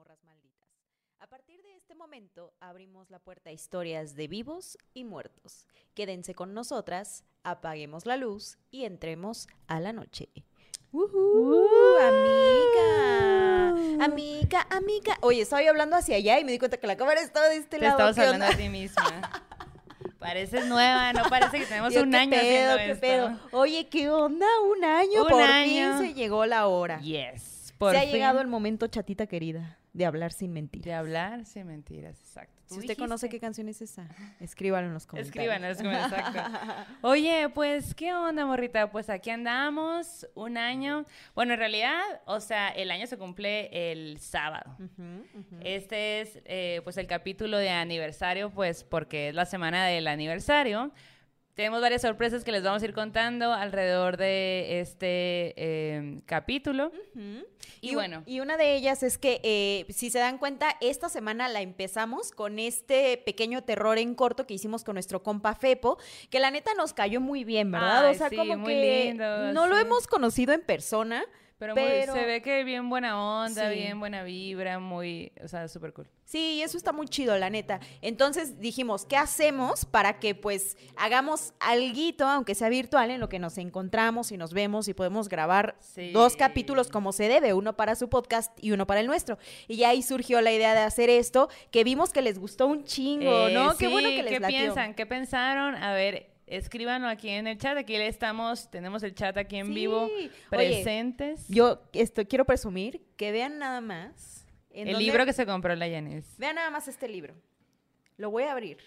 morras malditas. A partir de este momento abrimos la puerta a historias de vivos y muertos. Quédense con nosotras, apaguemos la luz y entremos a la noche. ¡Uhú! amiga, amiga, amiga. Oye, estaba yo hablando hacia allá y me di cuenta que la cámara estaba de este Te lado. estabas ¿Qué hablando a ti misma. Pareces nueva, no parece que tenemos Yo, un ¿qué año pedo, qué esto. pedo? Oye, ¿qué onda? Un año, Un por año. fin se llegó la hora. Yes, por se ha llegado el momento, chatita querida, de hablar sin de mentir. hablar sin mentiras, exacto. Si usted conoce qué canción es esa, escríbalo en los comentarios. Escríbanos, exacto. Oye, pues, ¿qué onda, morrita? Pues aquí andamos, un año. Bueno, en realidad, o sea, el año se cumple el sábado. Este es, eh, pues, el capítulo de aniversario, pues, porque es la semana del aniversario. Tenemos varias sorpresas que les vamos a ir contando alrededor de este eh, capítulo. Y bueno. Y una de ellas es que, eh, si se dan cuenta, esta semana la empezamos con este pequeño terror en corto que hicimos con nuestro compa Fepo, que la neta nos cayó muy bien, ¿verdad? Ay, o sea, sí, como muy que lindo, no lo hemos conocido en persona. Pero, muy- Pero- se ve que bien buena onda, Sí. bien buena vibra, muy, o sea, súper cool. Sí, eso está muy chido, la neta. Entonces dijimos, ¿qué hacemos para que pues hagamos alguito, aunque sea virtual, en lo que nos encontramos y nos vemos y podemos grabar Sí. dos capítulos como se debe, uno para su podcast y uno para el nuestro? Y ya ahí surgió la idea de hacer esto, que vimos que les gustó un chingo, Eh, ¿no? Qué bueno que les ¿Qué latió. piensan? ¿Qué pensaron? A ver, escríbanlo aquí en el chat. Aquí estamos, tenemos el chat aquí en Sí. vivo Oye, presentes. Yo esto quiero presumir que vean nada más. en el libro que se compró la Yanis. Vean nada más este libro. Lo voy a abrir.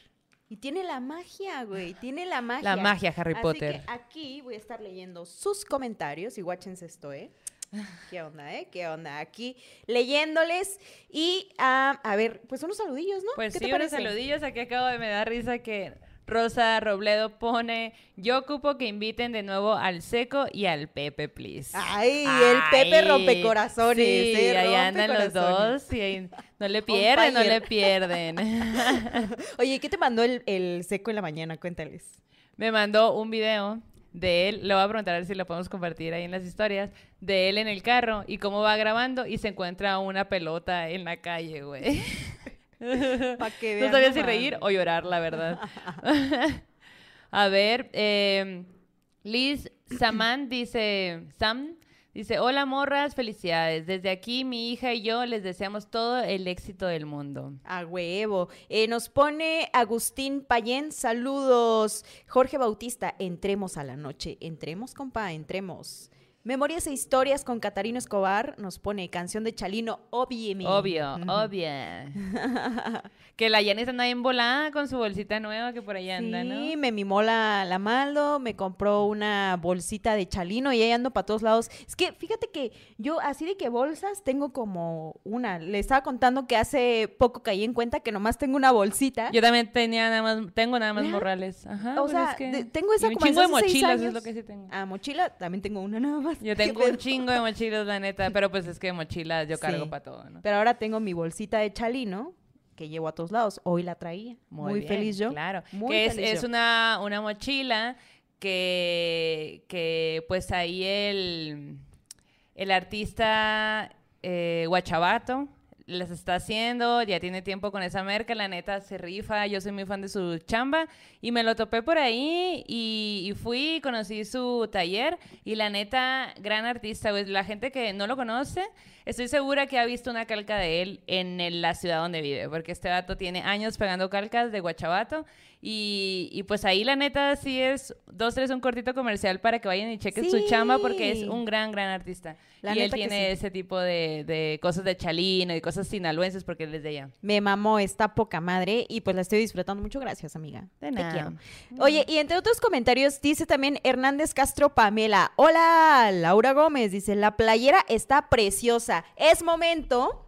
Y tiene la magia, güey. Tiene la magia. La magia Harry Así Potter. que aquí voy a estar leyendo sus comentarios y guáchense esto, ¿eh? ¿Qué onda, eh? ¿Qué onda? Aquí leyéndoles y ah, a ver, pues unos saludillos, ¿no? Pues ¿Qué sí, te unos saludillos. Aquí acabo de me da risa que Rosa Robledo pone, yo ocupo que inviten de nuevo al Seco y al Pepe, please. Ay, el Pepe Ay, rompecorazones, Sí, ¿eh? ahí andan los dos y ahí no le pierden, no le pierden. Oye, ¿qué te mandó el, el seco en la mañana? Cuéntales. Me mandó un video de él, le voy a preguntar a ver si lo podemos compartir ahí en las historias, de él en el carro y cómo va grabando y se encuentra una pelota en la calle, güey. Que No sabía si reír o llorar, la verdad. a ver, eh, Liz Saman dice, Sam dice, hola morras, felicidades. Desde aquí mi hija y yo les deseamos todo el éxito del mundo. A huevo. Eh, nos pone Agustín Payén, saludos. Jorge Bautista, entremos a la noche. Entremos, compa, entremos. Memorias e historias con Catarino Escobar nos pone canción de Chalino. Obvio, Ujú. obvio. que la Yanis anda bien volada con su bolsita nueva que por ahí anda, ¿no? Sí, me mimó la, la Maldo, me compró una bolsita de Chalino y ahí ando para todos lados. Es que fíjate que yo así de que bolsas tengo como una. Le estaba contando que hace poco caí en cuenta que nomás tengo una bolsita. Yo también tenía nada más, tengo nada más morrales. Ajá, O pues sea, es que- de- tengo esa y un como chingo de mochilas, es lo que sí tengo. Ah, mochila, también tengo una nada más. Yo ¿Qué tengo un chingo de mochilas, la neta, pero pues es que mochilas yo cargo Sí. para todo, ¿no? Pero ahora tengo mi bolsita de Chalino que llevo a todos lados. Hoy la traía. Muy, bien, feliz yo. Claro. Muy que es, feliz es yo. una, una mochila que, que pues ahí el, el artista eh, Guachabato las está haciendo, ya tiene tiempo con esa merca, la neta se rifa, yo soy muy fan de su chamba y me lo topé por ahí y, fui, conocí su taller y la neta, gran artista, güey. la gente que no lo conoce, estoy segura que ha visto una calca de él en la ciudad donde vive, porque este vato tiene años pegando calcas de Guachabato y, y pues ahí la neta sí es dos, tres, un cortito comercial para que vayan y chequen su chamba porque es un gran, gran artista. La y él tiene sí. ese tipo de, de cosas de chalino y cosas sinaloenses porque él es de allá. Me mamó esta poca madre y pues la estoy disfrutando mucho. Gracias, amiga. De Te nada. quiero. Oye, y entre otros comentarios dice también Hernández Castro Pamela. Hola, Laura Gómez. Dice, la playera está preciosa. Es momento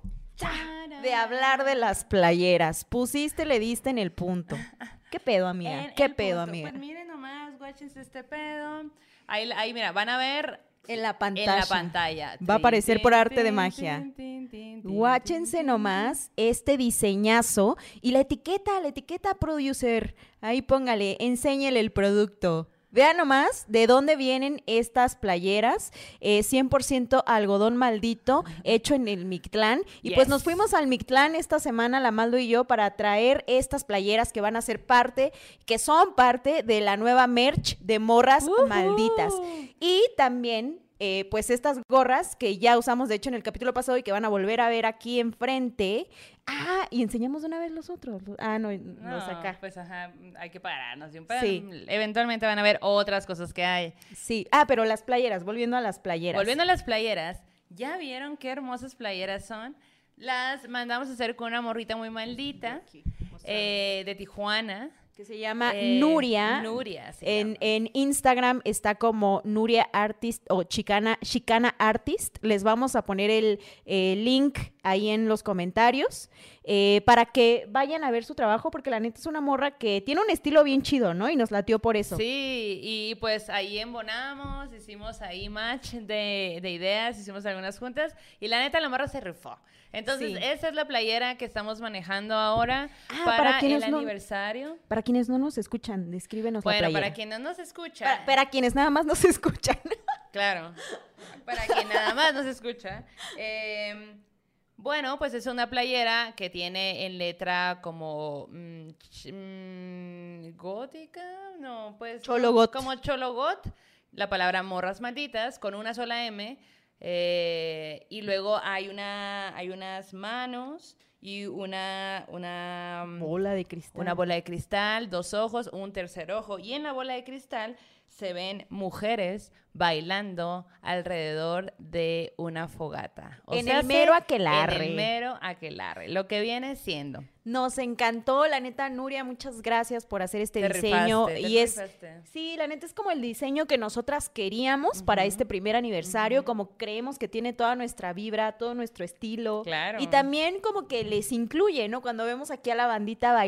de hablar de las playeras. Pusiste, le diste en el punto. ¿Qué pedo, amiga? ¿Qué pedo, punto. amiga? Pues miren nomás, guáchense este pedo. Ahí, ahí, mira, van a ver En la pantalla. en la pantalla. Va a aparecer por arte de magia. Guáchense nomás este diseñazo y la etiqueta, la etiqueta producer. Ahí póngale, enséñele el producto. Vean nomás de dónde vienen estas playeras. Eh, 100% algodón maldito, hecho en el Mictlán. Y pues nos fuimos al Mictlán esta semana, la Maldo y yo, para traer estas playeras que van a ser parte, que son parte de la nueva merch de morras malditas. Y también, eh, pues estas gorras que ya usamos, de hecho, en el capítulo pasado y que van a volver a ver aquí enfrente. Ah, y enseñamos de una vez los otros. Ah, no, los No, acá. pues ajá, hay que pararnos. siempre- Sí. Eventualmente van a ver otras cosas que hay. Sí. Ah, pero las playeras, volviendo a las playeras. Volviendo a las playeras, ¿ya vieron qué hermosas playeras son? Las mandamos a hacer con una morrita muy maldita eh, de Tijuana. Que se llama Eh, Nuria. Nuria. se En, llama. en Instagram está como Nuria Artist o Chicana, Chicana Artist. Les vamos a poner el eh, link ahí en los comentarios eh, para que vayan a ver su trabajo porque la neta es una morra que tiene un estilo bien chido, ¿no? Y nos latió por eso. Sí, y pues ahí embonamos, hicimos ahí match de, de ideas, hicimos algunas juntas y la neta la morra se rifó. Entonces, Sí. esa es la playera que estamos manejando ahora Ah, para, para el quienes no- aniversario. Para quienes no nos escuchan, descríbenos la Bueno, playera. para quien no nos escucha. Para, para quienes nada más nos escuchan. Claro. Para quien nada más nos escucha. eh, bueno, pues es una playera que tiene en letra como mm, ch- mm, gótica, no, pues Chologot. como chologot, la palabra morras malditas con una sola M eh, y luego hay una hay unas manos y una una mm, de cristal. una bola de cristal, dos ojos, un tercer ojo. Y en la bola de cristal se ven mujeres bailando alrededor de una fogata. En sea, el mero aquelarre. En el mero aquelarre. Lo que viene siendo. Nos encantó, la neta, Nuria, muchas gracias por hacer este Te diseño. rifaste, te y es, rifaste. sí, la neta es como el diseño que nosotras queríamos para este primer aniversario, como creemos que tiene toda nuestra vibra, todo nuestro estilo. Claro. Y también como que les incluye, ¿no? Cuando vemos aquí a la bandita bailando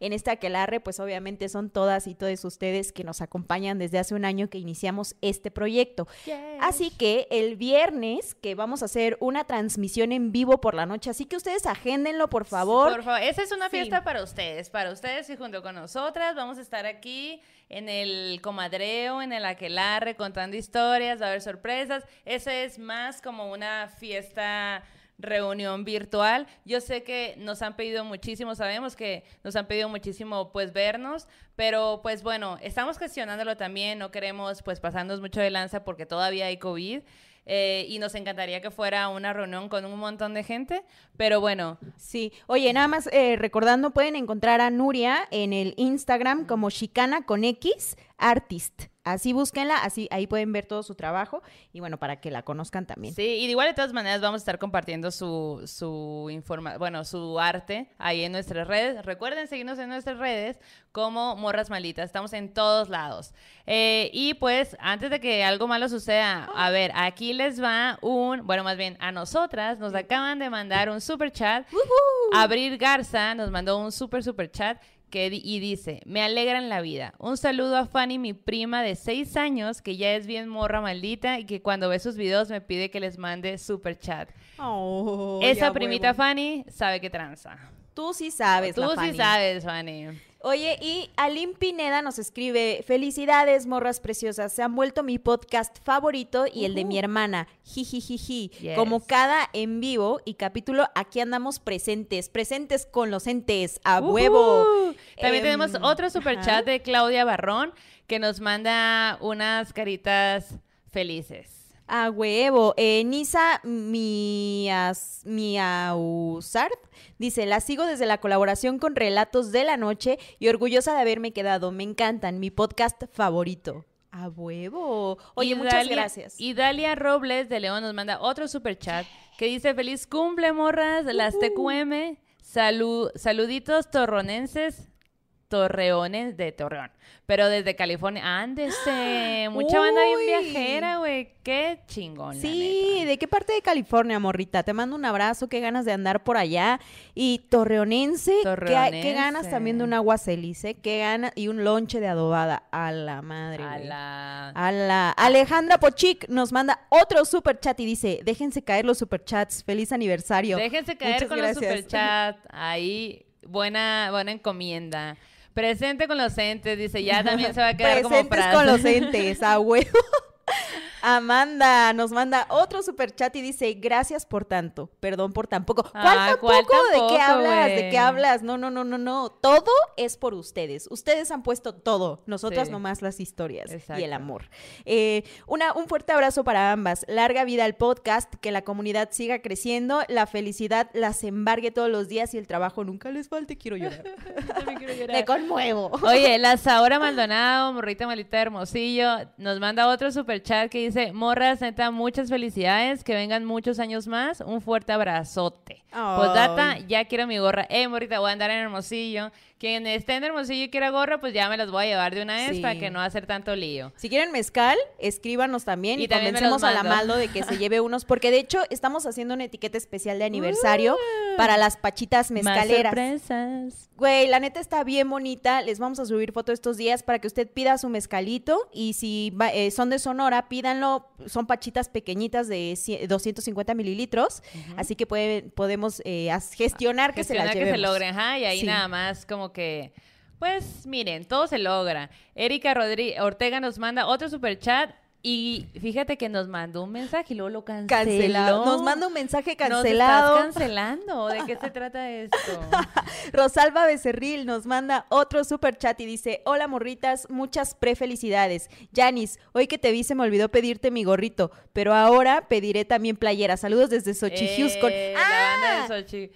en este aquelarre, pues obviamente son todas y todos ustedes que nos acompañan desde hace un año que iniciamos este proyecto. Así que el viernes que vamos a hacer una transmisión en vivo por la noche, así que ustedes agéndenlo, por favor. Por favor, esa es una Sí. fiesta para ustedes, para ustedes y junto con nosotras vamos a estar aquí en el comadreo, en el aquelarre, contando historias, va a haber sorpresas. Eso es más como una fiesta reunión virtual. Yo sé que nos han pedido muchísimo, sabemos que nos han pedido muchísimo pues vernos, pero pues bueno, estamos gestionándolo también, no queremos pues pasarnos mucho de lanza porque todavía hay COVID. eh, y nos encantaría que fuera una reunión con un montón de gente, pero bueno, Sí, oye, nada más eh, recordando, pueden encontrar a Nuria en el Instagram como Chicana con X Artist. Así búsquenla, así ahí pueden ver todo su trabajo y bueno, para que la conozcan también. Sí, y de igual de todas maneras vamos a estar compartiendo su, su informa bueno, su arte ahí en nuestras redes. Recuerden seguirnos en nuestras redes como Morras Malitas. Estamos en todos lados. Eh, y pues, antes de que algo malo suceda, a ver, aquí les va un, bueno, más bien a nosotras nos acaban de mandar un super chat. Abril Garza nos mandó un super super chat que y dice, me alegran la vida. Un saludo a Fanny, mi prima de seis años, que ya es bien morra maldita y que cuando ve sus videos me pide que les mande super chat. Oh, Esa primita huevo. Fanny sabe que tranza. Tú sí sabes, Tú la sí Fanny. sabes, Fanny. Oye, y Alim Pineda nos escribe, felicidades, morras preciosas, se han vuelto mi podcast favorito y el de mi hermana, jijijiji. Yes. Como cada en vivo y capítulo, aquí andamos presentes, presentes con los entes, a huevo. También Em, tenemos otro super chat de Claudia Barrón que nos manda unas caritas felices. A huevo. Eh, Nisa Mias, Miausart dice, la sigo desde la colaboración con Relatos de la Noche y orgullosa de haberme quedado. Me encantan, mi podcast favorito. A huevo. Oye, Y muchas Dalia- gracias. Y Dalia Robles de León nos manda otro super chat que dice feliz cumple, morras, las TQM, salud, saluditos torronenses, torreones de Torreón, pero desde California, ándese, mucha banda bien viajera, güey, qué chingón. Sí. ¿de qué parte de California, morrita? Te mando un abrazo, qué ganas de andar por allá. Y torreonense, qué- qué, ganas Torreonense. también de un agua celice, qué ganas, y un lonche de adobada. A la madre. A la... A la Alejandra Pochic nos manda otro super chat y dice, déjense caer los super chats, feliz aniversario. Déjense caer Muchas con gracias. los superchats. Ahí, buena, buena encomienda. Presente con los entes, dice, ya también se va a quedar como frase. con los entes, a huevo. Amanda nos manda otro super chat y dice, gracias por tanto, perdón por tan poco. ¿Cuál Ah, tampoco? ¿cuál ¿De qué tampoco, hablas? ¿De qué hablas? No, no, no, no, no. Todo es por ustedes. Ustedes han puesto todo. Nosotras Sí. nomás las historias y el Exacto. amor. Eh, una, un fuerte abrazo para ambas. Larga vida al podcast, que la comunidad siga creciendo, la felicidad las embargue todos los días y el trabajo nunca les falte. Quiero llorar. También quiero llorar. Me conmuevo. Oye, la Saura Maldonado, morrita malita Hermosillo, nos manda otro super chat que dice, morras, neta, muchas felicidades, que vengan muchos años más, un fuerte abrazote. Ay. Postdata, ya quiero mi gorra. Eh, morrita, voy a andar en Hermosillo. Quien esté en Hermosillo y quiera gorra, pues ya me las voy a llevar de una vez Sí. para que no hacer tanto lío. Si quieren mezcal, escríbanos también y, Y también convencemos a la. Maldo de que se lleve unos, porque de hecho estamos haciendo una etiqueta especial de aniversario para las pachitas mezcaleras. Más sorpresas. Güey, la neta está bien bonita. Les vamos a subir foto estos días para que usted pida su mezcalito. Y si va- eh, son de Sonora, pídanlo. Son pachitas pequeñitas de cie- 250 mililitros. Así que puede- podemos eh, as- gestionar que se las que se logren, ajá, y ahí Sí. nada más como que, pues miren, todo se logra. Erika Rodríguez Ortega nos manda otro super chat y fíjate que nos mandó un mensaje y luego lo canceló. Cancelado. Nos manda un mensaje Nos cancelado. estás cancelando. ¿De qué se trata esto? Rosalba Becerril nos manda otro super chat y dice, hola morritas, muchas prefelicidades. Yanis, hoy que te vi se me olvidó pedirte mi gorrito, pero ahora pediré también playera. Saludos desde Xochihuascon. Eh, ¡Ah! La banda de Xochi.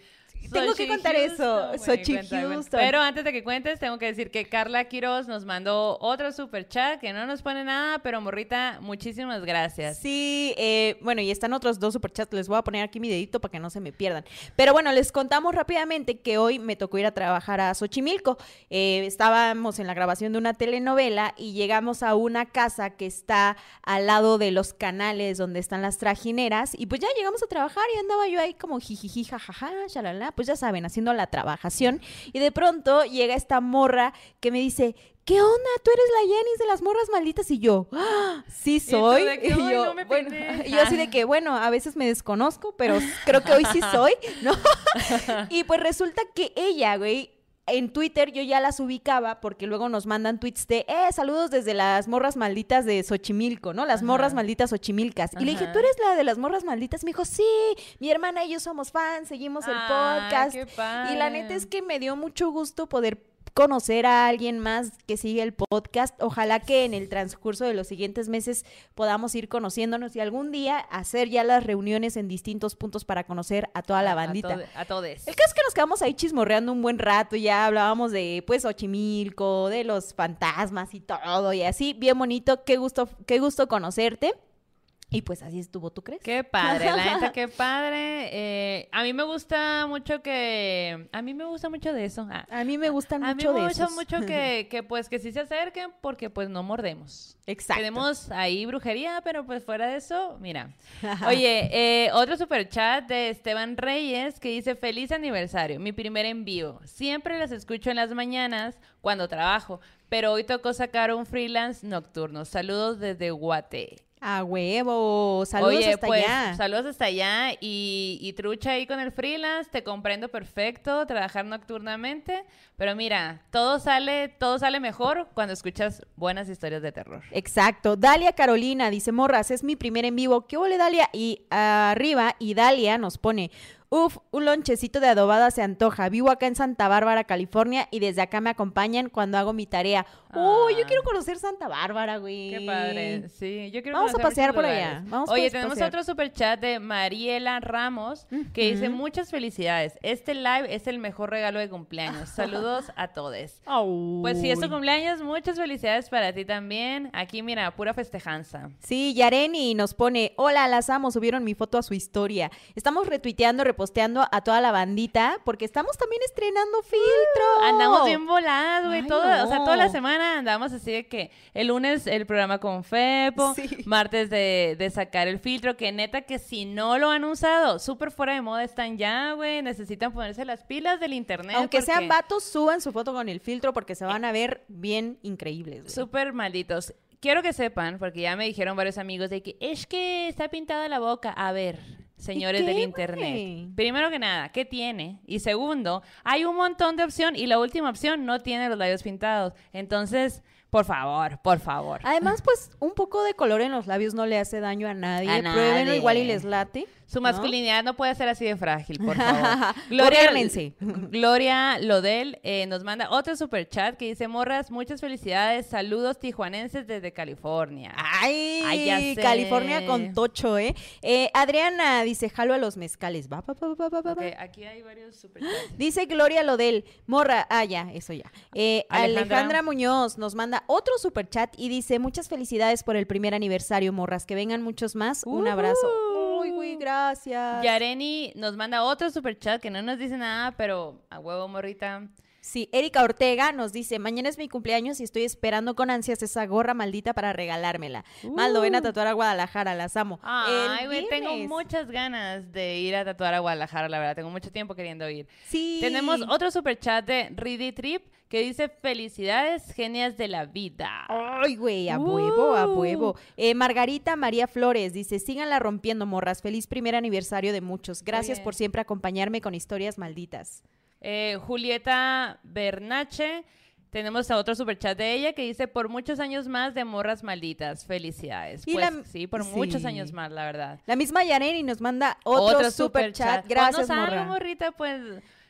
Tengo que contar eso, cuenta. Houston. Pero antes de que cuentes, tengo que decir que Carla Quiroz nos mandó otro super chat que no nos pone nada, pero morrita, muchísimas gracias. Sí, eh, bueno, y están otros dos superchats. Les voy a poner aquí mi dedito para que no se me pierdan. Pero bueno, les contamos rápidamente que hoy me tocó ir a trabajar a Xochimilco. Eh, estábamos en la grabación de una telenovela y llegamos a una casa que está al lado de los canales donde están las trajineras. Y pues ya llegamos a trabajar y andaba yo ahí como jijiji, jajaja, shalala. Pues ya saben, haciendo la trabajación. Y de pronto llega esta morra que me dice. ¿Qué onda? ¿Tú eres la Jenis de las morras malditas? Y yo, ¡Ah, sí soy. que, Y "Ay, yo, no me bueno, peiné". y yo así de que, bueno, a veces me desconozco, pero creo que hoy sí soy, ¿no? y pues resulta que ella, güey, en Twitter yo ya las ubicaba porque luego nos mandan tweets de, eh, saludos desde las morras malditas de Xochimilco, ¿no? Las Ajá. morras malditas Xochimilcas. Y le dije. ¿tú eres la de las morras malditas? Me dijo, sí, mi hermana y yo somos fans, seguimos el podcast. qué Y la neta es que me dio mucho gusto poder conocer a alguien más que sigue el podcast. Ojalá que en el transcurso de los siguientes meses podamos ir conociéndonos y algún día hacer ya las reuniones en distintos puntos para conocer a toda la bandita. A, todes. El caso es que nos quedamos ahí chismorreando un buen rato, ya hablábamos de pues Ochimilco, de los fantasmas y todo y así, bien bonito, qué gusto, qué gusto conocerte. Y pues así estuvo, ¿tú crees? Qué padre, la neta, qué padre. Eh, a mí me gusta mucho que... A mí me gusta mucho de eso. Ah, A mí me gustan a mí mucho me de gusta esos. mucho que, que, pues que sí se acerquen porque pues no mordemos. Exacto. Tenemos ahí brujería, pero pues fuera de eso, mira. Oye, eh, otro super chat de Esteban Reyes que dice feliz aniversario, mi primer en vivo. Siempre las escucho en las mañanas cuando trabajo, pero hoy tocó sacar un freelance nocturno. Saludos desde Guate. A huevo, saludos Oye, hasta pues, allá. saludos hasta allá y, y trucha ahí con el freelance, te comprendo perfecto, trabajar nocturnamente, pero mira, todo sale, todo sale mejor cuando escuchas buenas historias de terror. Exacto. Dalia Carolina dice, morras, es mi primer en vivo. ¿Qué huele, Dalia? Y arriba, y Dalia nos pone, uf, un lonchecito de adobada se antoja. Vivo acá en Santa Bárbara, California, y desde acá me acompañan cuando hago mi tarea. Oh, yo Ah. quiero conocer Santa Bárbara, güey. Qué padre, sí, yo quiero Vamos a pasear por lugares. allá, vamos Oye, pues, tenemos pasear. otro super chat de Mariela Ramos que dice muchas felicidades. Este live es el mejor regalo de cumpleaños. Saludos a todos. Pues si es tu Uy. cumpleaños, muchas felicidades para ti también. Aquí mira, pura festejanza. Sí, Yareni nos pone, hola, las amo, subieron mi foto a su historia. Estamos retuiteando, reposteando a toda la bandita porque estamos también estrenando filtro. Andamos bien voladas, güey. Ay, todo, O sea, toda la semana andamos así de que el lunes el programa con Fepo, Sí. martes de, de sacar el filtro, que neta que si no lo han usado, súper fuera de moda están ya, güey. Necesitan ponerse las pilas del internet. Aunque sean vatos, suban su foto con el filtro porque se van a ver bien increíbles. güey. Súper malditos. Quiero que sepan, porque ya me dijeron varios amigos de que es que está pintada la boca. A ver, señores del internet. Primero que nada, ¿qué tiene? Y segundo, hay un montón de opción y la última opción no tiene los labios pintados. Entonces, por favor, por favor. Además, pues, un poco de color en los labios no le hace daño a nadie. A Pruébenlo nadie. igual y les late. Su masculinidad no puede ser así de frágil, por favor. Gobiérnense. Gloria Lodel eh, nos manda otro super chat que dice, morras, muchas felicidades, saludos tijuanenses desde California. Ay, Ay, ya sé. California con tocho, ¿eh? Eh, Adriana dice, jalo a los mezcales. Va, va, va, va, va, va, Ok, va. aquí hay varios super chats. Dice Gloria Lodel, morra, ah, ya, eso ya. Eh, Alejandra. Alejandra. Muñoz nos manda otro super chat y dice, muchas felicidades por el primer aniversario, morras, que vengan muchos más. Un abrazo. Ujú. Uy, güey, gracias. Yareni nos manda otro super chat que no nos dice nada, pero a huevo, morrita. Sí, Erika Ortega nos dice, mañana es mi cumpleaños y estoy esperando con ansias esa gorra maldita para regalármela. Maldo, ven a tatuar a Guadalajara, las amo. Ay, güey, tengo muchas ganas de ir a tatuar a Guadalajara, la verdad. Tengo mucho tiempo queriendo ir. Sí. Tenemos otro super chat de Ready Trip que dice felicidades, genias de la vida. Ay, güey, a huevo, a Uh. huevo. Eh, Margarita María Flores dice, síganla rompiendo, morras. Feliz primer aniversario de muchos. Gracias Oye. por siempre acompañarme con historias malditas. Eh, Julieta Bernache, tenemos a otro super chat de ella que dice por muchos años más de morras malditas. Felicidades. Y Pues la- sí, por sí. muchos años más, la verdad. La misma Yareni nos manda otro, super chat. Gracias, morra. morrita, pues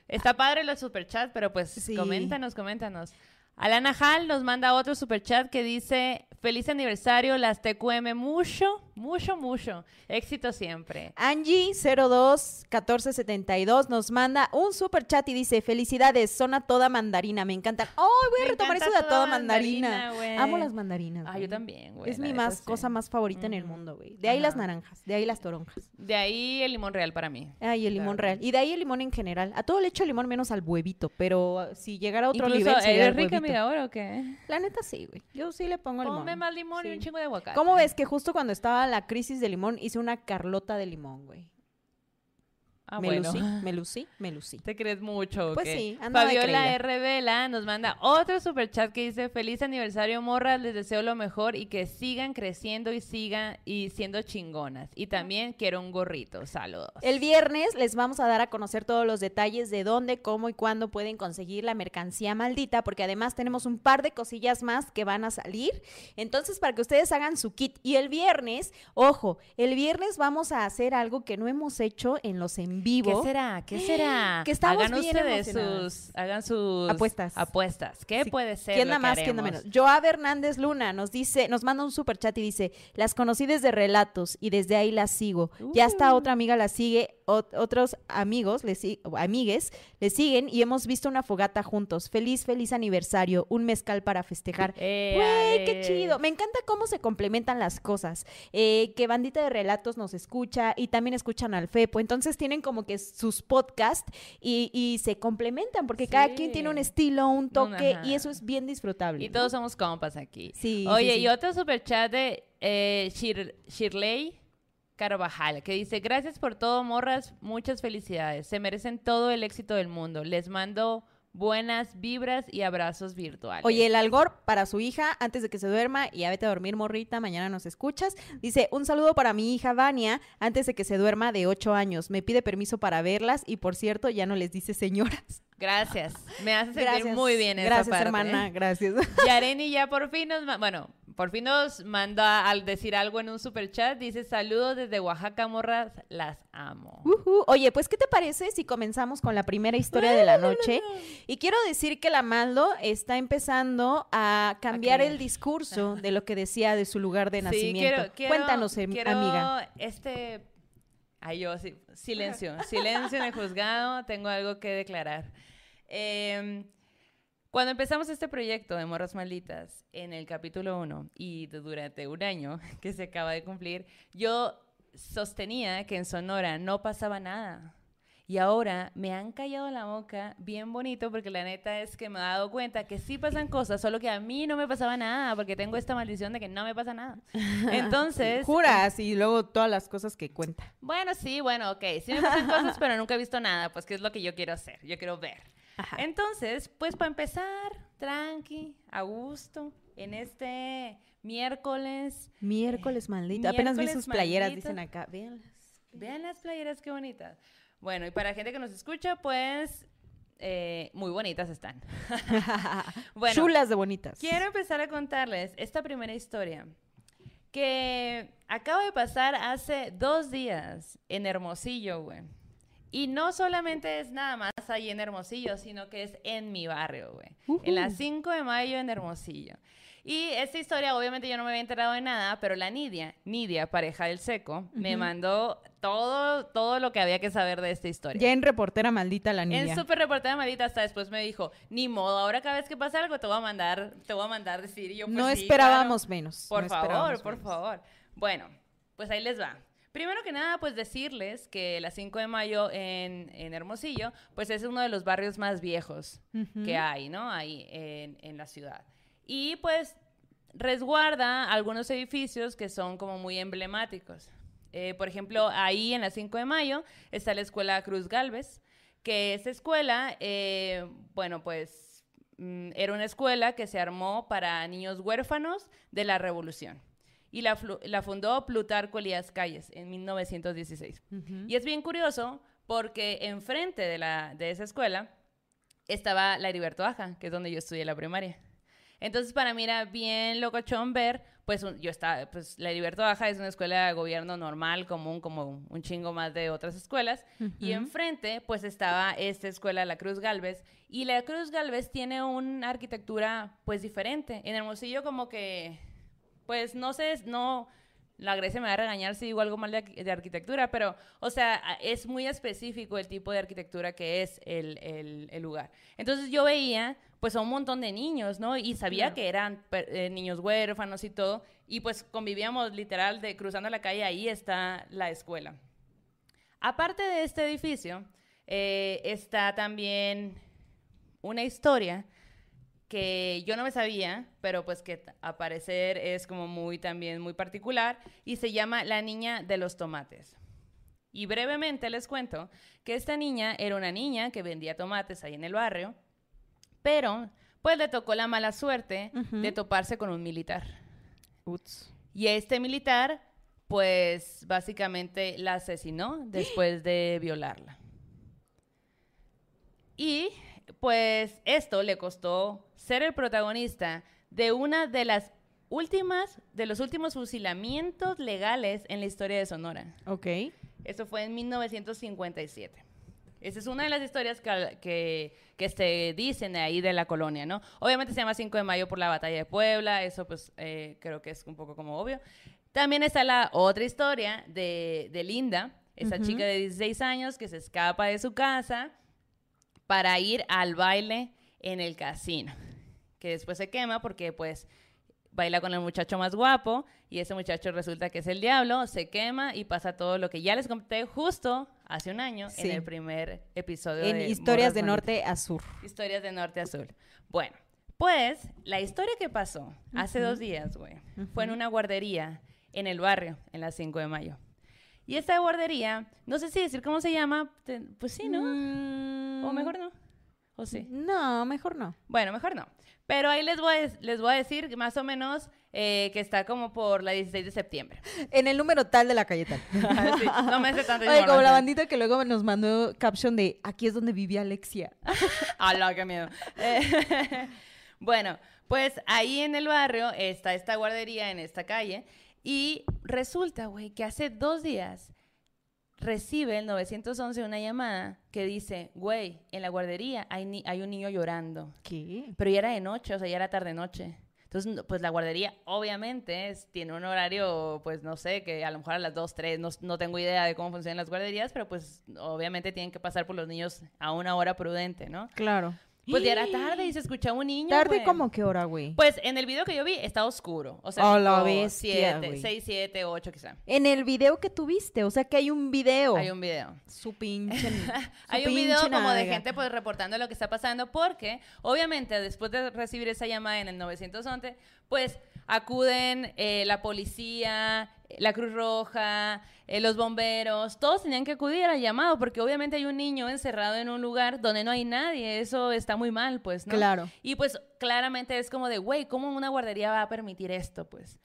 está padre los super chats, pero pues Sí. coméntanos, coméntanos. Alana Hall nos manda otro super chat que dice feliz aniversario, las TQM mucho, mucho, mucho. Éxito siempre. Angie 021472 nos manda un super chat y dice, felicidades, son a toda mandarina, me encantan. ¡Ay, voy a Me retomar eso de a toda mandarina! mandarina. Amo las mandarinas. Ah, yo también, güey. Es mi neta, más sí. cosa más favorita en el mundo, güey. De ahí las naranjas, de ahí las toronjas. De ahí el limón real para mí. Ay, el limón real. Y de ahí el limón en general. A todo le echo limón menos al huevito, pero si llegara a otro Incluso, nivel ¿eres rica, amiga, ahora o qué? La neta sí, güey. Yo sí le pongo limón. Ponme más limón y un chingo de aguacate. ¿Cómo ves que justo cuando estaba la crisis de limón hice una carlota de limón, güey? Ah, me bueno. lucí, me lucí, me lucí. ¿Te crees mucho? Pues sí, andaba de Fabiola. R. Vela nos manda otro super chat que dice feliz aniversario morras, les deseo lo mejor y que sigan creciendo y sigan y siendo chingonas. Y también quiero un gorrito. Saludos. El viernes les vamos a dar a conocer todos los detalles de dónde, cómo y cuándo pueden conseguir la mercancía maldita, porque además tenemos un par de cosillas más que van a salir. Entonces, para que ustedes hagan su kit. Y el viernes, ojo, el viernes vamos a hacer algo que no hemos hecho en los en vivo. ¿Qué será? ¿Qué será? Que estamos hagan bien ustedes emocionadas. sus hagan sus Apuestas. Apuestas. ¿Qué Sí, puede ser? ¿Quién da más, quién da menos? Joab Hernández Luna nos dice, nos manda un super chat y dice, las conocí desde relatos y desde ahí las sigo. Ya hasta Uh. otra amiga la sigue, ot- otros amigos, le si- o amigues, le siguen y hemos visto una fogata juntos. Feliz, feliz aniversario, un mezcal para festejar. Eh, qué chido. Me encanta cómo se complementan las cosas. Eh, que Bandita de Relatos nos escucha y también escuchan al Fepo. Entonces tienen como que sus podcasts y, y se complementan porque cada quien tiene un Sí. estilo, un toque ajá. y eso es bien disfrutable. Y ¿no? todos somos compas aquí. Sí, sí, Oye, sí. y otro super chat de eh, Shir- Shirley Carvajal, que dice, gracias por todo, morras, muchas felicidades. Se merecen todo el éxito del mundo. Les mando buenas vibras y abrazos virtuales. Oye, el Algor para su hija antes de que se duerma y ya vete a dormir, morrita, mañana nos escuchas. Dice, un saludo para mi hija Vania antes de que se duerma de 8 años. Me pide permiso para verlas y por cierto, ya no les dice señoras. Gracias. Me hace sentir Gracias. muy bien esa Gracias, parte. ¿eh? hermana, gracias. Yareni ya por fin nos, bueno, por fin nos manda al decir algo en un super chat. Dice, saludos desde Oaxaca, morras, las amo. Oye, pues, ¿qué te parece si comenzamos con la primera historia de la noche? Y quiero decir que la Maldo está empezando a cambiar el discurso de lo que decía de su lugar de Sí, nacimiento. quiero- quiero- Cuéntanos, em- quiero amiga. Este. Ay, yo, sí, silencio. Silencio en el juzgado. Tengo algo que declarar. Em, cuando empezamos este proyecto de Morras Malditas en el capítulo 1 y durante un año que se acaba de cumplir, yo sostenía que en Sonora no pasaba nada. Y ahora me han callado la boca bien bonito porque la neta es que me he dado cuenta que sí pasan cosas, solo que a mí no me pasaba nada porque tengo esta maldición de que no me pasa nada. Entonces, Juras y luego todas las cosas que cuenta. bueno, sí, bueno, ok. Sí me pasan cosas, pero nunca he visto nada, pues que es lo que yo quiero hacer, yo quiero ver. Ajá. Entonces, pues para empezar, tranqui, a gusto, en este miércoles. Miércoles maldito. Apenas vi Miércoles sus playeras, maldito. dicen acá. Véanlas. Vean las playeras, qué bonitas. Bueno, y para gente que nos escucha, pues eh, muy bonitas están. bueno, Chulas de bonitas. Quiero empezar a contarles esta primera historia que acaba de pasar hace dos días en Hermosillo, güey. Y no solamente es nada más ahí en Hermosillo, sino que es en mi barrio, güey. En la 5 de mayo en Hermosillo. Y esta historia, obviamente yo no me había enterado de nada, pero la Nidia, Nidia, pareja del seco, me mandó todo, todo lo que había que saber de esta historia. Ya en reportera maldita la Nidia. En súper reportera maldita hasta después me dijo, ni modo, ahora cada vez que pasa algo te voy a mandar, te voy a mandar decir. yo, pues, no esperábamos menos. Por favor, por favor. Bueno, pues ahí les va. Primero que nada, pues decirles que la 5 de mayo en, Hermosillo, pues es uno de los barrios más viejos que hay, ¿no? Ahí en, en la ciudad. Y pues resguarda algunos edificios que son como muy emblemáticos. Eh, por ejemplo, ahí en la 5 de mayo está la escuela Cruz Galvez, que esa escuela, eh, bueno, pues mm, era una escuela que se armó para niños huérfanos de la Revolución. Y la, fundó Plutarco Elías Calles en 1916. Y es bien curioso porque enfrente de, la, de esa escuela estaba la Heriberto Aja, que es donde yo estudié la primaria. Entonces, para mí era bien locochón ver, pues yo estaba, pues la Libertad Baja es una escuela de gobierno normal, común, como un chingo más de otras escuelas. Y enfrente, pues estaba esta escuela, la Cruz Galvez. Y la Cruz Galvez tiene una arquitectura, pues diferente. En Hermosillo, como que, pues no sé, no la Grecia me va a regañar si digo algo mal de, arquitectura, pero, o sea, es muy específico el tipo de arquitectura que es el, lugar. Entonces yo veía, pues, a un montón de niños, ¿no? Y sabía que eran eh, niños huérfanos y todo, y pues convivíamos literal de cruzando la calle, ahí está la escuela. Aparte de este edificio, eh, está también una historia que yo no me sabía, pero pues que a parecer es como muy también muy particular y se llama La niña de los tomates. Y brevemente les cuento que esta niña era una niña que vendía tomates ahí en el barrio, pero pues le tocó la mala suerte de toparse con un militar. Y este militar pues básicamente la asesinó después de violarla. Y pues esto le costó ser el protagonista de una de las últimas, de los últimos fusilamientos legales en la historia de Sonora. Ok. Eso fue en 1957. Esa es una de las historias que, que, se dicen ahí de la colonia, ¿no? Obviamente se llama 5 de mayo por la batalla de Puebla, eso pues eh, creo que es un poco como obvio. También está la otra historia de, Linda, esa chica de 16 años que se escapa de su casa para ir al baile en el casino, que después se quema porque pues baila con el muchacho más guapo y ese muchacho resulta que es el diablo, se quema y pasa todo lo que ya les conté justo hace un año en el primer episodio en Historias de Norte a Sur. Historias de Norte a Sur. Bueno, pues la historia que pasó hace dos días, güey, fue en una guardería en el barrio, en la 5 de mayo. Y esta guardería, no sé si decir cómo se llama, pues sí, ¿no? O mejor no. ¿O sí? No, mejor no. Bueno, mejor no. Pero ahí les voy a, les voy a decir más o menos eh, que está como por la 16 de septiembre. En el número tal de la calle tal. sí, no me hace tanto. Oye, como la bandita que luego nos mandó caption de aquí es donde vivía Alexia. ¡Hala, qué miedo! bueno, pues ahí en el barrio está esta guardería en esta calle y resulta, güey, que hace dos días recibe el 911 una llamada que dice, güey, en la guardería hay, hay un niño llorando. ¿Qué? Pero ya era de noche, o sea, ya era tarde-noche. Entonces, pues la guardería obviamente tiene un horario, pues no sé, que a lo mejor a las 2, 3, no, no, tengo idea de cómo funcionan las guarderías, pero pues obviamente tienen que pasar por los niños a una hora prudente, ¿no? Claro. Pues ya era tarde y se escuchaba un niño. ¿Tarde como qué hora, güey? Pues en el video que yo vi está oscuro. O sea, oh, la 7, 6, 7, 8 quizá. En el video que tuviste, o sea que hay un video. Hay un video. Su pinche. hay un video como de gente pues reportando lo que está pasando porque obviamente después de recibir esa llamada en el 911, pues acuden eh, la policía, la Cruz Roja, eh, los bomberos, todos tenían que acudir al llamado porque obviamente hay un niño encerrado en un lugar donde no hay nadie, eso está muy mal, pues, ¿no? Claro. Y pues claramente es como de, güey, ¿cómo una guardería va a permitir esto, pues?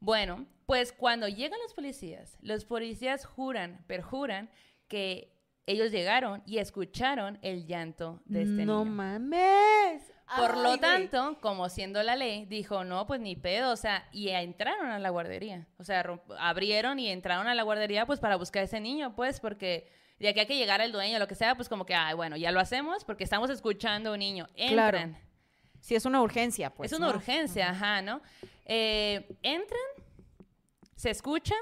Bueno, pues cuando llegan los policías, los policías juran, perjuran que ellos llegaron y escucharon el llanto de este no niño. mames. Por Ay, lo güey. tanto, como siendo la ley, dijo, no, pues ni pedo, o sea, y entraron a la guardería. O sea, abrieron y entraron a la guardería pues para buscar a ese niño, pues, porque de aquí a que llegara el dueño, lo que sea, pues como que, ay, bueno, ya lo hacemos porque estamos escuchando a un niño. Claro. Entran. Sí, es una urgencia, pues. es una ¿no? urgencia, ajá, ¿no? Eh, entran, se escucha,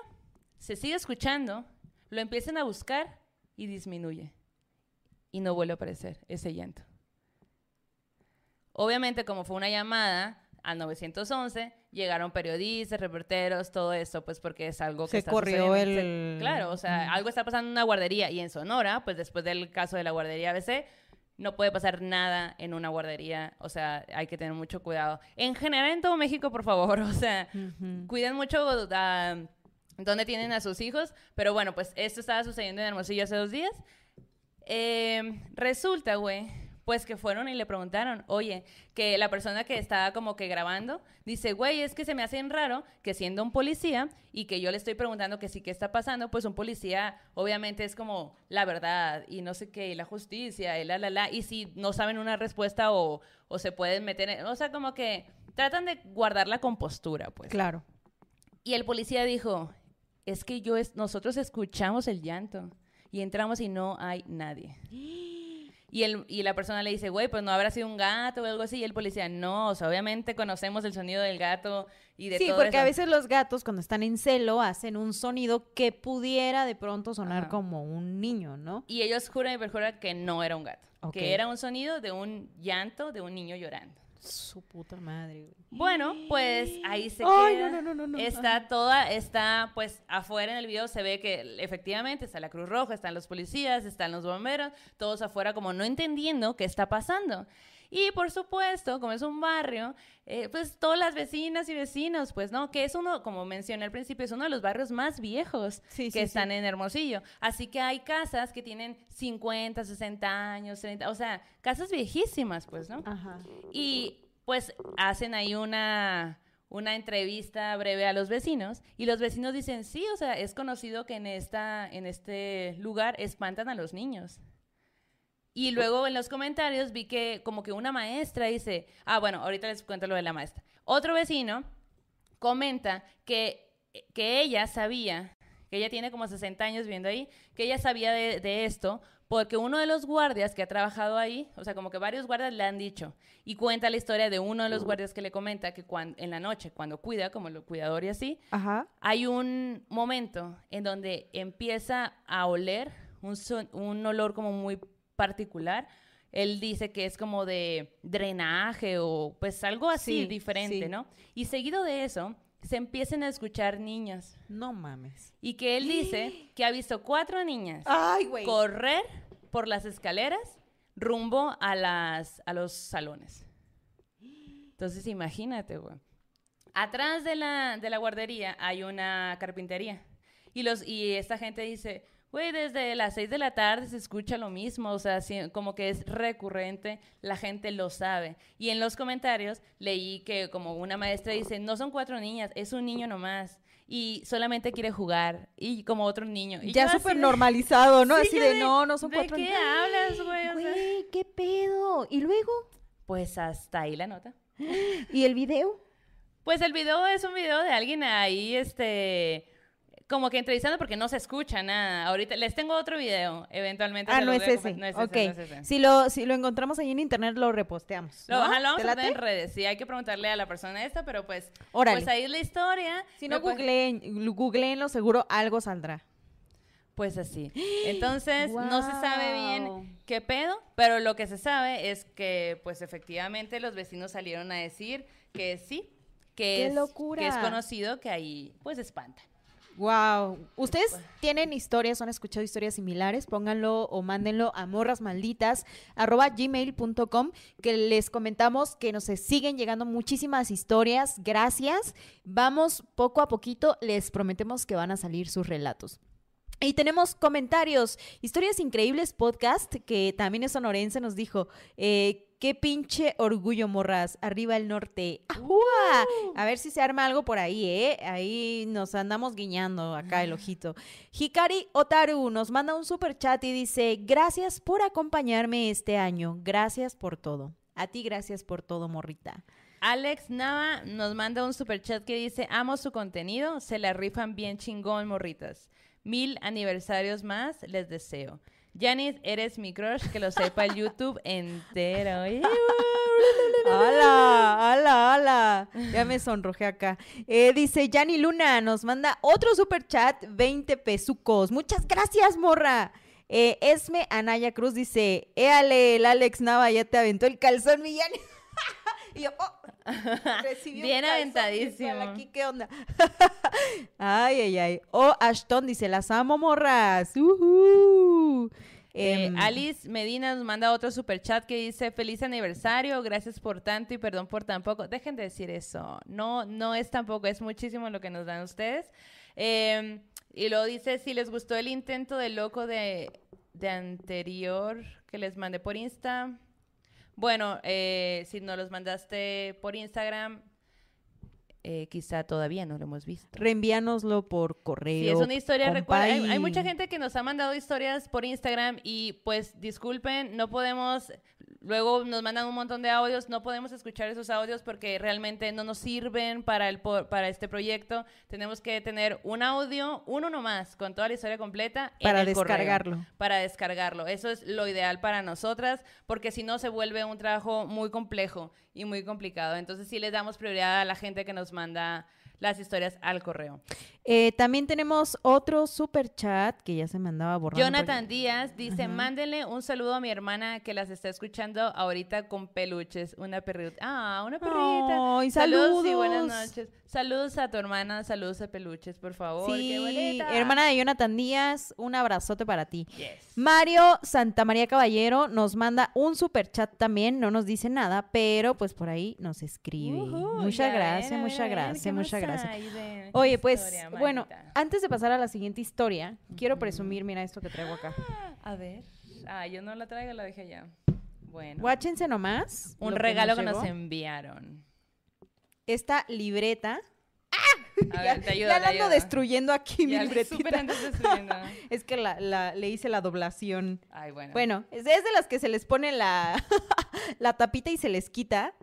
se sigue escuchando, lo empiezan a buscar y disminuye. Y no vuelve a aparecer ese llanto. Obviamente, como fue una llamada al 911, llegaron periodistas, reporteros, todo eso, pues porque es algo que Se está corrió el- claro, o sea, algo está pasando en una guardería y en Sonora, pues después del caso de la guardería ABC, no puede pasar nada en una guardería, o sea, hay que tener mucho cuidado. En general en todo México, por favor, o sea, cuiden mucho ah, dónde tienen a sus hijos, pero bueno, pues esto estaba sucediendo en Hermosillo hace dos días. Eh, resulta, güey, pues que fueron y le preguntaron, oye, que la persona que estaba como que grabando, dice, güey, es que se me hace bien raro que siendo un policía y que yo le estoy preguntando que sí, ¿qué está pasando? Pues un policía obviamente es como la verdad y no sé qué, y la justicia, y la, la, la, y si no saben una respuesta o, o se pueden meter en, o sea, como que tratan de guardar la compostura, pues. Claro. Y el policía dijo, es que yo es, nosotros escuchamos el llanto y entramos y no hay nadie. Y, el, y la persona le dice, güey, pues no habrá sido un gato o algo así. Y el policía, no, o sea, obviamente conocemos el sonido del gato y de Sí, todo porque a eso". veces los gatos cuando están en celo hacen un sonido que pudiera de pronto sonar Ajá. como un niño, ¿no? Y ellos juran y perjuran que no era un gato, que era un sonido de un llanto de un niño llorando. Su puta madre, güey. Bueno, pues ahí se Ay, queda. no, no, no, no, no. Está toda, está pues afuera en el video se ve que efectivamente está la Cruz Roja, están los policías, están los bomberos, todos afuera como no entendiendo qué está pasando. Y por supuesto, como es un barrio, eh, pues todas las vecinas y vecinos, pues no, que es uno, como mencioné al principio, es uno de los barrios más viejos Sí, que sí, están sí. en Hermosillo. Así que hay casas que tienen 50, 60 años, 30, o sea, casas viejísimas, pues, ¿no? Ajá. Y pues hacen ahí una, una entrevista breve a los vecinos y los vecinos dicen, sí, o sea, es conocido que en, esta, en este lugar espantan a los niños. Y luego en los comentarios vi que como que una maestra dice, ah, bueno, ahorita les cuento lo de la maestra. Otro vecino comenta que, que ella sabía, que ella tiene como 60 años viviendo ahí, que ella sabía de, de esto porque uno de los guardias que ha trabajado ahí, o sea, como que varios guardias le han dicho, y cuenta la historia de uno de los guardias que le comenta que cuan- en la noche, cuando cuida, como el cuidador y así, Ajá. hay un momento en donde empieza a oler un, son- un olor como muy particular. Él dice que es como de drenaje o pues algo así Sí, diferente, sí. ¿no? Y seguido de eso, se empiezan a escuchar niños. No mames. Y que él dice que ha visto cuatro niñas Ay, correr por las escaleras rumbo a, las, a los salones. Entonces, imagínate, güey. Atrás de la, de la guardería hay una carpintería. Y, los, y esta gente dice, güey, desde las seis de la tarde se escucha lo mismo. O sea, como que es recurrente, la gente lo sabe. Y en los comentarios leí que como una maestra dice, no son cuatro niñas, es un niño nomás. Y solamente quiere jugar. Y como otro niño. Y ya súper de- normalizado, ¿no? Sí, así de, no, no son ¿De cuatro qué niños. hablas, güey? O sea, Güey, qué pedo. ¿Y luego? pues hasta ahí la nota. ¿Y el video? Pues el video es un video de alguien ahí, este, como que entrevistando porque no se escucha nada. Ahorita les tengo otro video, eventualmente. Ah, se no es ese. No es ese, no es ese. Si, lo, si lo encontramos ahí en internet, lo reposteamos. Lo, ¿no? ajá, lo vamos ¿Te a en redes. Sí, hay que preguntarle a la persona esta, pero pues, Órale. pues ahí es la historia. Si no, puede- googleen, googleenlo, seguro algo saldrá. Pues así. Entonces, no se sabe bien qué pedo, pero lo que se sabe es que, pues efectivamente, los vecinos salieron a decir que sí, que, ¡Qué es, locura! que es conocido que ahí, pues, espantan. Wow. ¿Ustedes tienen historias o han escuchado historias similares? Pónganlo o mándenlo a morrasmalditas@gmail.com que les comentamos que nos siguen llegando muchísimas historias. Gracias. Vamos poco a poquito, les prometemos que van a salir sus relatos. Y tenemos comentarios. Historias Increíbles Podcast, que también es sonorense, nos dijo, eh, qué pinche orgullo, morras. Arriba el norte. ¡Ajúa! A ver si se arma algo por ahí, ¿eh? Ahí nos andamos guiñando acá el ojito. Hikari Otaru nos manda un super chat y dice, gracias por acompañarme este año. Gracias por todo. A ti gracias por todo, morrita. Alex Nava nos manda un super chat que dice, amo su contenido, se la rifan bien chingón, morritas. Mil aniversarios más, les deseo. Janis, eres mi crush, que lo sepa el YouTube entero. ¡Hala! ¡Hala! ¡Hala! Ya me sonrojé acá. Eh, dice Yanni Luna, nos manda otro super chat, 20 pesucos. Muchas gracias, morra. Eh, Esme Anaya Cruz dice, éale, el Alex Nava ya te aventó el calzón, mi y yo, oh, Bien aventadísimo. Aquí, ¿qué onda? ay, ay, ay. Oh, Ashton dice, las amo, morras. Eh, Em, Alice Medina nos manda otro super chat que dice feliz aniversario, gracias por tanto y perdón por tan poco. Dejen de decir eso. No, no es tampoco, es muchísimo lo que nos dan ustedes. Eh, y luego dice si les gustó el intento de loco de, de anterior que les mandé por Insta. Bueno, eh, si no los mandaste por Instagram, eh, quizá todavía no lo hemos visto. Reenvíanoslo por correo. Sí, es una historia, recuerda, hay, hay mucha gente que nos ha mandado historias por Instagram y pues disculpen, no podemos, luego nos mandan un montón de audios, no podemos escuchar esos audios porque realmente no nos sirven para, el, para este proyecto. Tenemos que tener un audio, uno nomás, con toda la historia completa. en Para correo, descargarlo. para descargarlo. Eso es lo ideal para nosotras porque si no se vuelve un trabajo muy complejo y muy complicado. Entonces sí les damos prioridad a la gente que nos manda las historias al correo. Eh, también tenemos otro super chat que ya se me andaba borrando. Jonathan Díaz dice, mándenle un saludo a mi hermana que las está escuchando ahorita con peluches, una perrita. Ah, una perrita. Ay, saludos y buenas noches. Saludos a tu hermana, saludos a peluches, por favor. Qué Sí, bonita. hermana de Jonathan Díaz, un abrazote para ti. Yes. Mario Santa María Caballero nos manda un super chat también, no nos dice nada, pero pues por ahí nos escribe. Ujú, muchas ya gracias, muchas gracias, ¿qué muchas más de Oye, pues historia, bueno, antes de pasar a la siguiente historia, quiero presumir, mira esto que traigo acá. A ver. Ah, yo no la traigo, la dejé allá. Bueno. Guáchense nomás. Un lo regalo que nos enviaron. Esta libreta. A ya ver, te ayudo, ya te la ando ayudo. destruyendo aquí mi Ya, libretita. destruyendo. Es que la, la- le hice la doblación. Ay, bueno. Bueno, es es de las que se les pone la, la tapita y se les quita.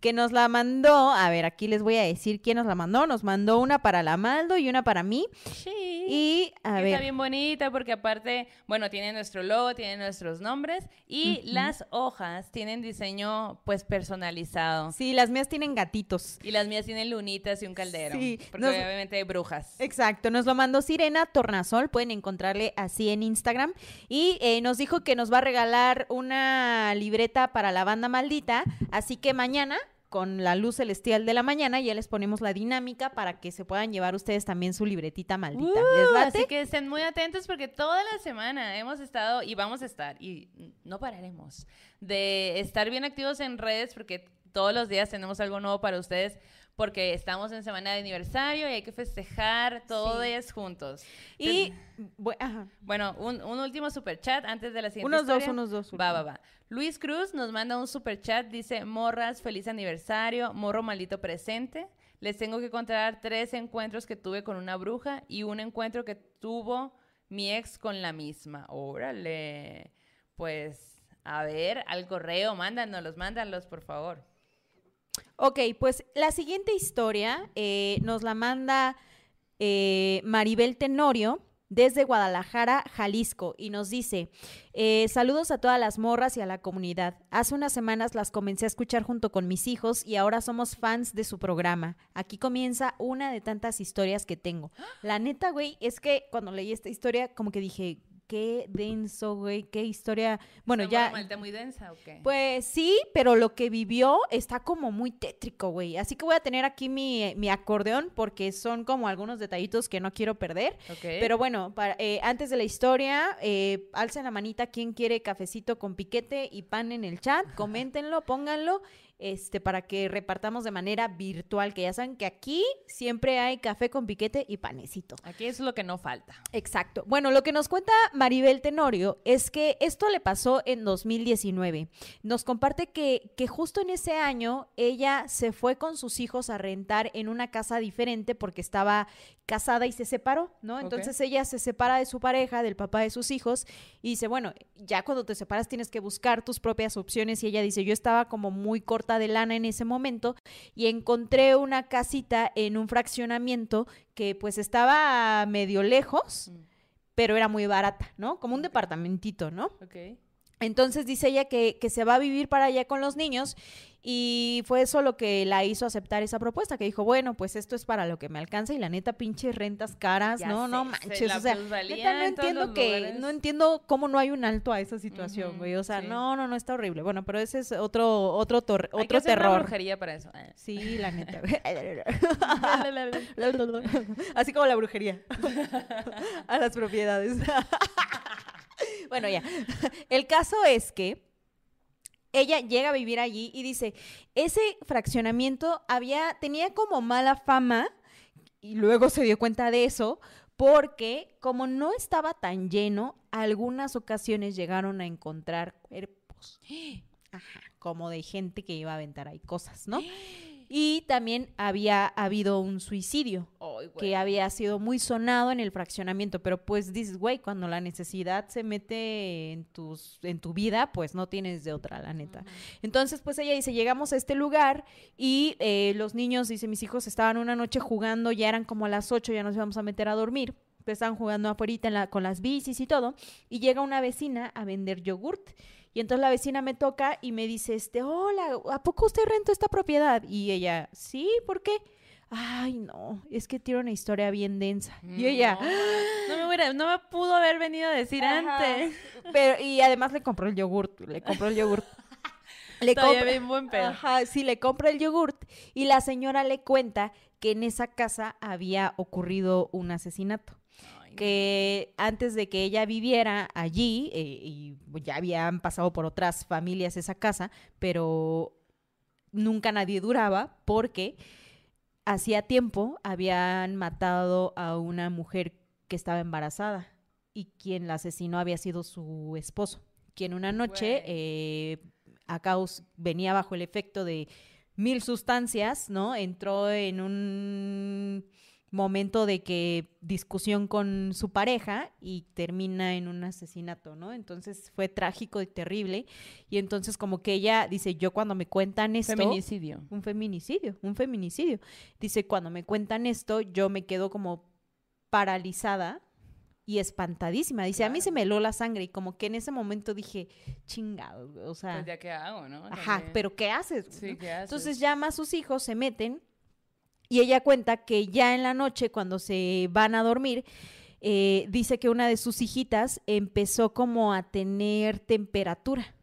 Que nos la mandó. A ver, aquí les voy a decir quién nos la mandó. Nos mandó una para la Maldo y una para mí. Sí. Y a ver. Está bien bonita porque aparte, bueno, tiene nuestro logo, tiene nuestros nombres y las hojas tienen diseño pues personalizado. Sí, las mías tienen gatitos. Y las mías tienen lunitas y un caldero. Sí, porque nos- obviamente hay brujas. Exacto, nos lo mandó Sirena Tornasol, pueden encontrarle así en Instagram. Y eh, nos dijo que nos va a regalar una libreta para la banda maldita. Así que mañana, con la luz celestial de la mañana, ya les ponemos la dinámica para que se puedan llevar ustedes también su libretita maldita. ¿Les Uh, late? así que estén muy atentos porque toda la semana hemos estado y vamos a estar y no pararemos de estar bien activos en redes porque todos los días tenemos algo nuevo para ustedes porque estamos en semana de aniversario y hay que festejar todos juntos. Y, ajá. Bueno, un, un último super chat antes de la siguiente Unos dos, historia. unos dos, Va, va, va. Luis Cruz nos manda un super chat, dice, morras, feliz aniversario, morro maldito presente. Les tengo que contar tres encuentros que tuve con una bruja y un encuentro que tuvo mi ex con la misma. Órale. Pues, a ver, al correo, mándanos, mándalos, por favor. Ok, pues la siguiente historia eh, nos la manda eh, Maribel Tenorio desde Guadalajara, Jalisco, y nos dice, eh, saludos a todas las morras y a la comunidad. Hace unas semanas las comencé a escuchar junto con mis hijos y ahora somos fans de su programa. Aquí comienza una de tantas historias que tengo. La neta, güey, es que cuando leí esta historia, como que dije, qué denso, güey, qué historia. Bueno, ¿Una ya... maldita muy densa o qué? Pues sí, pero lo que vivió está como muy tétrico, güey. Así que voy a tener aquí mi, mi acordeón porque son como algunos detallitos que no quiero perder. Ok. Pero bueno, para, eh, antes de la historia, eh, alcen la manita quien quiere cafecito con piquete y pan en el chat, coméntenlo, pónganlo este, para que repartamos de manera virtual, que ya saben que aquí siempre hay café con piquete y panecito. Aquí es lo que no falta. Exacto. Bueno, lo que nos cuenta Maribel Tenorio es que esto le pasó en 2019. Nos comparte que, que justo en ese año ella se fue con sus hijos a rentar en una casa diferente porque estaba casada y se separó, ¿no? Entonces ella se separa de su pareja, del papá de sus hijos, y dice, bueno, ya cuando te separas tienes que buscar tus propias opciones. Y ella dice, yo estaba como muy corta de lana en ese momento y encontré una casita en un fraccionamiento que pues estaba medio lejos, Mm. pero era muy barata, ¿no? Como un departamentito, ¿no? Ok. Entonces dice ella que, que se va a vivir para allá con los niños y fue eso lo que la hizo aceptar esa propuesta, que dijo, bueno, pues esto es para lo que me alcanza y la neta pinches rentas caras, Ya no, no sé, manches, o sea, neta no en entiendo que, lugares. no entiendo cómo no hay un alto a esa situación, güey, o sea, sí. no, no, no, está horrible, bueno, pero ese es otro, otro, tor- Hay que otro hacer una terror. brujería para eso. Eh. Sí, la neta. Así como la brujería. A las propiedades. bueno, ya. El caso es que ella llega a vivir allí y dice, ese fraccionamiento había, tenía como mala fama y luego se dio cuenta de eso porque como no estaba tan lleno, algunas ocasiones llegaron a encontrar cuerpos. Ajá, como de gente que iba a aventar ahí cosas, ¿no? Y también había habido un suicidio que había sido muy sonado en el fraccionamiento, pero pues dices, güey, cuando la necesidad se mete en tus en tu vida, pues no tienes de otra, la neta. Entonces, pues ella dice, llegamos a este lugar y eh, los niños, dice, mis hijos estaban una noche jugando, ya eran como a las 8, ya nos íbamos a meter a dormir. pues, estaban jugando afuera la, con las bicis y todo, y llega una vecina a vender yogurt. Y entonces la vecina me toca y me dice, este, hola, ¿a poco usted rentó esta propiedad? Y ella, sí, ¿por qué? Ay, no, es que tiene una historia bien densa. Y ella, No, no me, hubiera- no me pudo haber venido a decir Ajá. antes. pero, y además le compró el yogurt, le compró el yogurt. Le compra- bien buen pedo. Ajá, sí, le compra el yogurt y la señora le cuenta que en esa casa había ocurrido un asesinato. Que antes de que ella viviera allí, eh, y ya habían pasado por otras familias esa casa, pero nunca nadie duraba porque hacía tiempo habían matado a una mujer que estaba embarazada y quien la asesinó había sido su esposo, quien una noche eh, a caus- venía bajo el efecto de mil sustancias, ¿no? Entró en un momento de que discusión con su pareja y termina en un asesinato, ¿no? Entonces fue trágico y terrible y entonces como que ella dice, yo cuando me cuentan esto, Feminicidio. un feminicidio, un feminicidio. Dice, cuando me cuentan esto, yo me quedo como paralizada y espantadísima. Dice, a mí se me heló la sangre y como que en ese momento dije, chingado, o sea, Pues ya qué hago, ¿no? ajá, pero ¿qué haces? Sí, ¿no? ¿qué haces? Entonces llama a sus hijos, se meten y ella cuenta que ya en la noche, cuando se van a dormir, eh, dice que una de sus hijitas empezó como a tener temperatura.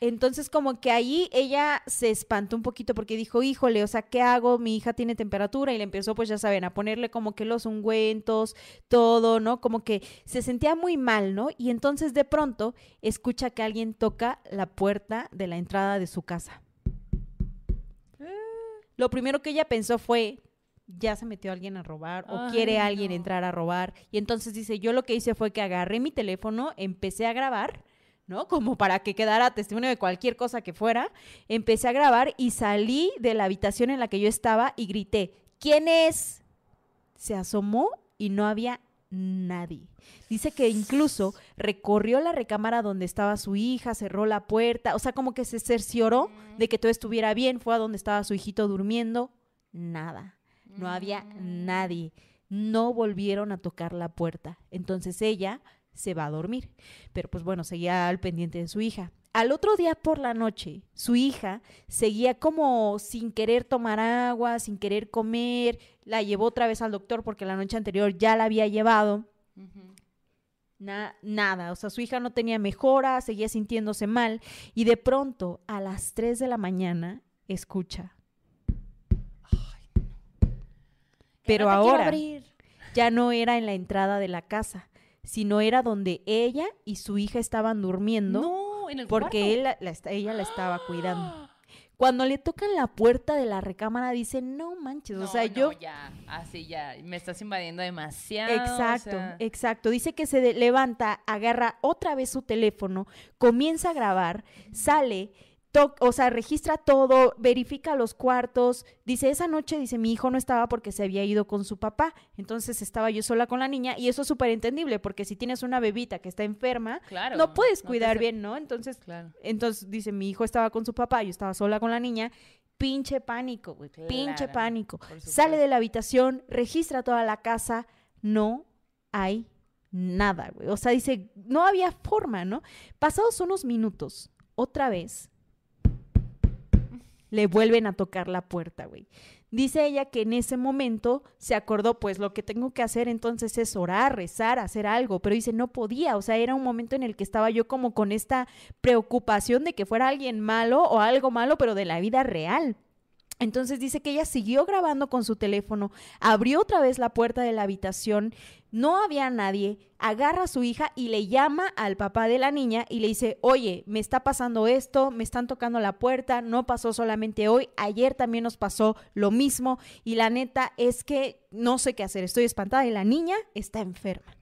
Entonces como que ahí ella se espantó un poquito porque dijo, híjole, o sea, ¿qué hago? Mi hija tiene temperatura y le empezó, pues ya saben, a ponerle como que los ungüentos, todo, ¿no? Como que se sentía muy mal, ¿no? Y entonces de pronto escucha que alguien toca la puerta de la entrada de su casa. Lo primero que ella pensó fue, ya se metió alguien a robar o quiere alguien no. entrar a robar. Y entonces dice, yo lo que hice fue que agarré mi teléfono, empecé a grabar, ¿no? Como para que quedara testimonio de cualquier cosa que fuera. Empecé a grabar y salí de la habitación en la que yo estaba y grité, ¿quién es? Se asomó y no había nadie. Dice que incluso recorrió la recámara donde estaba su hija, cerró la puerta, o sea, como que se cercioró de que todo estuviera bien, fue a donde estaba su hijito durmiendo, nada. No había nadie. No volvieron a tocar la puerta. Entonces ella se va a dormir. Pero pues bueno, seguía al pendiente de su hija. Al otro día por la noche, su hija seguía como sin querer tomar agua, sin querer comer. La llevó otra vez al doctor porque la noche anterior ya la había llevado. Na- nada, o sea, su hija no tenía mejora, seguía sintiéndose mal y de pronto a las 3 de la mañana escucha. Pero no quiero ahora abrir. ya no era en la entrada de la casa, sino era donde ella y su hija estaban durmiendo No, en el porque él la- ella la estaba cuidando. Cuando le tocan la puerta de la recámara, dice, no manches, o sea, no, yo... ya, así ya, me estás invadiendo demasiado. o Exacto, sea, exacto. Dice que se levanta, agarra otra vez su teléfono, comienza a grabar, sale, to- o sea, registra todo, verifica los cuartos. Dice, esa noche, dice, mi hijo no estaba porque se había ido con su papá. Entonces estaba yo sola con la niña y eso es súper entendible porque si tienes una bebita que está enferma, Claro. no puedes cuidar bien, ¿no? Entonces, Claro. entonces dice, mi hijo estaba con su papá, yo estaba sola con la niña. Pinche pánico, güey. Pinche pánico. Sale de la habitación, registra toda la casa, no hay nada, güey. O sea, dice, no había forma, ¿no? Pasados unos minutos, otra vez, le vuelven a tocar la puerta, güey. Dice ella que en ese momento se acordó, pues lo que tengo que hacer entonces es orar, rezar, hacer algo, pero dice, no podía, o sea, era un momento en el que estaba yo como con esta preocupación de que fuera alguien malo o algo malo, pero de la vida real. Entonces dice que ella siguió grabando con su teléfono, abrió otra vez la puerta de la habitación, no había nadie, agarra a su hija y le llama al papá de la niña y le dice, oye, me está pasando esto, me están tocando la puerta, no pasó solamente hoy, ayer también nos pasó lo mismo y la neta es que no sé qué hacer, estoy espantada y la niña está enferma.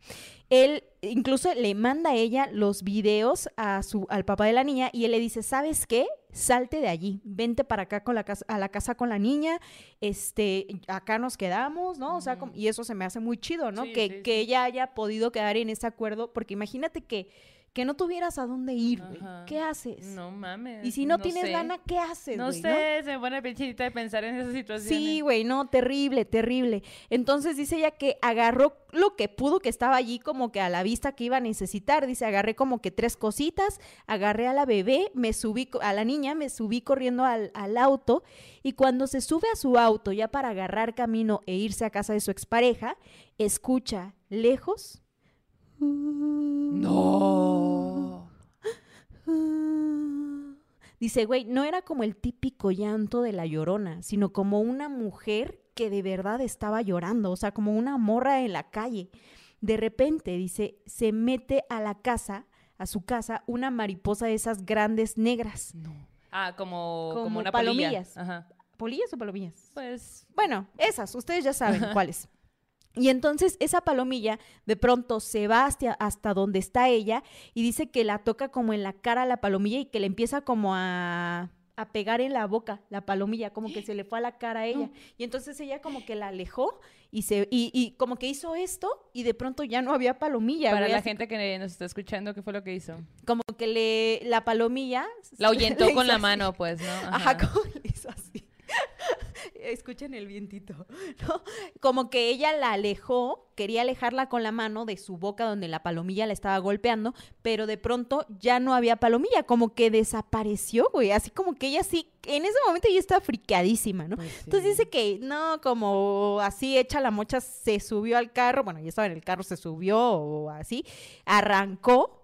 Él incluso le manda a ella los videos a su, al papá de la niña y él le dice, ¿sabes qué? Salte de allí, vente para acá con la casa, a la casa con la niña, este, acá nos quedamos, ¿no? O sea, como- y eso se me hace muy chido, ¿no? Sí, que, sí, que ella haya podido quedar en ese acuerdo, porque imagínate que, que no tuvieras a dónde ir, güey. ¿Qué haces? No mames. y si no, tienes sé. lana, ¿qué haces? No sé, se me pone pinchita de pensar en esa situación. Sí, güey, no, terrible, terrible. Entonces dice ella que agarró lo que pudo, que estaba allí como que a la vista que iba a necesitar. Dice, agarré como que tres cositas, agarré a la bebé, me subí, a la niña, me subí corriendo al, al auto y cuando se sube a su auto ya para agarrar camino e irse a casa de su expareja, escucha lejos. No. Dice, güey, no era como el típico llanto de la llorona, sino como una mujer que de verdad estaba llorando, o sea, como una morra en la calle. De repente, dice, se mete a la casa, a su casa, una mariposa de esas grandes negras. No. Ah, como, como, Como una palomilla. palomillas. Ajá. ¿Polillas o palomillas? Pues. Bueno, esas, ustedes ya saben cuáles. Y entonces esa palomilla de pronto se va hasta, hasta donde está ella y dice que la toca como en la cara a la palomilla y que le empieza como a, a pegar en la boca la palomilla, como que se le fue a la cara a ella. Y entonces ella como que la alejó y, se, y, y como que hizo esto y de pronto ya no había palomilla. Para güey, la así gente que nos está escuchando, ¿qué fue lo que hizo? Como que le, la palomilla... La ahuyentó con la así. mano, pues, ¿no? Ajá, como. Escuchen el vientito, ¿no? Como que ella la alejó, quería alejarla con la mano de su boca donde la palomilla la estaba golpeando, pero de pronto ya no había palomilla, como que desapareció, güey, así como que ella sí, en ese momento ella estaba friqueadísima, ¿no? Pues sí. Entonces dice que no, como así hecha la mocha, se subió al carro, bueno, ya estaba en el carro, se subió o así, arrancó,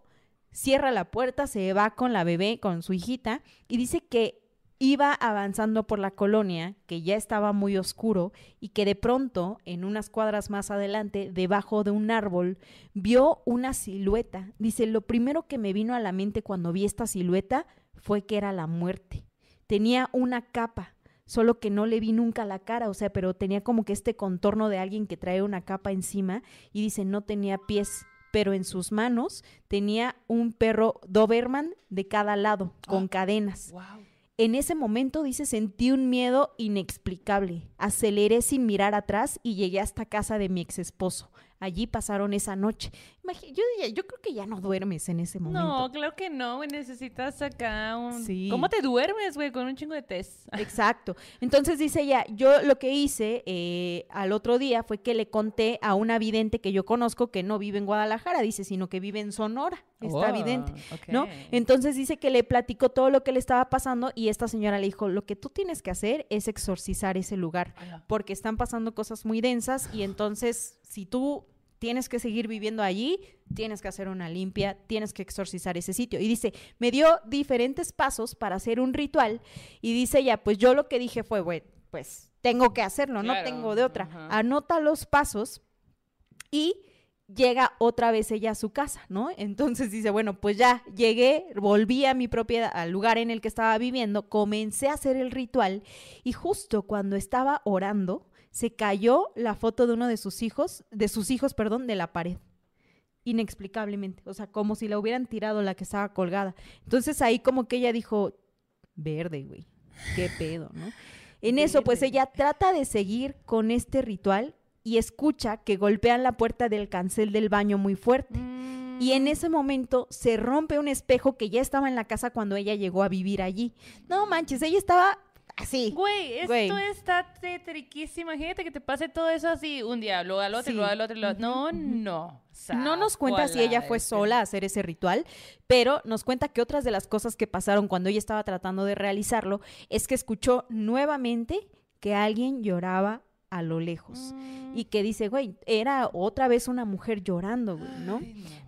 cierra la puerta, se va con la bebé, con su hijita, y dice que iba avanzando por la colonia, que ya estaba muy oscuro, y que de pronto, en unas cuadras más adelante, debajo de un árbol, vio una silueta. Dice, lo primero que me vino a la mente cuando vi esta silueta fue que era la muerte. Tenía una capa, solo que no le vi nunca la cara, o sea, pero tenía como que este contorno de alguien que trae una capa encima, y dice, no tenía pies. Pero en sus manos tenía un perro Doberman de cada lado, con cadenas. Wow. En ese momento, dice, sentí un miedo inexplicable. Aceleré sin mirar atrás y llegué hasta casa de mi ex esposo. Allí pasaron esa noche. Yo, diría- yo creo que ya no duermes en ese momento. No, claro que no, güey. Necesitas acá un. Sí. ¿Cómo te duermes, güey? Con un chingo de test. Exacto. Entonces dice ella, yo lo que hice eh, al otro día fue que le conté a una vidente que yo conozco que no vive en Guadalajara, dice, sino que vive en Sonora, esta Oh, vidente. ¿no? Entonces dice que le platicó todo lo que le estaba pasando y esta señora le dijo, lo que tú tienes que hacer es exorcizar ese lugar, porque están pasando cosas muy densas y entonces si tú tienes que seguir viviendo allí, tienes que hacer una limpia, tienes que exorcizar ese sitio. Y dice, me dio diferentes pasos para hacer un ritual y dice ella, pues yo lo que dije fue, bueno, pues tengo que hacerlo, no tengo de otra. Anota los pasos y llega otra vez ella a su casa, ¿no? Entonces dice, bueno, pues ya llegué, volví a mi propiedad, al lugar en el que estaba viviendo, comencé a hacer el ritual y justo cuando estaba orando, se cayó la foto de uno de sus hijos, de sus hijos, perdón, de la pared. Inexplicablemente, o sea, como si la hubieran tirado la que estaba colgada. Entonces ahí como que ella dijo, verde, güey, qué pedo, ¿no? En eso, pues ella trata de seguir con este ritual y escucha que golpean la puerta del cancel del baño muy fuerte. Y en ese momento se rompe un espejo que ya estaba en la casa cuando ella llegó a vivir allí. No manches, ella estaba así. Güey, esto está triquísimo. Imagínate que te pase todo eso así un día, luego al otro, luego al otro. No, no. No nos cuenta si ella fue sola a hacer ese ritual, pero nos cuenta que otras de las cosas que pasaron cuando ella estaba tratando de realizarlo es que escuchó nuevamente que alguien lloraba a lo lejos. Mm. Y que dice, güey, era otra vez una mujer llorando, güey, ¿no?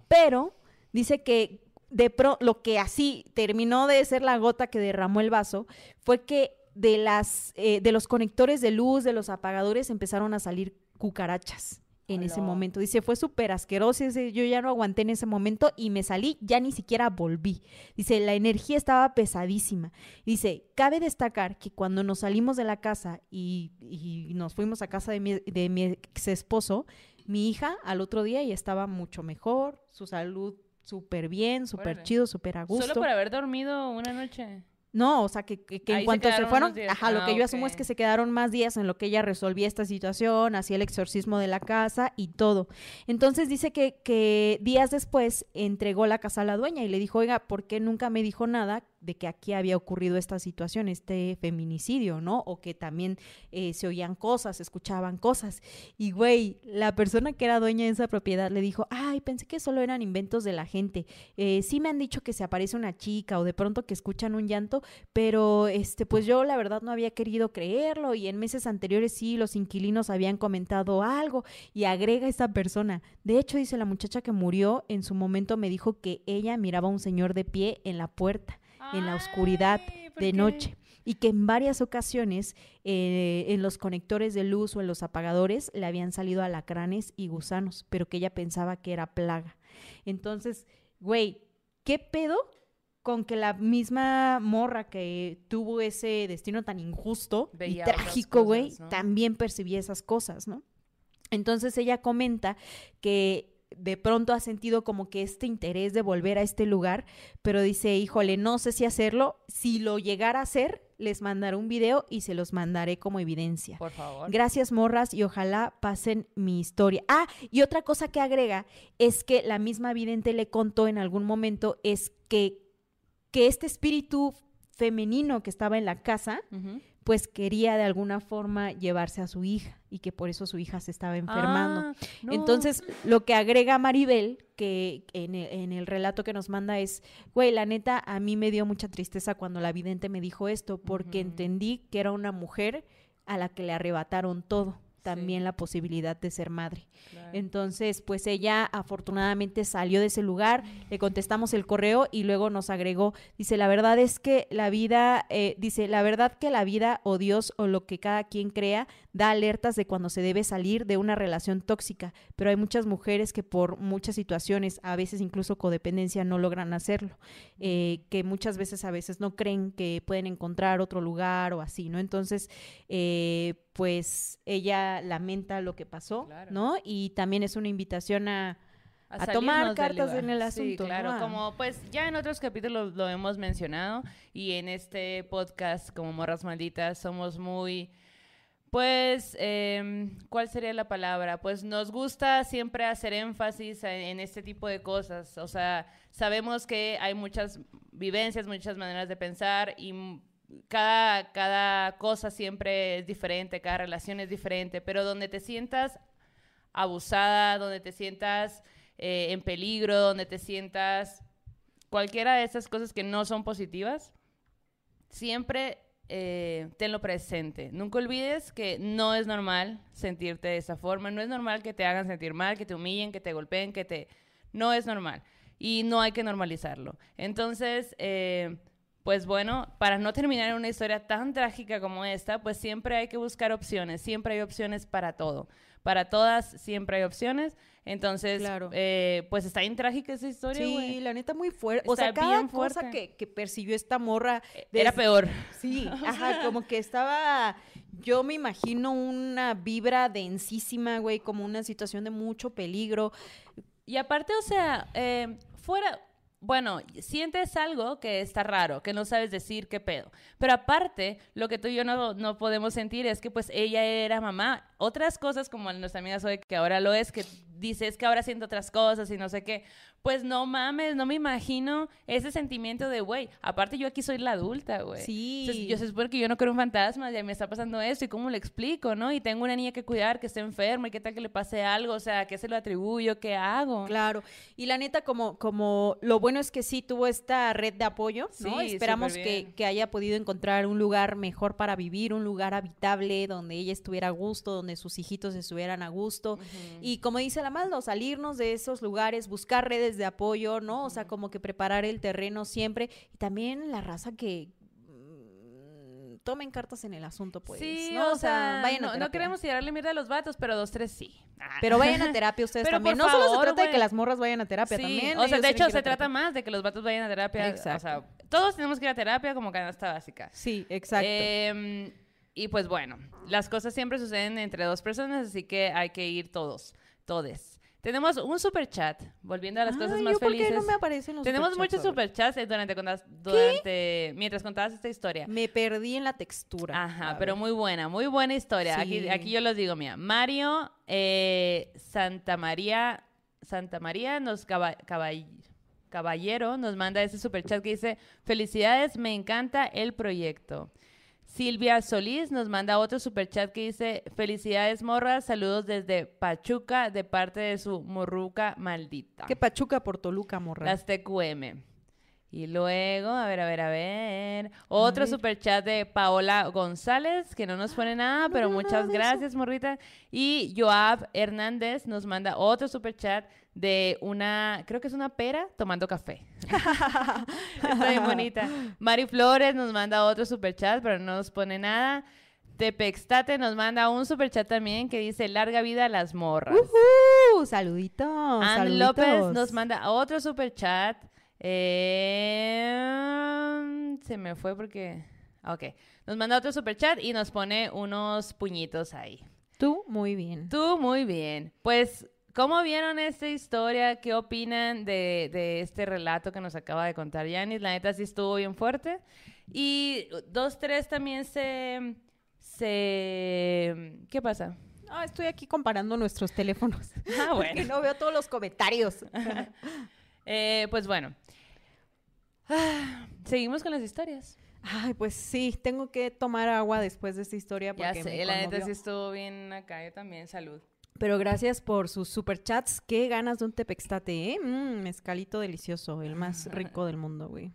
Pero dice que de pro lo que así terminó de ser la gota que derramó el vaso fue que de las eh, de los conectores de luz, de los apagadores empezaron a salir cucarachas en ese momento. Dice, fue súper asqueroso, yo ya no aguanté en ese momento y me salí, ya ni siquiera volví. Dice, la energía estaba pesadísima. Dice, cabe destacar que cuando nos salimos de la casa y, nos fuimos a casa de mi, de mi ex esposo, mi hija al otro día ya estaba mucho mejor, su salud súper bien, súper chido, súper a gusto. Solo por haber dormido una noche. No, o sea, que, en cuanto se, fueron, ajá, lo que ah, yo asumo es que se quedaron más días en lo que ella resolvía esta situación, hacía el exorcismo de la casa y todo. Entonces dice que, que días después entregó la casa a la dueña y le dijo, oiga, ¿por qué nunca me dijo nada? De que aquí había ocurrido esta situación, este feminicidio, ¿no? O que también eh, se oían cosas, se escuchaban cosas. Y, güey, la persona que era dueña de esa propiedad le dijo, ay, pensé que solo eran inventos de la gente. Eh, sí me han dicho que se aparece una chica o de pronto que escuchan un llanto, pero, este, pues yo la verdad no había querido creerlo y en meses anteriores sí, los inquilinos habían comentado algo y agrega esta persona. De hecho, dice la muchacha que murió, en su momento me dijo que ella miraba a un señor de pie en la puerta en la oscuridad de noche y que en varias ocasiones eh, en los conectores de luz o en los apagadores le habían salido alacranes y gusanos, pero que ella pensaba que era plaga. Entonces, güey, ¿qué pedo con que la misma morra que tuvo ese destino tan injusto y trágico, güey, también percibía esas cosas, ¿no? Entonces ella comenta que de pronto ha sentido como que este interés de volver a este lugar, pero dice, híjole, no sé si hacerlo. Si lo llegara a hacer, les mandaré un video y se los mandaré como evidencia. Por favor. Gracias, morras, y ojalá pasen mi historia. Ah, y otra cosa que agrega es que la misma vidente le contó en algún momento es que, que este espíritu femenino que estaba en la casa, pues quería de alguna forma llevarse a su hija y que por eso su hija se estaba enfermando. Ah, Entonces, lo que agrega Maribel, que en el, en el, relato que nos manda es, güey, la neta, a mí me dio mucha tristeza cuando la vidente me dijo esto, porque entendí que era una mujer a la que le arrebataron todo también la posibilidad de ser madre. Entonces, pues ella afortunadamente salió de ese lugar, le contestamos el correo y luego nos agregó, dice, la verdad es que la vida, eh, dice, la verdad que la vida o Dios o lo que cada quien crea da alertas de cuando se debe salir de una relación tóxica, pero hay muchas mujeres que por muchas situaciones, a veces incluso codependencia, no logran hacerlo, eh, que muchas veces a veces no creen que pueden encontrar otro lugar o así, ¿no? Entonces, eh, pues ella lamenta lo que pasó, ¿no? Y también es una invitación a, tomar cartas en el asunto. Sí, claro, como pues ya en otros capítulos lo hemos mencionado y en este podcast como Morras Malditas somos muy... Pues, em, ¿cuál sería la palabra? Pues nos gusta siempre hacer énfasis en, este tipo de cosas. O sea, sabemos que hay muchas vivencias, muchas maneras de pensar y cada, cada cosa siempre es diferente, cada relación es diferente, pero donde te sientas abusada, donde te sientas eh, en peligro, donde te sientas cualquiera de esas cosas que no son positivas, siempre eh, tenlo presente. Nunca olvides que no es normal sentirte de esa forma, no es normal que te hagan sentir mal, que te humillen, que te golpeen, que te... No es normal. Y no hay que normalizarlo. Entonces, eh, pues bueno, para no terminar en una historia tan trágica como esta, pues siempre hay que buscar opciones, siempre hay opciones para todo. Para todas siempre hay opciones. Entonces, Claro. eh, pues está bien trágica esa historia, Sí, la neta muy fuerte. O sea, cada bien cosa fuerte. que, que percibió esta morra. Era desde- peor. Sí, ajá, como que estaba, yo me imagino una vibra densísima, güey, como una situación de mucho peligro. Y aparte, o sea, eh, fuera, bueno, sientes algo que está raro, que no sabes decir qué pedo. Pero aparte, lo que tú y yo no, no podemos sentir es que pues ella era mamá. Otras cosas, como nuestra amiga Zoe, que ahora lo es, que dice es que ahora siento otras cosas y no sé qué. Pues no mames, no me imagino ese sentimiento de, güey, aparte yo aquí soy la adulta, güey. Sí. Entonces, yo se supone que yo no creo en fantasmas, ya me está pasando esto y cómo le explico, ¿no? Y tengo una niña que cuidar que está enferma y qué tal que le pase algo, o sea, ¿a qué se lo atribuyo? ¿Qué hago? Claro. Y la neta, como, como lo bueno es que sí tuvo esta red de apoyo, ¿no? Sí, Esperamos que, que haya podido encontrar un lugar mejor para vivir, un lugar habitable, donde ella estuviera a gusto, donde sus hijitos estuvieran a gusto. Y como dice la Maldo, salirnos de esos lugares, buscar redes de apoyo, ¿no? O sea, como que preparar el terreno siempre. Y también la raza que mm, tomen cartas en el asunto, pues. sí, ¿no? o sea, vayan a no, no terapia. queremos tirarle mierda a los vatos, pero dos, tres sí. Ah. Pero vayan a terapia ustedes Pero también. por no solo se favor, trata de que las morras vayan a terapia, Sí, también. o sea, de hecho a se trata más de que los vatos vayan a terapia. Exacto. O sea, todos tenemos que ir a terapia como canasta básica. Sí, exacto. Em, y pues bueno, las cosas siempre suceden entre dos personas, así que hay que ir todos, todes. Tenemos un super chat, volviendo a las cosas más ¿yo por felices. qué no me aparecen los Tenemos muchos superchats durante, contas- durante mientras contabas esta historia. Me perdí en la textura. Ajá, A pero ver. muy buena, muy buena historia. Sí. Aquí, aquí yo los digo, mira, Mario eh, Santa María, Santa María nos caba- caball- Caballero nos manda ese superchat que dice, felicidades, me encanta el proyecto. Silvia Solís nos manda otro superchat que dice, felicidades morras, saludos desde Pachuca de parte de su morruca maldita. Qué pachuca por Toluca, morra. Las TQM. Y luego, a ver, a ver, a ver. Otro ver. superchat de Paola González, que no nos pone nada, pero muchas gracias, morrita. Y Joab Hernández nos manda otro superchat de una, creo que es una pera tomando café. Está bien bonita. Mari Flores nos manda otro superchat, pero no nos pone nada. Tepextate nos manda un superchat también que dice larga vida a las morras. ¡Uhú! Saluditos. Ann. López nos manda otro super chat. Eh, se me fue porque. ah, Ok. Nos manda otro super chat y nos pone unos puñitos ahí. Tú, muy bien. Tú, muy bien. Pues, ¿cómo vieron esta historia? ¿Qué opinan de, de este relato que nos acaba de contar Yanis? La neta sí estuvo bien fuerte. Y dos, tres también se. se ¿Qué pasa? Ah, estoy aquí comparando nuestros teléfonos. Ah, bueno. Porque no veo todos los comentarios. Eh, pues bueno. Ah, Seguimos con las historias. Ay, pues sí, tengo que tomar agua después de esta historia Ya porque sé, me la neta sí estuvo bien acá. Yo también, salud. Pero gracias por sus superchats. Qué ganas de un tepextate, ¿eh? Mm, mezcalito delicioso, el más rico del mundo, güey.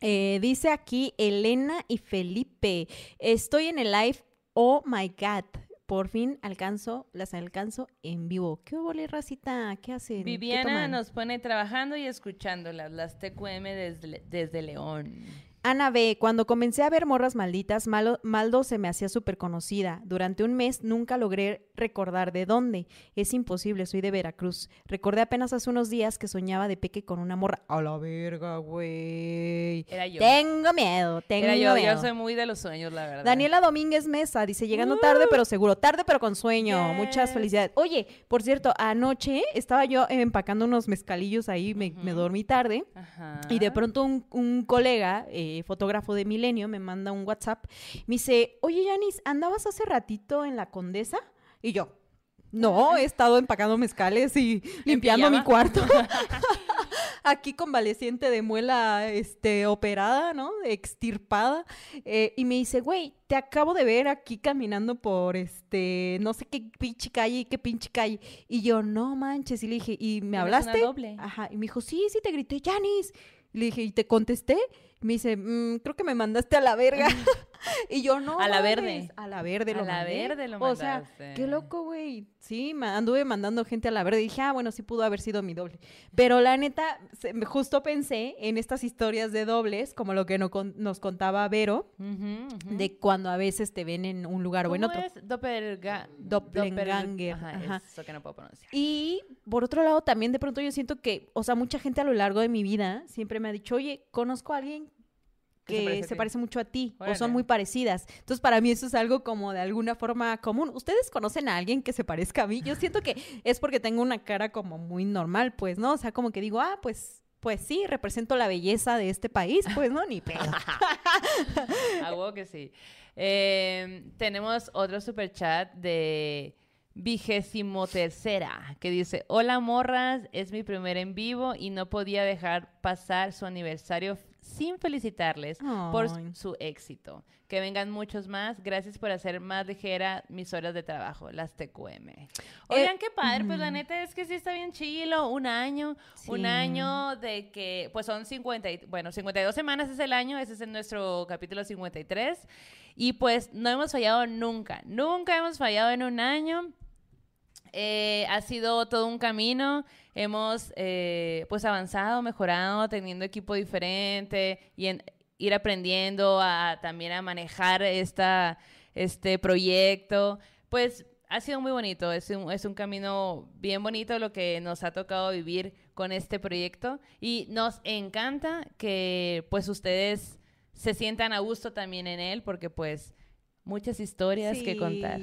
Eh, dice aquí Elena y Felipe. Estoy en el live. Oh my God. Por fin alcanzo, las alcanzo en vivo. ¿Qué hubo, racita? ¿Qué hacen? ¿Qué Viviana nos pone trabajando y escuchándolas, las TQM desde, desde León. Ana B, cuando comencé a ver morras malditas, Malo- Maldo se me hacía súper conocida. Durante un mes nunca logré recordar de dónde. Es imposible, soy de Veracruz. Recordé apenas hace unos días que soñaba de peque con una morra. A la verga, güey. Era yo. Tengo miedo, tengo Era yo, miedo. yo soy muy de los sueños, la verdad. Daniela Domínguez Mesa dice, llegando tarde pero seguro, tarde pero con sueño. Muchas felicidades. Oye, por cierto, anoche estaba yo empacando unos mezcalillos ahí, me, me dormí tarde. Ajá. Y de pronto un, un colega, eh, fotógrafo de Milenio, me manda un WhatsApp. Me dice, oye, Yanis, ¿andabas hace ratito en la Condesa? Y yo, no, he estado empacando mezcales y limpiando mi cuarto. Aquí convaleciente de muela este, operada, ¿no? Extirpada. Eh, y me dice, güey, te acabo de ver aquí caminando por este, no sé qué pinche calle, qué pinche calle. Y yo, no manches. Y le dije, ¿y me Tienes una hablaste? doble. Ajá. Y me dijo, sí, sí, te grité, Janis. Y le dije, ¿y te contesté? Me dice, "Mm, creo que me mandaste a la verga. y yo, no. A la mames, verde. A la verde lo A la mandé". verde lo O sea, mandaste. qué loco, güey. Sí, anduve mandando gente a la verde. Dije, ah, bueno, sí pudo haber sido mi doble. Pero la neta, justo pensé en estas historias de dobles, como lo que no con- nos contaba Vero, de cuando a veces te ven en un lugar o en ¿Cómo otro. es? Doppelga- Doppelganger, Ajá, ajá. eso que no puedo pronunciar. Y por otro lado, también de pronto yo siento que, o sea, mucha gente a lo largo de mi vida siempre me ha dicho, oye, conozco a alguien ¿Qué se que parece se parece mucho a ti o son muy parecidas. Entonces, para mí eso es algo como de alguna forma común. ¿Ustedes conocen a alguien que se parezca a mí? Yo siento que es porque tengo una cara como muy normal, pues, ¿no? O sea, como que digo, ah, pues, pues sí, represento la belleza de este país, pues, ¿no? Ni pedo. Huevo que sí. Eh, tenemos otro super chat de vigésimo tercera que dice, hola morras, es mi primer en vivo y no podía dejar pasar su aniversario sin felicitarles por su éxito. Que vengan muchos más. Gracias por hacer más ligera mis horas de trabajo, las TQM. Oigan, qué padre, pues la neta es que sí está bien chilo, un año, un Sí. año de que, pues son 50, y- bueno, 52 semanas es el año, ese es en nuestro capítulo 53, y pues no hemos fallado nunca, nunca hemos fallado en un año. Eh, ha sido todo un camino, hemos eh, pues avanzado, mejorado, teniendo equipo diferente y ir aprendiendo a también a manejar esta, este proyecto. Pues ha sido muy bonito, es un, es un camino bien bonito lo que nos ha tocado vivir con este proyecto. Y nos encanta que pues ustedes se sientan a gusto también en él porque pues muchas historias que contar.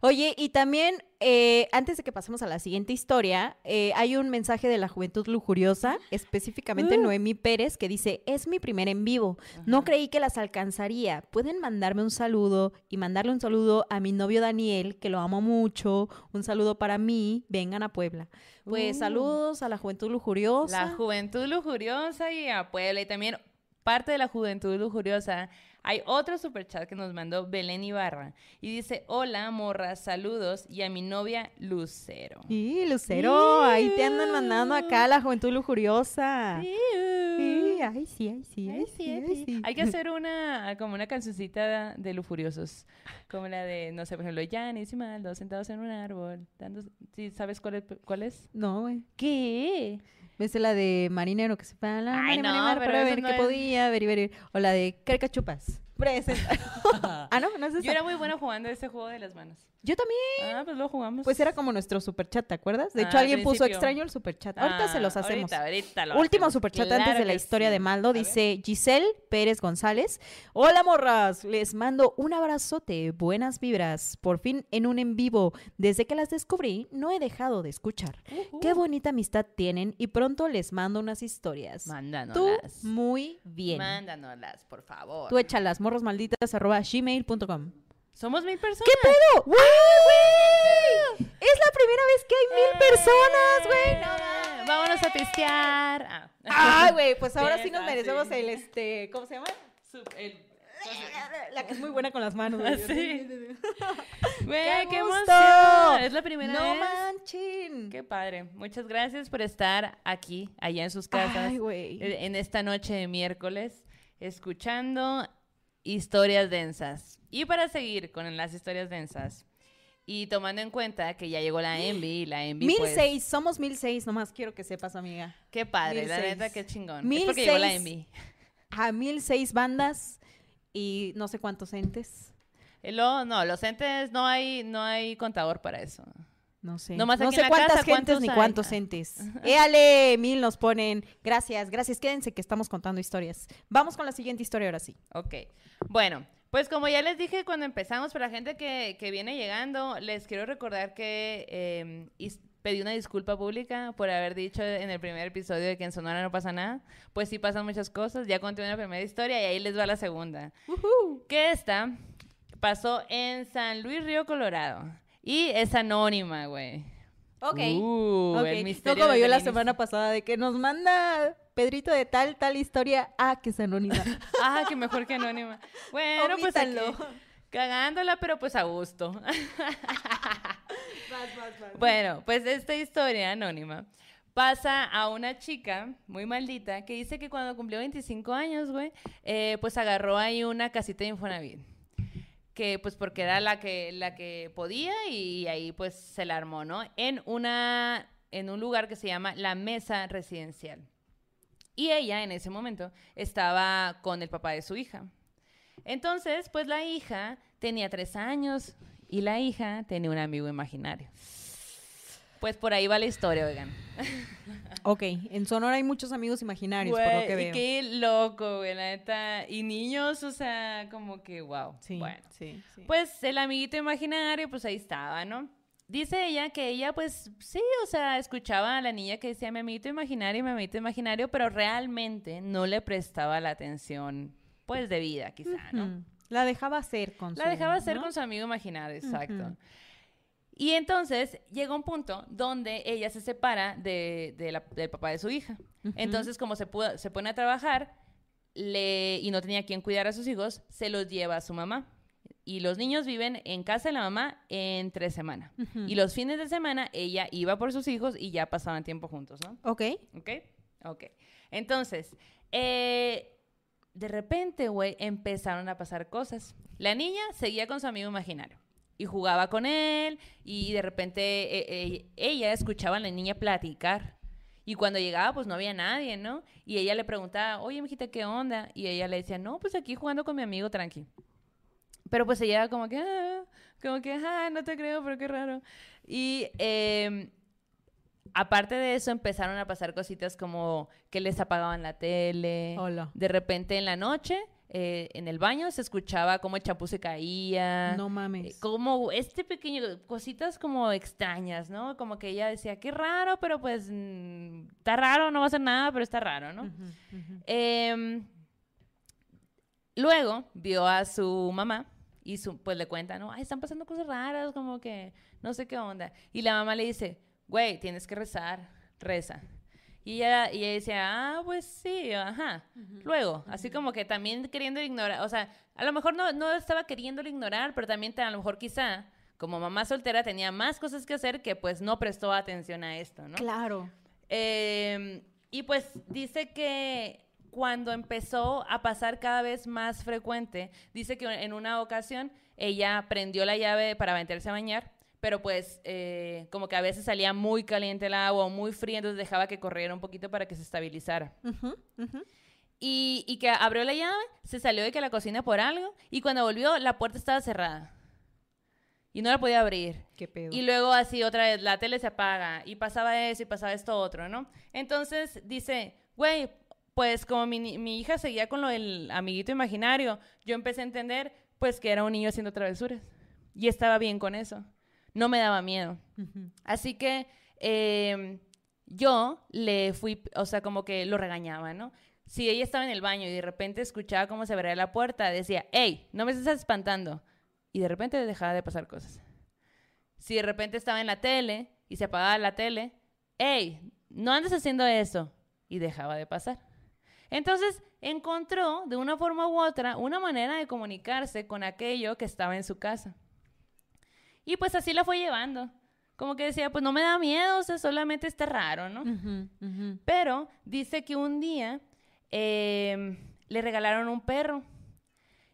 Oye, y también, eh, antes de que pasemos a la siguiente historia, eh, hay un mensaje de la Juventud Lujuriosa, específicamente Uh. Noemí Pérez, que dice, es mi primer en vivo, no creí que las alcanzaría. Pueden mandarme un saludo y mandarle un saludo a mi novio Daniel, que lo amo mucho, un saludo para mí, vengan a Puebla. Pues Uh. saludos a la Juventud Lujuriosa. La juventud lujuriosa y a Puebla. Y también parte de la juventud lujuriosa. Hay otro superchat que nos mandó Belén Ibarra. Y dice, hola, morra, saludos. Y a mi novia, Lucero. Sí, Lucero, ahí te andan mandando acá la Juventud Lujuriosa. Sí, ay, sí, ay, sí, ay, Ay, sí, ay, sí. sí. Hay que hacer una, como una cancioncita de lujuriosos. Como la de, no sé, por ejemplo, Janis y Maldo sentados en un árbol. Dando, ¿sí ¿Sabes cuál es? ¿Cuál es? No, güey. ¿Qué? ¿Ves la de marinero que se para la Ay, no, mar para ver no qué es- podía, ver y ver. O la de Carcachupas. Presenta. ah, no, no es esa. Yo era muy buena jugando ese juego de las manos. Yo también. Ah, pues lo jugamos. Pues era como nuestro superchat, ¿te acuerdas? De hecho, Ah, al alguien puso extraño el superchat. Ahorita se los Ah, hacemos. Ahorita, ahorita lo Último hacemos. superchat Claro antes de la historia sí. de Maldo. Dice Giselle Pérez González. Hola, morras. Les mando un abrazote. Buenas vibras. Por fin en un en vivo. Desde que las descubrí, no he dejado de escuchar. Qué bonita amistad tienen y pronto les mando unas historias. Tú Mándanoslas. muy bien. Mándanoslas, por favor. Tú échalas, morrosmalditas arroba gmail.com. Somos mil personas. ¿Qué pedo? ¡Güey! Es la primera vez que hay mil personas, güey. No. Vámonos a pistear. Ah. Ay, güey, pues ahora sí nos ah, merecemos sí. el este, ¿cómo se llama? El- La que es muy buena con las manos. güey. Sí. Güey, ¡Qué emoción. Es la primera no vez. manchen. Qué padre. Muchas gracias por estar aquí, allá en sus casas, Ay, güey. eh, en esta noche de miércoles, escuchando historias densas. Y para seguir con las historias densas, y tomando en cuenta que ya llegó la Envy, y la Envy, Mil pues, seis, somos mil seis, nomás quiero que sepas, amiga. qué padre, mil la seis. neta, qué chingón. Mil es porque llegó la. Envy. A mil seis bandas y no sé cuántos entes. Y luego, no, los entes, no hay, no hay contador para eso. No sé. Nomás no sé cuántas casa, gentes ¿cuántos ni hay? cuántos entes. Éale, mil nos ponen. Gracias, gracias. Quédense que estamos contando historias. Vamos con la siguiente historia ahora sí. Ok. Bueno, pues como ya les dije cuando empezamos, para la gente que, que viene llegando, les quiero recordar que eh, pedí una disculpa pública por haber dicho en el primer episodio de que en Sonora no pasa nada. Pues sí pasan muchas cosas. Ya conté una primera historia y ahí les va la segunda. Que esta pasó en San Luis Río Colorado. Y es anónima, güey. Ok. Uh, Ok. el No misterio como desde yo la semana pasada de que nos manda Pedrito de tal, tal historia. Ah, que es anónima. Ah, que mejor que anónima. Bueno, pues aquí, cagándola, pero pues a gusto. Bueno, pues esta historia anónima pasa a una chica muy maldita que dice que cuando cumplió 25 años, güey, eh, pues agarró ahí una casita de Infonavit. Que pues porque era la que, la que podía y ahí pues se la armó, ¿no? En, una, en un lugar que se llama La Mesa Residencial. Y ella en ese momento estaba con el papá de su hija. Entonces, pues la hija tenía tres años y la hija tenía un amigo imaginario. Pues por ahí va la historia, oigan. Ok, en Sonora hay muchos amigos imaginarios, por lo que veo. qué loco, güey, la neta. Y niños, o sea, como que, wow. Sí, Bueno. sí, sí. Pues el amiguito imaginario, pues ahí estaba, ¿no? Dice ella que ella, pues sí, o sea, escuchaba a la niña que decía mi amiguito imaginario, mi amiguito imaginario, pero realmente no le prestaba la atención, pues, de vida, quizá, ¿no? La dejaba hacer con La su- dejaba hacer ¿no? con su amigo imaginario, exacto. Ujú. Y entonces llega un punto donde ella se separa de, de la- del papá de su hija. Entonces, como se, pudo- se pone a trabajar le, y no tenía quien cuidar a sus hijos, se los lleva a su mamá. Y los niños viven en casa de la mamá en tres semanas. Ujú. Y los fines de semana ella iba por sus hijos y ya pasaban tiempo juntos, ¿no? Ok. ¿Ok? Ok. Entonces, eh, de repente, güey, empezaron a pasar cosas. La niña seguía con su amigo imaginario y jugaba con él y de repente eh, eh, ella escuchaba a la niña platicar. Y cuando llegaba, pues no había nadie, ¿no? Y ella le preguntaba, oye, mijita, ¿qué onda? Y ella le decía, no, pues aquí jugando con mi amigo, tranqui. Pero pues ella como que, ah, como que, ah, no te creo, pero qué raro. Y em, aparte de eso, empezaron a pasar cositas como que les apagaban la tele. Hola. De repente en la noche, eh, en el baño, se escuchaba como el chapú se caía. No Eh, mames. Como este pequeño, cositas como extrañas, ¿no? Como que ella decía, qué raro, pero pues mm, está raro, no va a hacer nada, pero está raro, ¿no? Em, luego vio a su mamá y su, pues le cuenta, ¿no? Ay, están pasando cosas raras, como que no sé qué onda. Y la mamá le dice, güey, tienes que rezar, reza. Y ella, y ella decía, ah, pues sí, ajá. Luego, así como que también queriendo ignorar, o sea, a lo mejor no, no estaba queriéndolo ignorar, pero también a lo mejor quizá, como mamá soltera, tenía más cosas que hacer que pues no prestó atención a esto, ¿no? Claro. Eh, y pues dice que cuando empezó a pasar cada vez más frecuente, dice que en una ocasión ella prendió la llave para meterse a bañar, pero pues eh, como que a veces salía muy caliente el agua o muy fría, entonces dejaba que corriera un poquito para que se estabilizara. Ujú, ujú. Y, y que abrió la llave, se salió de que la cocina por algo, y cuando volvió la puerta estaba cerrada. Y no la podía abrir. Qué pedo. Y luego así otra vez la tele se apaga y pasaba eso y pasaba esto otro, ¿no? Entonces dice, güey, pues como mi, mi hija seguía con lo del amiguito imaginario, yo empecé a entender pues que era un niño haciendo travesuras. Y estaba bien con eso. No me daba miedo. Así que eh, yo le fui, o sea, como que lo regañaba, ¿no? Si ella estaba en el baño y de repente escuchaba cómo se abría la puerta, decía, hey, no me estás espantando. Y de repente dejaba de pasar cosas. Si de repente estaba en la tele y se apagaba la tele, hey, no andes haciendo eso. Y dejaba de pasar. Entonces encontró de una forma u otra una manera de comunicarse con aquello que estaba en su casa. Y pues así la fue llevando. Como que decía, pues no me da miedo, o sea, solamente está raro, ¿no? Pero dice que un día eh, le regalaron un perro.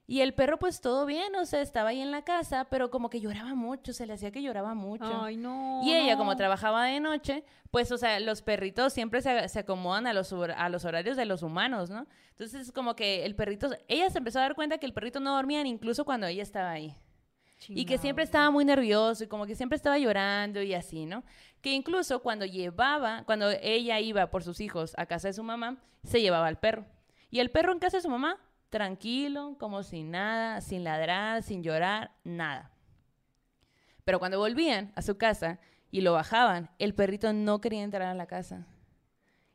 Y el perro, pues todo bien, o sea, estaba ahí en la casa, pero como que lloraba mucho, se le hacía que lloraba mucho. Ay, no. y ella, no. como trabajaba de noche, pues, o sea, los perritos siempre se, se acomodan a los, a los horarios de los humanos, ¿no? Entonces, como que el perrito, ella se empezó a dar cuenta que el perrito no dormía incluso cuando ella estaba ahí. Y que siempre estaba muy nervioso y como que siempre estaba llorando y así, ¿no? Que incluso cuando llevaba, cuando ella iba por sus hijos a casa de su mamá, se llevaba al perro. Y el perro en casa de su mamá, tranquilo, como sin nada, sin ladrar, sin llorar, nada. Pero cuando volvían a su casa y lo bajaban, el perrito no quería entrar a la casa.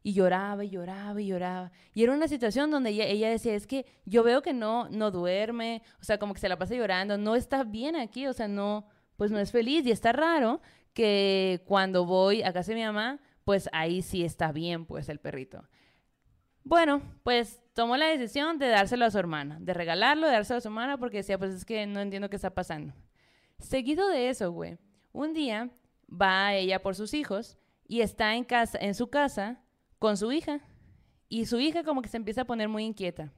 Y lloraba y lloraba y lloraba. Y era una situación donde ella, ella decía, es que yo veo que no, no duerme, o sea, como que se la pasa llorando, no está bien aquí, o sea, no, pues no es feliz. Y está raro que cuando voy a casa de mi mamá, pues ahí sí está bien, pues el perrito. Bueno, pues tomó la decisión de dárselo a su hermana, de regalarlo, de dárselo a su hermana, porque decía, pues es que no entiendo qué está pasando. Seguido de eso, güey, un día va ella por sus hijos y está en casa, en su casa con su hija. Y su hija como que se empieza a poner muy inquieta.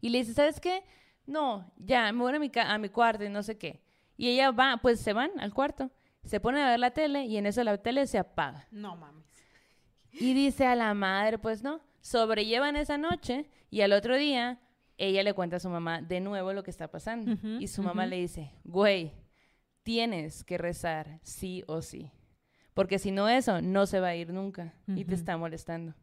Y le dice, ¿sabes qué? No, ya, me voy a mi, a mi cuarto y no sé qué. Y ella va, pues se van al cuarto, se ponen a ver la tele y en eso la tele se apaga. No mames. Y dice a la madre, pues no, sobrellevan esa noche y al otro día ella le cuenta a su mamá de nuevo lo que está pasando. Y su mamá le dice, güey, tienes que rezar sí o sí. Porque si no eso, no se va a ir nunca y te está molestando.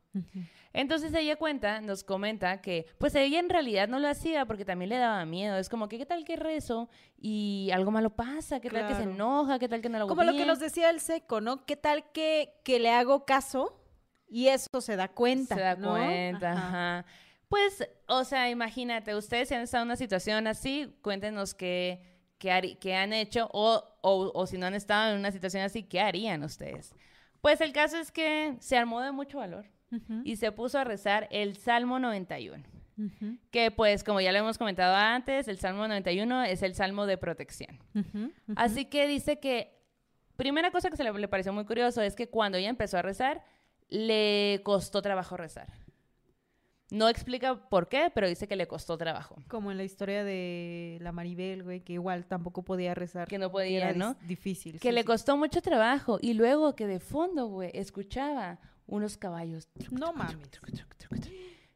Entonces ella cuenta, nos comenta que pues ella en realidad no lo hacía porque también le daba miedo. Es como que qué tal que rezo y algo malo pasa, qué tal que se enoja, qué tal que no lo hago Como lo que nos decía el seco, ¿no? ¿Qué tal que, que le hago caso y eso se da cuenta? Se da ¿no? cuenta, Ajá. ajá. Pues, o sea, imagínate, ustedes si han estado en una situación así, cuéntenos qué, qué, hari- qué han hecho o, o, o si no han estado en una situación así, ¿qué harían ustedes? Pues el caso es que se armó de mucho valor Ujú, y se puso a rezar el Salmo 91. ujú, Que pues, como ya lo hemos comentado antes, el Salmo 91 es el Salmo de protección. ujú, ujú. Así que dice que, primera cosa que se le, le pareció muy curioso es que cuando ella empezó a rezar, le costó trabajo rezar. No explica por qué, pero dice que le costó trabajo. Como en la historia de la Maribel, güey, que igual tampoco podía rezar. Que no que podía, era ¿no? Difícil. Que sí, le sí. costó mucho trabajo. Y luego que de fondo, güey, escuchaba unos caballos. No mames.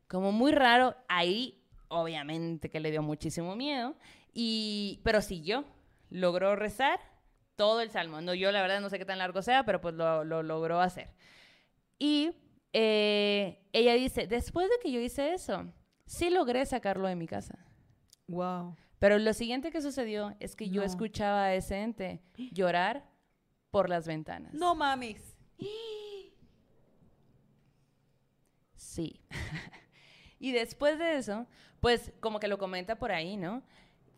Como muy raro. Ahí, obviamente, que le dio muchísimo miedo. Y, pero siguió. Logró rezar todo el salmo. No, yo la verdad no sé qué tan largo sea, pero pues lo, lo logró hacer. Y eh, ella dice, después de que yo hice eso, sí logré sacarlo de mi casa. Wow. Pero lo siguiente que sucedió es que yo escuchaba a ese ente llorar por las ventanas. No mames. Sí. y después de eso, pues como que lo comenta por ahí, ¿no?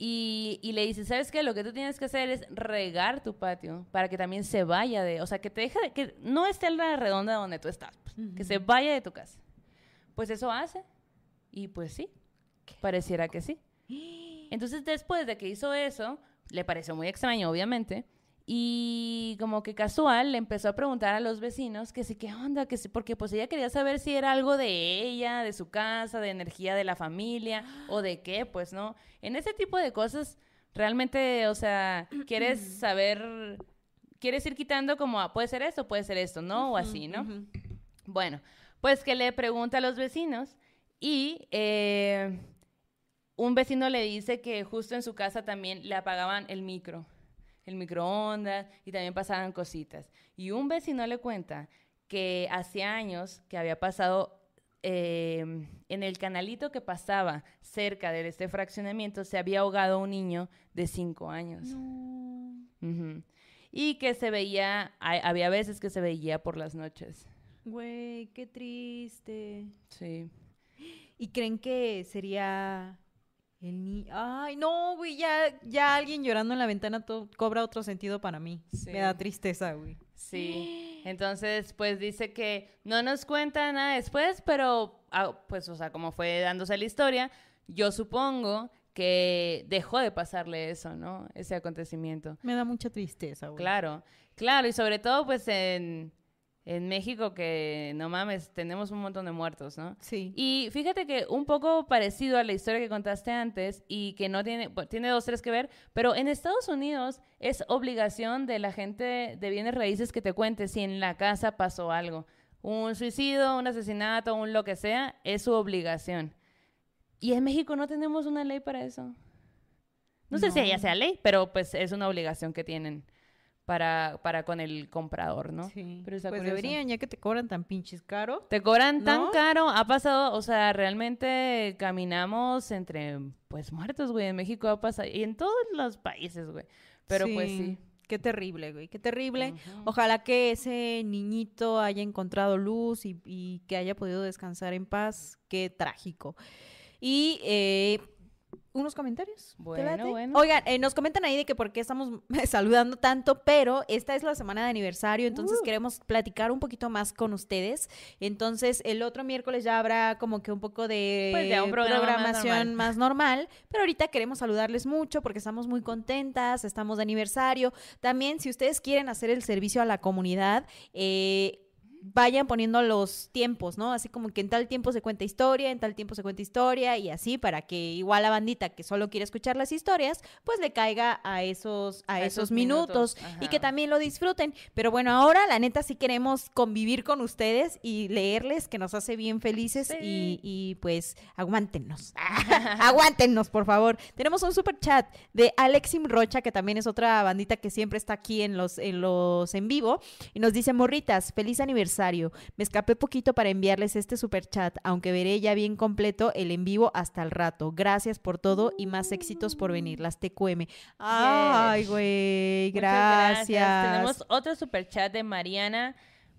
Y, y le dice, ¿sabes qué? Lo que tú tienes que hacer es regar tu patio para que también se vaya de, o sea, que te deje, de- que no esté en la redonda donde tú estás, pues, que se vaya de tu casa. Pues eso hace. Y pues sí, pareciera que sí. Entonces después de que hizo eso, le pareció muy extraño, obviamente, y como que casual le empezó a preguntar a los vecinos que sí, qué onda, que sí, porque pues ella quería saber si era algo de ella, de su casa, de energía de la familia o de qué, pues no. En ese tipo de cosas, realmente, o sea, quieres saber, quieres ir quitando como, ah, puede ser esto, puede ser esto, ¿no? O así, ¿no? Bueno, pues que le pregunta a los vecinos y eh, un vecino le dice que justo en su casa también le apagaban el micro, el microondas y también pasaban cositas. Y un vecino le cuenta que hacía años que había pasado eh, en el canalito que pasaba cerca de este fraccionamiento se había ahogado un niño de cinco años. No. Ujú. Y que se veía, hay- había veces que se veía por las noches. Güey, qué triste. Sí. ¿Y creen que sería el? Ay, no, güey, ya, ya alguien llorando en la ventana cobra otro sentido para mí. Sí. Me da tristeza, güey. Sí. Entonces, pues dice que no nos cuenta nada después, pero ah, pues, o sea, como fue dándose la historia, yo supongo que dejó de pasarle eso, ¿no? Ese acontecimiento. Me da mucha tristeza, güey. Claro, claro, y sobre todo pues en, en México que no mames, tenemos un montón de muertos, ¿no? Sí. Y fíjate que un poco parecido a la historia que contaste antes y que no tiene, tiene dos, tres que ver, pero en Estados Unidos es obligación de la gente de bienes raíces que te cuente si en la casa pasó algo. Un suicidio, un asesinato, un lo que sea, es su obligación. Y en México no tenemos una ley para eso. No, sé si ella sea ley, pero pues es una obligación que tienen para, para con el comprador, ¿no? Sí. Pero pues deberían, ya que te cobran tan pinches caro. Te cobran tan caro, ha pasado, o sea, realmente caminamos entre, pues, muertos, güey, en México ha pasado, y en todos los países, güey, pero pues sí. Qué terrible, güey, qué terrible. Ojalá que ese niñito haya encontrado luz y, y que haya podido descansar en paz. Qué trágico. Y eh, unos comentarios. ¿Te Bueno. Oigan, eh, nos comentan ahí de que por qué estamos saludando tanto, pero esta es la semana de aniversario, entonces Uh. queremos platicar un poquito más con ustedes. Entonces, el otro miércoles ya habrá como que un poco de Pues ya un programa más programación normal. más normal, pero ahorita queremos saludarles mucho porque estamos muy contentas, estamos de aniversario. También, si ustedes quieren hacer el servicio a la comunidad, eh, vayan poniendo los tiempos, ¿no? Así como que en tal tiempo se cuenta historia, en tal tiempo se cuenta historia y así para que igual la bandita que solo quiere escuchar las historias, pues le caiga a esos a, A esos, esos minutos, minutos, y que también lo disfruten. Pero bueno, ahora la neta sí queremos convivir con ustedes y leerles que nos hace bien felices Sí. y, y, pues aguántenos. aguántenos, por favor. Tenemos un super chat de Alexim Rocha, que también es otra bandita que siempre está aquí en los en los en vivo y nos dice, "Morritas, feliz aniversario. Me escapé poquito para enviarles este super chat, aunque veré ya bien completo el en vivo hasta el rato. Gracias por todo y más éxitos por venir. Las TQM." Ay, güey, gracias. Tenemos otro super chat de Mariana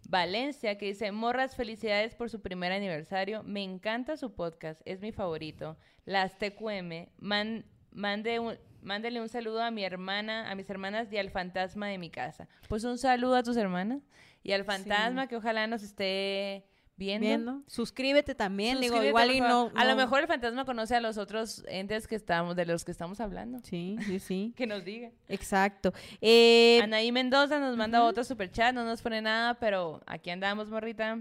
Valencia que dice, morras, felicidades por su primer aniversario. Me encanta su podcast, es mi favorito. Las TQM, man- mande un, mándele un saludo a mi hermana, a mis hermanas y al fantasma de mi casa. Pues un saludo a tus hermanas y al fantasma que ojalá nos esté viendo. viendo. Suscríbete también, digo, Suscríbete, igual por y no, A lo mejor el fantasma conoce a los otros entes que estamos, de los que estamos hablando. Sí, sí, sí. Que nos diga. Exacto. Eh, Anaí Mendoza nos manda otro super chat, no nos pone nada, pero aquí andamos, morrita.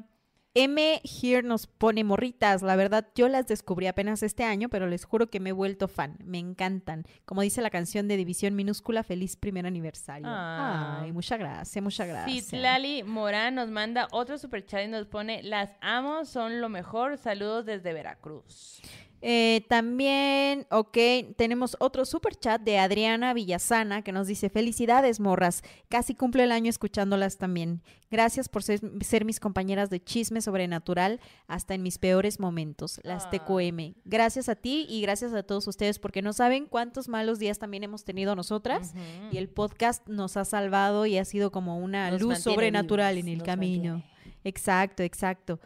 M. Here nos pone morritas. La verdad, yo las descubrí apenas este año, pero les juro que me he vuelto fan. Me encantan. Como dice la canción de División Minúscula, feliz primer aniversario. Ah. Ay, muchas gracias, muchas gracias. Citlali Morán nos manda otro super chat y nos pone, las amo, son lo mejor, saludos desde Veracruz. Eh, también, ok, tenemos otro super chat de Adriana Villasana que nos dice: Felicidades, morras. Casi cumplo el año escuchándolas también. Gracias por ser, ser mis compañeras de chisme sobrenatural hasta en mis peores momentos, las Ah. TQM. Gracias a ti y gracias a todos ustedes porque no saben cuántos malos días también hemos tenido nosotras. Y el podcast nos ha salvado y ha sido como una Nos luz sobrenatural vivos, en el camino. mantiene. Exacto, exacto.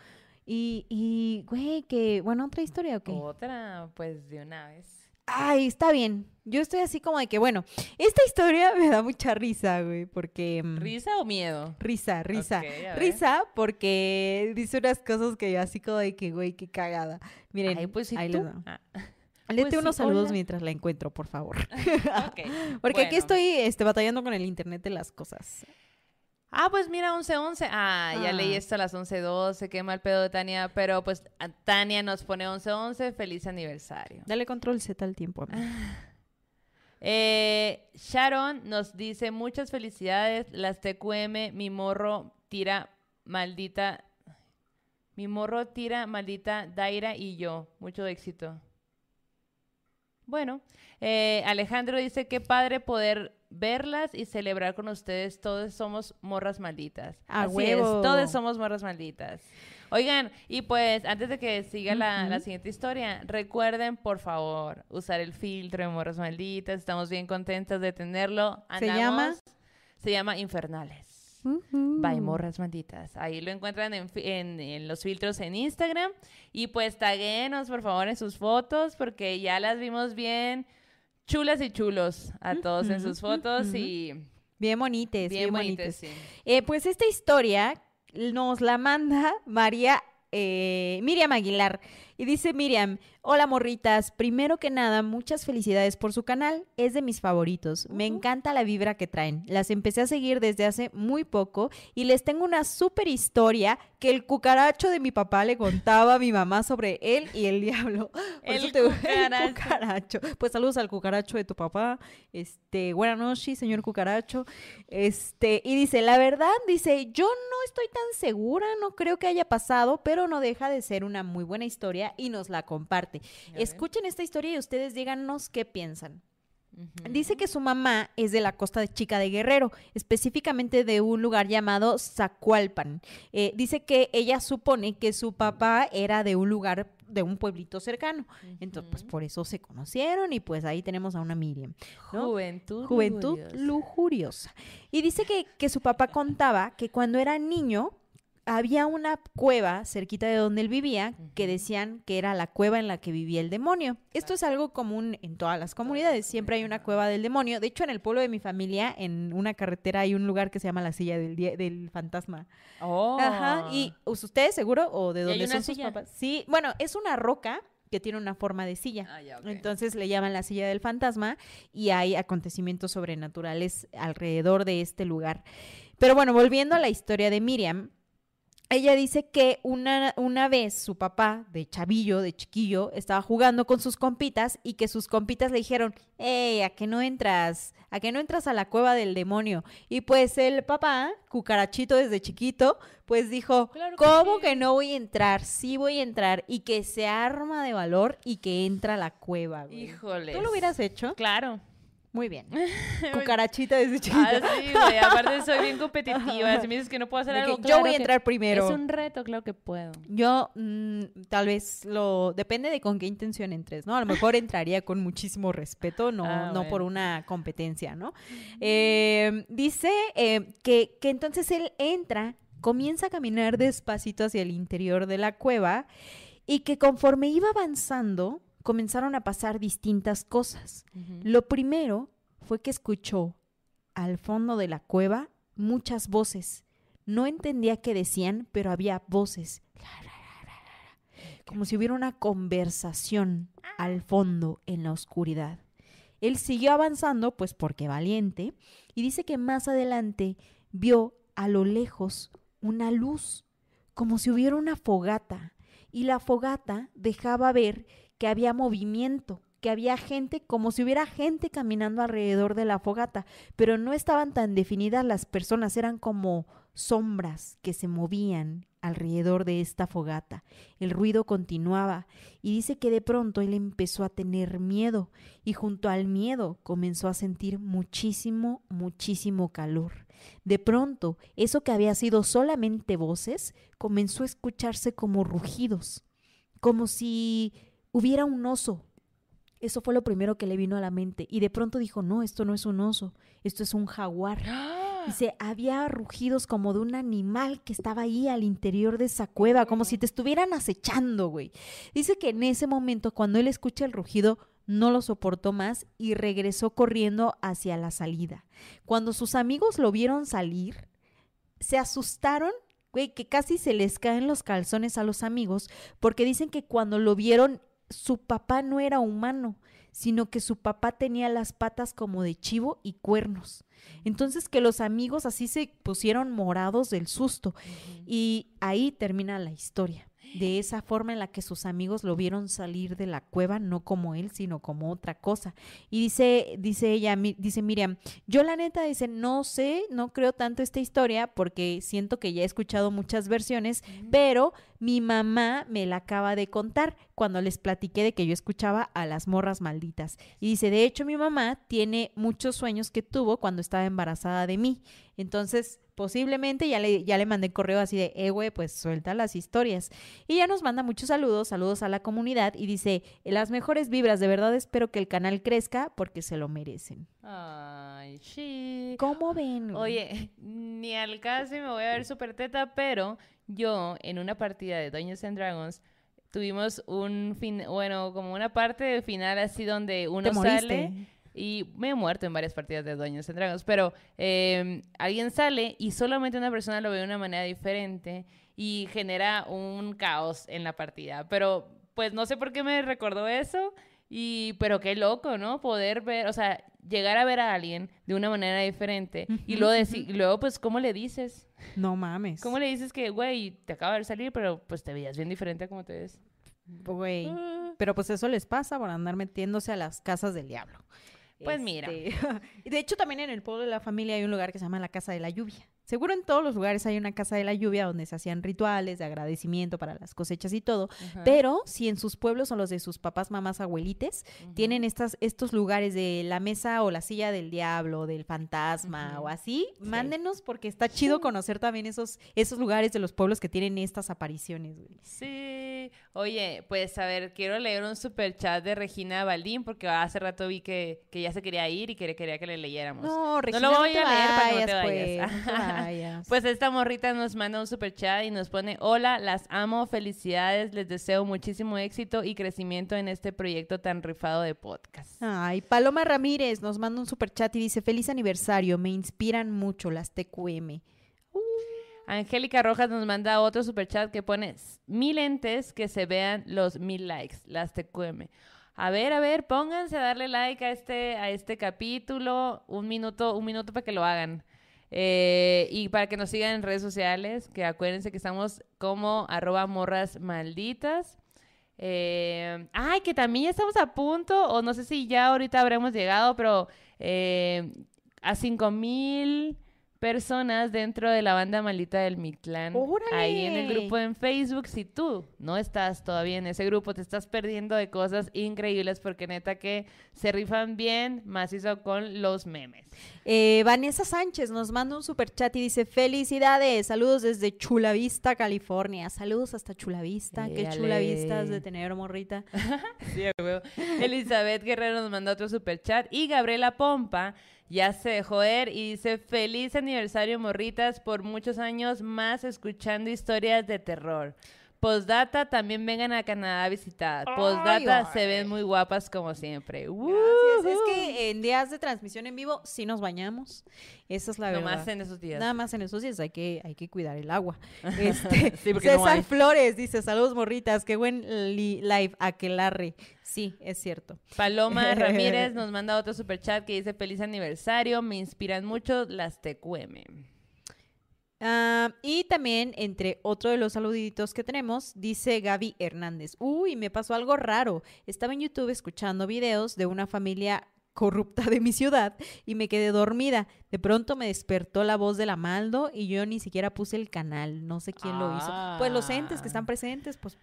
Y, y, güey, que, bueno, otra historia, ¿o qué? Otra, pues de una vez. Ay, está bien. Yo estoy así como de que, bueno, esta historia me da mucha risa, güey, porque... mm, ¿Risa o miedo? Risa, risa. Risa porque dice unas cosas que yo así como de que, güey, qué cagada. Miren, Ay, pues ahí tú. les. Ah, Léete Pues unos sí, saludos hola. mientras la encuentro, por favor. ok. Porque aquí estoy este, batallando con el internet de las cosas. Ah, pues mira, 11-11. Ah, ya Ah. leí esto a las 11-12. Qué mal pedo de Tania. Pero pues Tania nos pone 11-11. Feliz aniversario. Dale control Z al tiempo, amigo. Eh, Sharon nos dice muchas felicidades. Las TQM, mi morro tira maldita. Mi morro tira maldita Daira y yo. Mucho éxito. Bueno, eh, Alejandro dice que padre poder verlas y celebrar con ustedes. Todos somos morras malditas. ¡A Así huevo! es, todos somos morras malditas. Oigan, y pues antes de que siga la, la siguiente historia, recuerden por favor usar el filtro de morras malditas. Estamos bien contentas de tenerlo. ¿Se llama? Se llama Infernales. Ujú. By Morras Malditas. Ahí lo encuentran en, en- en los filtros en Instagram. Y pues taguenos, por favor, en sus fotos, porque ya las vimos bien chulas y chulos a todos en sus fotos y Bien bonites, bien, bien bonites. sí. Eh, pues esta historia nos la manda María eh, Miriam Aguilar. Y dice Miriam, hola morritas, primero que nada, muchas felicidades por su canal, es de mis favoritos, me encanta la vibra que traen, las empecé a seguir desde hace muy poco y les tengo una súper historia que el cucaracho de mi papá le contaba a mi mamá sobre él y el diablo. Por El eso te- cucaracho. cucaracho. Pues saludos al cucaracho de tu papá, este, buenas noches, señor cucaracho. Este, y dice, la verdad, dice, yo no estoy tan segura, no creo que haya pasado, pero no deja de ser una muy buena historia y nos la comparte. Escuchen esta historia y ustedes díganos qué piensan. Dice que su mamá es de la costa de Chica de Guerrero, específicamente de un lugar llamado Zacualpan. Eh, dice que ella supone que su papá era de un lugar, de un pueblito cercano. Entonces, pues por eso se conocieron y pues ahí tenemos a una Miriam. ¿no? Juventud. Juventud lujuriosa. lujuriosa. Y dice que, que su papá contaba que cuando era niño, había una cueva cerquita de donde él vivía que decían que era la cueva en la que vivía el demonio. Esto es algo común en todas las comunidades, siempre hay una cueva del demonio. De hecho, en el pueblo de mi familia, en una carretera hay un lugar que se llama la silla del, fantasma. Oh. Ajá, y ¿ustedes seguro o de ¿Y hay dónde son sus papás? Sí, bueno, es una roca que tiene una forma de silla. Ah. Entonces le llaman la silla del fantasma y hay acontecimientos sobrenaturales alrededor de este lugar. Pero bueno, volviendo a la historia de Miriam, ella dice que una, una vez su papá, de chavillo, de chiquillo, estaba jugando con sus compitas y que sus compitas le dijeron, hey, ¿a qué no entras? ¿A qué no entras a la cueva del demonio? Y pues el papá, cucarachito desde chiquito, pues dijo, Claro que ¿cómo sí. que no voy a entrar? Sí voy a entrar. Y que se arma de valor y que entra a la cueva, güey. Híjole. ¿Tú lo hubieras hecho? Claro. Muy bien. Cucarachita desde chiquito. Ah, sí, güey. Aparte soy bien competitiva. Si me dices que no puedo hacer De que algo, yo claro voy a entrar primero. Es un reto, claro que puedo. Yo mm, tal vez lo depende de con qué intención entres, ¿no? A lo mejor entraría con muchísimo respeto, no, Ah, no por una competencia, ¿no? Eh, dice eh, que, que entonces él entra, comienza a caminar despacito hacia el interior de la cueva y que conforme iba avanzando comenzaron a pasar distintas cosas. Lo primero fue que escuchó al fondo de la cueva muchas voces. No entendía qué decían, pero había voces. Como si hubiera una conversación al fondo en la oscuridad. Él siguió avanzando, pues porque valiente, y dice que más adelante vio a lo lejos una luz, como si hubiera una fogata, y la fogata dejaba ver que había movimiento, que había gente, como si hubiera gente caminando alrededor de la fogata, pero no estaban tan definidas las personas, eran como sombras que se movían alrededor de esta fogata. El ruido continuaba y dice que de pronto él empezó a tener miedo y junto al miedo comenzó a sentir muchísimo, muchísimo calor. De pronto, eso que había sido solamente voces comenzó a escucharse como rugidos, como si hubiera un oso. Eso fue lo primero que le vino a la mente y de pronto dijo, no, esto no es un oso, esto es un jaguar. Dice, había rugidos como de un animal que estaba ahí al interior de esa cueva, como si te estuvieran acechando, güey. Dice que en ese momento, cuando él escucha el rugido, no lo soportó más y regresó corriendo hacia la salida. Cuando sus amigos lo vieron salir, se asustaron, güey, que casi se les caen los calzones a los amigos, porque dicen que cuando lo vieron, su papá no era humano, sino que su papá tenía las patas como de chivo y cuernos. Entonces que los amigos así se pusieron morados del susto. Y ahí termina la historia. De esa forma en la que sus amigos lo vieron salir de la cueva, no como él, sino como otra cosa. Y dice, dice ella, mi- dice Miriam, yo la neta dice, no sé, no creo tanto esta historia porque siento que ya he escuchado muchas versiones, pero mi mamá me la acaba de contar cuando les platiqué de que yo escuchaba a las morras malditas. Y dice, de hecho mi mamá tiene muchos sueños que tuvo cuando estaba embarazada de mí. Entonces, posiblemente ya le, ya le mandé correo así de, eh, güey, pues suelta las historias. Y ya nos manda muchos saludos, saludos a la comunidad y dice, las mejores vibras, de verdad espero que el canal crezca porque se lo merecen. Ay, sí. ¿Cómo ven? Oye, ni al caso y me voy a ver súper teta, pero yo en una partida de Dungeons and Dragons tuvimos un fin, bueno, como una parte final así donde uno sale y me he muerto en varias partidas de Dungeons and Dragons, pero eh, alguien sale y solamente una persona lo ve de una manera diferente y genera un caos en la partida. Pero pues no sé por qué me recordó eso. Y, pero qué loco, ¿no? Poder ver, o sea, llegar a ver a alguien de una manera diferente y luego, decir, luego, pues, ¿cómo le dices? No mames. ¿Cómo le dices que, güey, te acaba de salir, pero pues te veías bien diferente a como te ves? Güey. Ah. Pero pues eso les pasa por andar metiéndose a las casas del diablo. Pues mira. Este, de hecho también en el pueblo de la familia hay un lugar que se llama la Casa de la Lluvia. Seguro en todos los lugares hay una Casa de la Lluvia donde se hacían rituales de agradecimiento para las cosechas y todo. Ajá. Pero si en sus pueblos o los de sus papás, mamás, abuelites, tienen estas, estos lugares de la mesa o la silla del diablo, del fantasma o así, mándenos porque está chido conocer también esos, esos lugares de los pueblos que tienen estas apariciones, güey. Sí. Oye, pues a ver, quiero leer un super chat de Regina Baldín porque hace rato vi que, que ya se quería ir y que quería que le leyéramos. No, Regina, lo voy te a leer para que no te vayas, vayas. pues, no te vayas. Pues esta morrita nos manda un super chat y nos pone, hola, las amo, felicidades, les deseo muchísimo éxito y crecimiento en este proyecto tan rifado de podcast. Ay, Paloma Ramírez nos manda un super chat y dice, feliz aniversario, me inspiran mucho las TQM. Angélica Rojas nos manda otro super chat que pone mil lentes que se vean los mil likes, las TQM. A ver, a ver, pónganse a darle like a este, a este capítulo, un minuto, un minuto para que lo hagan. Eh, y para que nos sigan en redes sociales, que acuérdense que estamos como arroba morras malditas. Eh, ay, que también estamos a punto, o no sé si ya ahorita habremos llegado, pero eh, a cinco mil personas dentro de la banda maldita del Mictlán. ¡Órale! Ahí en el grupo en Facebook. Si tú no estás todavía en ese grupo, te estás perdiendo de cosas increíbles porque neta que se rifan bien macizo con los memes. Eh, Vanessa Sánchez nos manda un super chat y dice, felicidades, saludos desde Chula Vista, California. Saludos hasta Chula Vista, qué Éale. chula vista has de tener, morrita. Sí. Elizabeth Guerrero nos mandó otro super chat y Gabriela Pompa ya se dejó ver y dice feliz aniversario morritas por muchos años más escuchando historias de terror. Postdata también vengan a Canadá a visitar. Postdata ay. se ven muy guapas como siempre. Gracias. Es que en días de transmisión en vivo sí nos bañamos. Esa es la Nomás verdad. en esos días. Nada más en esos días hay que, hay que cuidar el agua. Este, Sí, no César. Flores dice, saludos morritas, qué buen li- live, aquelarre. Sí, es cierto. Paloma Ramírez nos manda otro super chat que dice feliz aniversario, me inspiran mucho las TQM. Ah, y también, entre otro de los saluditos que tenemos, dice Gaby Hernández. Uy, me pasó algo raro. Estaba en YouTube escuchando videos de una familia corrupta de mi ciudad y me quedé dormida. De pronto me despertó la voz de la Maldo y yo ni siquiera puse el canal. No sé quién lo hizo. Pues los entes que Ah. están presentes, pues,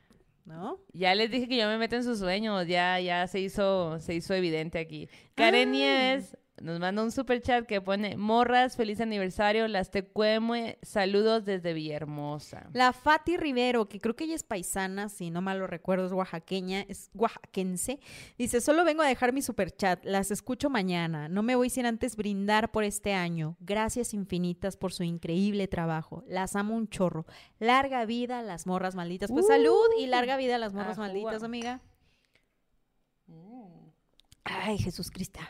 ¿no? Ya les dije que yo me meto en sus sueños, ya, ya se hizo, se hizo evidente aquí. Karen Ah. Nieves nos manda un super chat que pone morras, feliz aniversario, las TQM, saludos desde Villahermosa. La Fati Rivero, que creo que ella es paisana, si no mal lo recuerdo, es oaxaqueña, es oaxaquense. Dice, solo vengo a dejar mi superchat, las escucho mañana. No me voy sin antes brindar por este año. Gracias infinitas por su increíble trabajo. Las amo un chorro. Larga vida a las morras malditas. Pues Uh, salud y larga vida a las morras malditas, amiga. Ay, Jesús Cristo.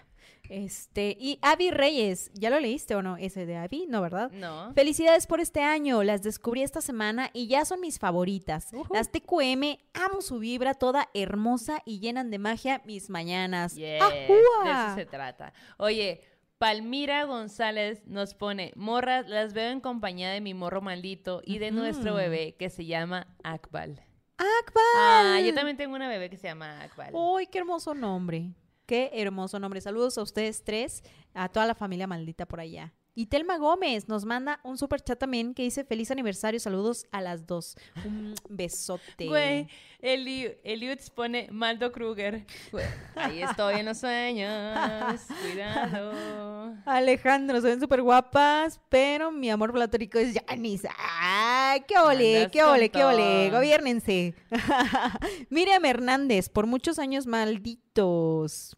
Este, y Avi Reyes, ¿ya lo leíste o no? Ese de Avi, no, ¿verdad? No. Felicidades por este año, las descubrí esta semana y ya son mis favoritas. Las TQM, amo su vibra toda hermosa y llenan de magia mis mañanas. Yes, ¡Ajúa! de eso se trata. Oye, Palmira González nos pone, morras, las veo en compañía de mi morro maldito y de nuestro Ujú. bebé que se llama Akbal. ¡Akbal! Ah, yo también tengo una bebé que se llama Akbal. ¡Ay, qué hermoso nombre! Qué hermoso nombre. Saludos a ustedes tres, a toda la familia maldita por allá. Y Telma Gómez nos manda un super chat también que dice feliz aniversario, saludos a las dos. Un besote. Güey, Eli, Eliutz pone Maldo Kruger. Güey, Ahí estoy en los sueños. Cuidado. Alejandro, se ven súper guapas, pero mi amor platónico es Janice. ¡Ay, qué ole, qué ole, qué ole! Gobiernense. Miriam Hernández, por muchos años malditos.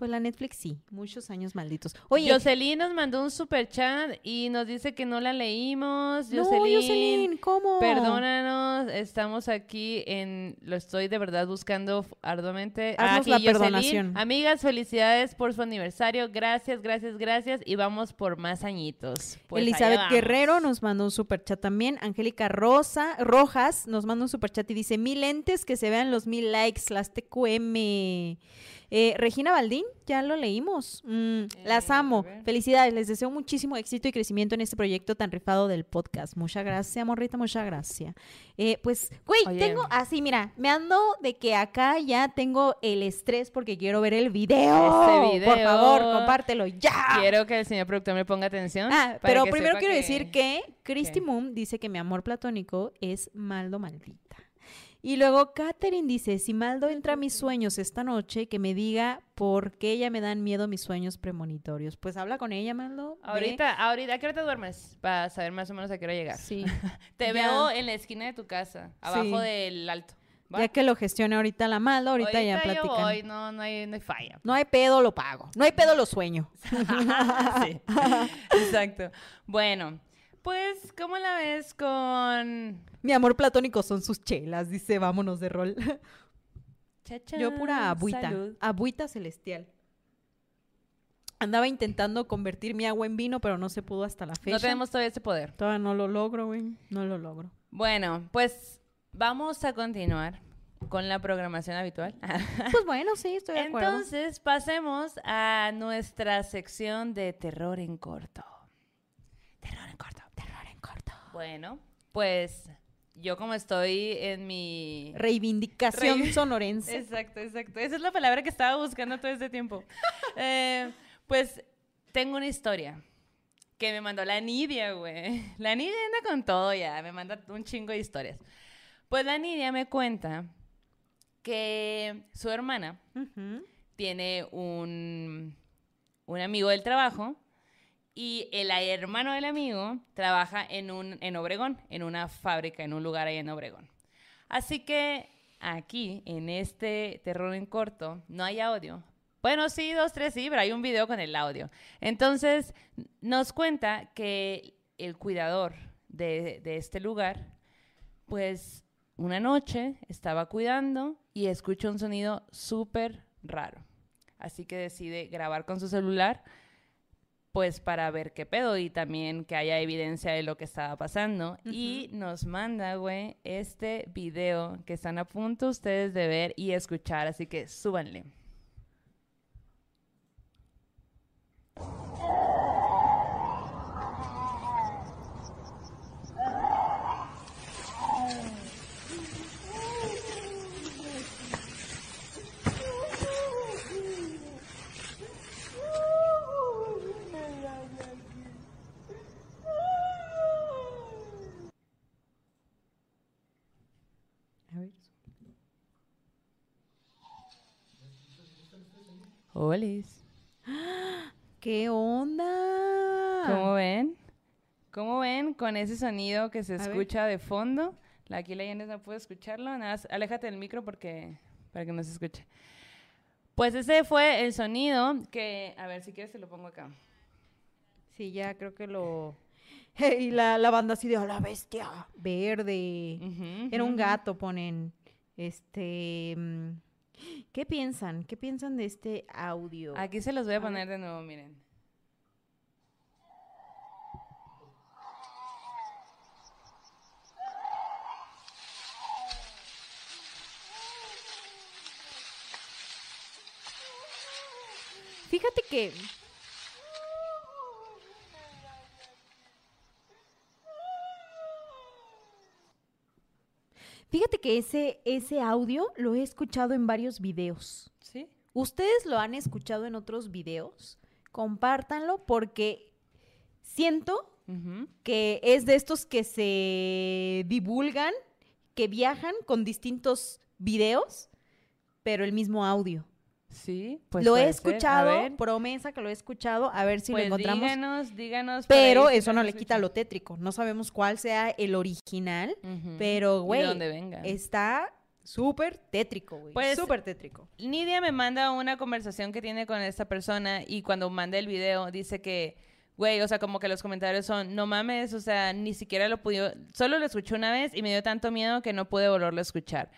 Pues la Netflix sí, muchos años malditos. Oye, Jocelyn nos mandó un super chat y nos dice que no la leímos. no, Jocelyn, ¿cómo? Perdónanos, estamos aquí en. Lo estoy de verdad buscando arduamente. Haznos Aquí, la Jocelyn. perdonación. Amigas, felicidades por su aniversario. Gracias, gracias, gracias. Y vamos por más añitos. Pues Elizabeth. Guerrero nos mandó un super chat también. Angélica Rosa Rojas nos mandó un super chat y dice: Mil lentes que se vean los mil likes, las TQM. Eh, Regina Baldín, ya lo leímos. Mm, las Eh, a amo. Felicidades. Les deseo muchísimo éxito y crecimiento en este proyecto tan rifado del podcast. Muchas gracias, morrita, muchas gracias. Eh, pues, güey, Oye. tengo así, mira, me ando de que acá ya tengo el estrés porque quiero ver el video. Este Por favor, video. compártelo ya. Quiero que el señor productor me ponga atención. Ah, pero primero quiero que- decir que Christy ¿Qué? Moon dice que mi amor platónico es Maldo maldita. Y luego Katherine dice, si Maldo entra a mis sueños esta noche, que me diga por qué ella me dan miedo mis sueños premonitorios. Pues habla con ella, Maldo. ve. Ahorita, ahorita, ¿a qué hora te duermes? Para saber más o menos a qué hora llegar. Sí. Te Ya. veo en la esquina de tu casa, abajo Sí. del alto. ¿va? Ya que lo gestione ahorita la Malda, ahorita, ya yo platican. voy, no, no hay, no hay falla. No hay pedo, lo pago. No hay pedo, lo sueño. sí, exacto. Bueno, pues, ¿cómo la ves con... Mi amor platónico son sus chelas, dice, vámonos de rol. Chachán, Yo pura agüita, salud. agüita celestial. Andaba intentando convertir mi agua en vino, pero no se pudo hasta la fecha. No tenemos todavía ese poder. Todavía no lo logro, güey. No lo logro. Bueno, pues vamos a continuar con la programación habitual. Pues bueno, sí, estoy de acuerdo. Entonces, pasemos a nuestra sección de terror en corto. Terror en corto. Bueno, pues yo como estoy en mi... Reivindicación Rei- sonorense. Exacto, exacto. Esa es la palabra que estaba buscando todo este tiempo. Eh, pues tengo una historia que me mandó la Nidia, güey. La Nidia anda con todo ya, me manda un chingo de historias. Pues la Nidia me cuenta que su hermana tiene un, un amigo del trabajo y el hermano del amigo trabaja en, un, en Obregón, en una fábrica, en un lugar ahí en Obregón. Así que aquí, en este terror en corto, no hay audio. Bueno, sí, dos, tres, sí, pero hay un video con el audio. Entonces, nos cuenta que el cuidador de, este lugar, pues una noche estaba cuidando y escucha un sonido súper raro. Así que decide grabar con su celular, pues para ver qué pedo y también que haya evidencia de lo que estaba pasando. Y nos manda, güey, este video que están a punto ustedes de ver y escuchar, así que súbanle. A ver. Olis. ¿Qué onda? ¿Cómo ven? ¿Cómo ven con ese sonido que se escucha de fondo? La- Aquí la Yanes no puede escucharlo. Nada más, aléjate del micro porque para que no se escuche. Pues ese fue el sonido que, a ver si quieres te lo pongo acá. Sí, ya creo que lo... Y la, la banda así de, "A la bestia verde. Era un gato, ponen. Este... mm, ¿Qué piensan? ¿Qué piensan de este audio? Aquí se los voy a poner de nuevo, miren. Fíjate que... Fíjate que ese, ese audio lo he escuchado en varios videos. ¿Sí? ¿Ustedes lo han escuchado en otros videos? Compártanlo porque siento que es de estos que se divulgan, que viajan con distintos videos, pero el mismo audio. Sí, pues lo he escuchado, promesa que lo he escuchado, a ver si pues lo encontramos. díganos, díganos. Pero eso no le quita lo tétrico. No sabemos cuál sea el original, Ujú. pero, Y de güey, está súper tétrico, güey. Pues- súper tétrico. Nidia me manda una conversación que tiene con esta persona y cuando manda el video dice que, güey, o sea, como que los comentarios son, no mames, o sea, ni siquiera lo pude, solo lo escuché una vez y me dio tanto miedo que no pude volverlo a escuchar.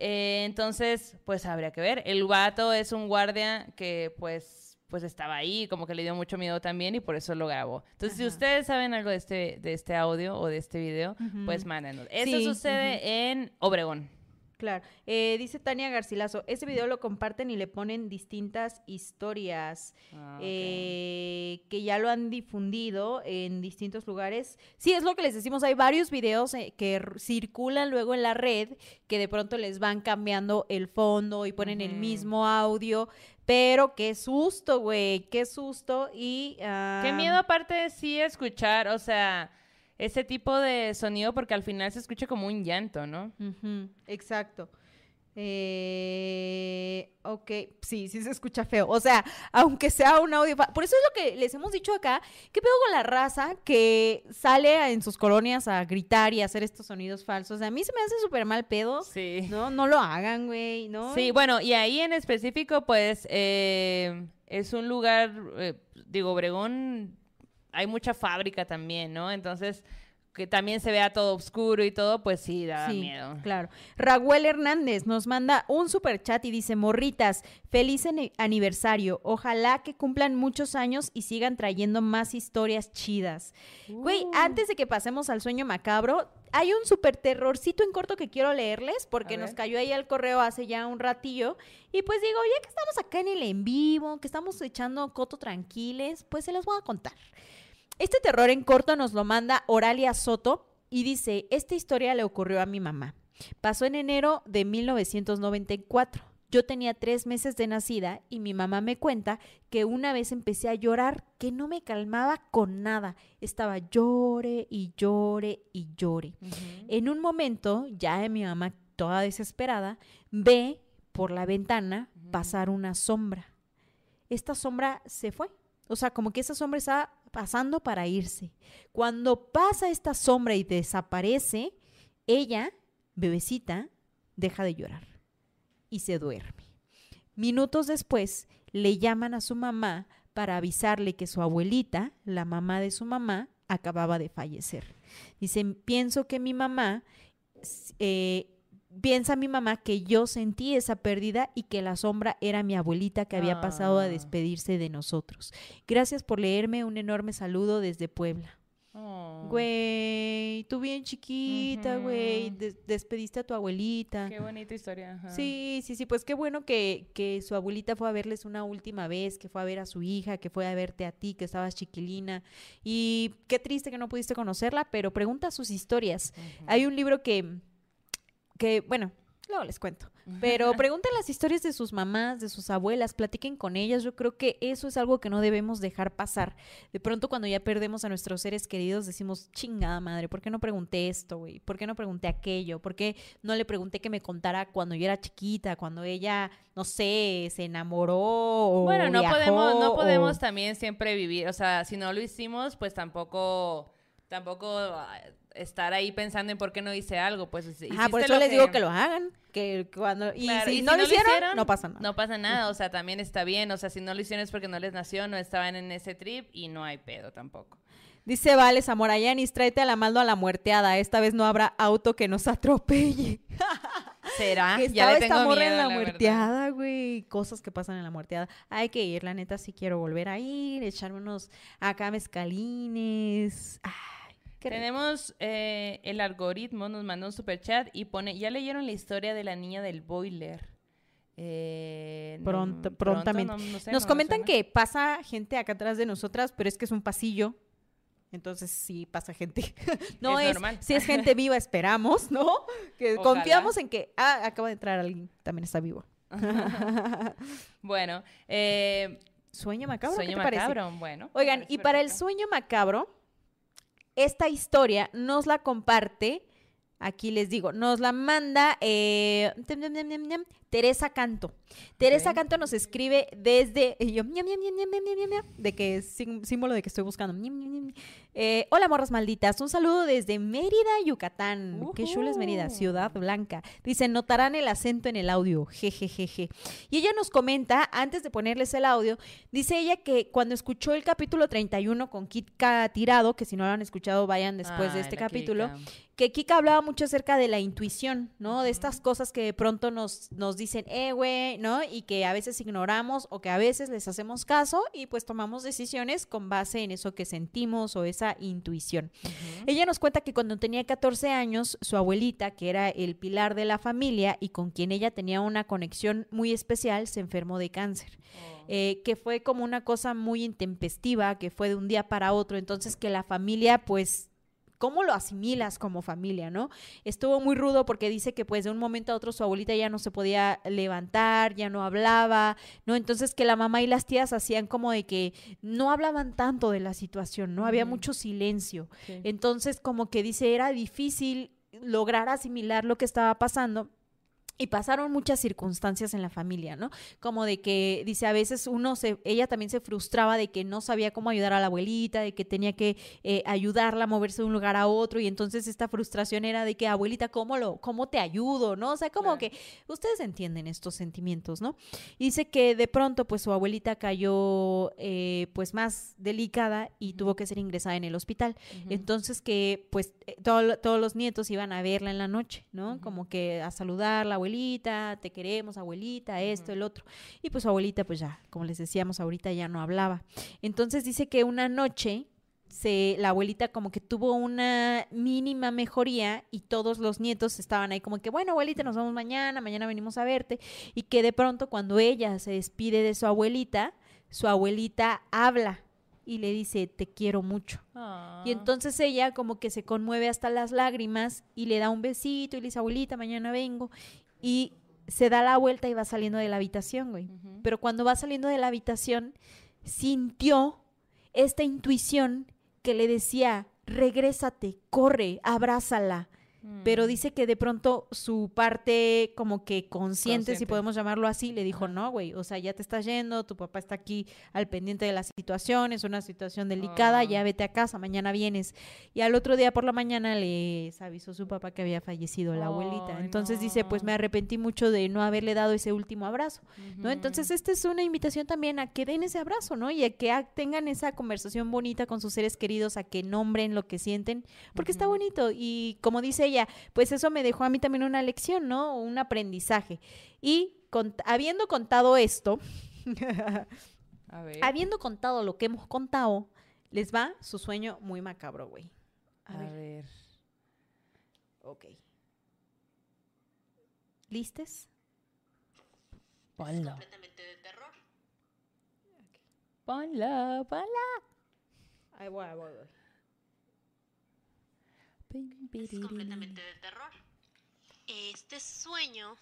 Eh, entonces, pues habría que ver. El vato es un guardia que, pues, pues estaba ahí, como que le dio mucho miedo también y por eso lo grabó. Entonces, si ustedes saben algo de este, de este audio o de este video, pues mándenos. Eso Sí, sucede en Obregón. Claro. Eh, dice Tania Garcilaso, ese video lo comparten y le ponen distintas historias Ah, eh, que ya lo han difundido en distintos lugares. Sí, es lo que les decimos, hay varios videos eh, que circulan luego en la red que de pronto les van cambiando el fondo y ponen el mismo audio, pero qué susto, güey, qué susto y... Qué ah, miedo aparte de sí escuchar, o sea, ese tipo de sonido porque al final se escucha como un llanto, ¿no? Exacto. Eh, ok, sí, sí se escucha feo. O sea, aunque sea un audio. Por eso es lo que les hemos dicho acá. ¿Qué pedo con la raza que sale en sus colonias a gritar y a hacer estos sonidos falsos? A mí se me hace súper mal pedo. Sí. No, no lo hagan, güey, ¿no? Sí, bueno, y ahí en específico, pues, eh, es un lugar, eh, digo, Obregón, hay mucha fábrica también, ¿no? Entonces, que también se vea todo oscuro y todo, pues sí, da Sí, miedo. Claro. Raúl Hernández nos manda un super chat y dice, morritas, feliz ani- aniversario. Ojalá que cumplan muchos años y sigan trayendo más historias chidas. Güey, Uh. antes de que pasemos al sueño macabro, hay un super terrorcito en corto que quiero leerles porque nos cayó ahí al correo hace ya un ratillo. Y pues digo, ya que estamos acá en el en vivo, que estamos echando coto tranquiles, pues se los voy a contar. Este terror en corto nos lo manda Oralia Soto y dice, esta historia le ocurrió a mi mamá. Pasó en enero de 1994. Yo tenía tres meses de nacida y mi mamá me cuenta que una vez empecé a llorar que no me calmaba con nada. Estaba llore y llore y llore. En un momento, ya mi mamá, toda desesperada, ve por la ventana pasar una sombra. Esta sombra se fue. O sea, como que esa sombra está pasando para irse. Cuando pasa esta sombra y desaparece, ella, bebecita, deja de llorar y se duerme. Minutos después, le llaman a su mamá para avisarle que su abuelita, la mamá de su mamá, acababa de fallecer. Dicen, pienso que mi mamá, eh, piensa mi mamá que yo sentí esa pérdida y que la sombra era mi abuelita que había pasado a Ah. despedirse de nosotros. Gracias por leerme, un enorme saludo desde Puebla. Oh, Güey, tú bien chiquita, güey, des- despediste a tu abuelita. Qué bonita historia. ajá. Sí, sí, sí, pues qué bueno que, que su abuelita fue a verles una última vez, que fue a ver a su hija, que fue a verte a ti, que estabas chiquilina. Y qué triste que no pudiste conocerla, pero pregunta sus historias. Hay un libro que, que, bueno, luego les cuento. Pero pregunten las historias de sus mamás, de sus abuelas, platiquen con ellas. Yo creo que eso es algo que no debemos dejar pasar. De pronto cuando ya perdemos a nuestros seres queridos decimos, chingada madre, ¿por qué no pregunté esto, güey? ¿Por qué no pregunté aquello? ¿Por qué no le pregunté que me contara cuando yo era chiquita, cuando ella, no sé, se enamoró o Bueno, no viajó, podemos, no o- podemos también siempre vivir, o sea, si no lo hicimos, pues tampoco, tampoco ah, estar ahí pensando en por qué no hice algo, pues Ajá, por eso les digo que lo hagan. Que cuando, y Claro, si no lo hicieron, no pasa nada. No pasa nada, o sea, también está bien, o sea, si no lo hicieron es porque no les nació, no estaban en ese trip y no hay pedo tampoco. Dice Vale Zamora, Yanis, tráete a la Maldo a la muerteada. Esta vez no habrá auto que nos atropelle. ¿Será? que Ah, ya le tengo esta morra miedo, en la, muerteada, güey. Cosas que pasan en la muerteada. Hay que ir, la neta, si quiero volver a ir, echarme unos acá mezcalines. Ay, qué. Tenemos eh, el algoritmo, nos mandó un super chat y pone, ya leyeron la historia de la niña del boiler. Eh, no, Pronto- pronto, prontamente. no- no sé, Nos no me comentan que pasa gente acá atrás de nosotras, pero es que es un pasillo. Entonces sí pasa gente. no Es es, normal. si es gente viva, esperamos, ¿no? Que Ojalá. confiamos en que ah, acaba de entrar alguien, también está vivo. Bueno, eh, Sueño macabro, ¿qué sueño parece? macabro, bueno. Oigan, y para el sueño macabro, esta historia nos la comparte, aquí les digo, nos la manda eh, Teresa Canto. Teresa. Canto nos escribe desde, y yo, de que es símbolo de que estoy buscando. Eh, hola, morras malditas. Un saludo desde Mérida, Yucatán. Qué chulo es Mérida, ciudad blanca. Dice, notarán el acento en el audio. Jejejeje. Y ella nos comenta, antes de ponerles el audio, dice ella que cuando escuchó el capítulo 31 con Kika Tirado, que si no lo han escuchado, vayan después de este capítulo, Kika. que Kika hablaba mucho acerca de la intuición, ¿no? De estas cosas que de pronto nos, nos dicen, eh, güey, ¿no? Y que a veces ignoramos o que a veces les hacemos caso y pues tomamos decisiones con base en eso que sentimos o esa intuición. Ella nos cuenta que cuando tenía 14 años, su abuelita, que era el pilar de la familia y con quien ella tenía una conexión muy especial, se enfermó de cáncer. Oh. Eh, que fue como una cosa muy intempestiva, que fue de un día para otro, entonces que la familia, pues, ¿cómo lo asimilas como familia, no? Estuvo muy rudo porque dice que pues de un momento a otro su abuelita ya no se podía levantar, ya no hablaba, ¿no? Entonces que la mamá y las tías hacían como de que no hablaban tanto de la situación, ¿no? Había mucho silencio. Sí. Entonces, como que dice, era difícil lograr asimilar lo que estaba pasando. Y pasaron muchas circunstancias en la familia, ¿no? Como de que, dice, a veces uno se, ella también se frustraba de que no sabía cómo ayudar a la abuelita, de que tenía que eh, ayudarla a moverse de un lugar a otro, y entonces esta frustración era de que, abuelita, ¿cómo, lo, cómo te ayudo? ¿No? O sea, como que ustedes entienden estos sentimientos, ¿no? Y dice que de pronto, pues su abuelita cayó, eh, pues más delicada y tuvo que ser ingresada en el hospital. Entonces que, pues, eh, todos los nietos iban a verla en la noche, ¿no? Como que a saludarla, abuelita abuelita, te queremos, abuelita, esto, el otro. Y pues su abuelita, pues ya, como les decíamos, ahorita ya no hablaba. Entonces dice que una noche se, la abuelita como que tuvo una mínima mejoría y todos los nietos estaban ahí como que, bueno, abuelita, nos vemos mañana, mañana venimos a verte. Y que de pronto cuando ella se despide de su abuelita, su abuelita habla y le dice, te quiero mucho. Y Ah. entonces ella como que se conmueve hasta las lágrimas y le da un besito y le dice, abuelita, mañana vengo. Y se da la vuelta y va saliendo de la habitación, güey. Pero cuando va saliendo de la habitación, sintió esta intuición que le decía, regrésate, corre, abrázala. Pero Mm. dice que de pronto su parte como que consciente, si podemos llamarlo así, le dijo, no, güey, o sea, ya te estás yendo, tu papá está aquí al pendiente de la situación, es una situación delicada, Ah. ya vete a casa, mañana vienes. Y al otro día por la mañana les avisó su papá que había fallecido la abuelita. Entonces dice, pues me arrepentí mucho de no haberle dado ese último abrazo, ¿no? Entonces esta es una invitación también a que den ese abrazo, ¿no? Y a que tengan esa conversación bonita con sus seres queridos, a que nombren lo que sienten, porque está bonito. Y como dice ella, pues eso me dejó a mí también una lección, ¿no? Un aprendizaje. Y habiendo contado esto, A ver. habiendo contado lo que hemos contado, les va su sueño muy macabro, güey. A, A ver, ver. ok. ¿Listes? Ponlo. completamente de terror. Ponlo, ponlo. Ahí voy, ahí voy, voy. Es completamente de terror. Este sueño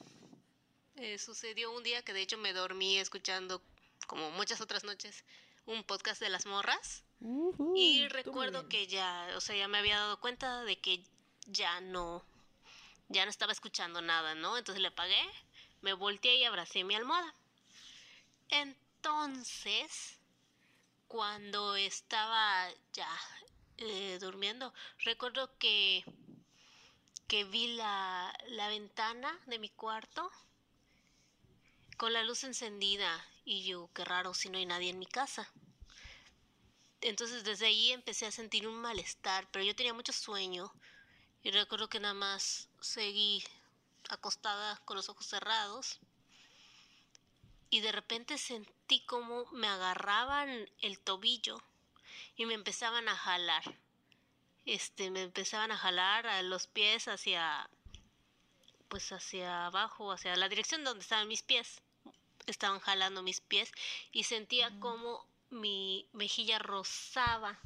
eh, sucedió un día que de hecho me dormí escuchando, como muchas otras noches, un podcast de las morras. Y recuerdo que ya, o sea, ya me había dado cuenta de que ya no, ya no estaba escuchando nada, ¿no? Entonces le apagué, me volteé y abracé mi almohada. Entonces, cuando estaba ya eh, durmiendo, recuerdo que, que vi la, la ventana de mi cuarto con la luz encendida y yo, qué raro si no hay nadie en mi casa. Entonces desde ahí empecé a sentir un malestar, pero yo tenía mucho sueño y recuerdo que nada más seguí acostada con los ojos cerrados y de repente sentí como me agarraban el tobillo y me empezaban a jalar. Este, me empezaban a jalar a los pies hacia pues hacia abajo, hacia la dirección donde estaban mis pies. Estaban jalando mis pies y sentía como mi mejilla rozaba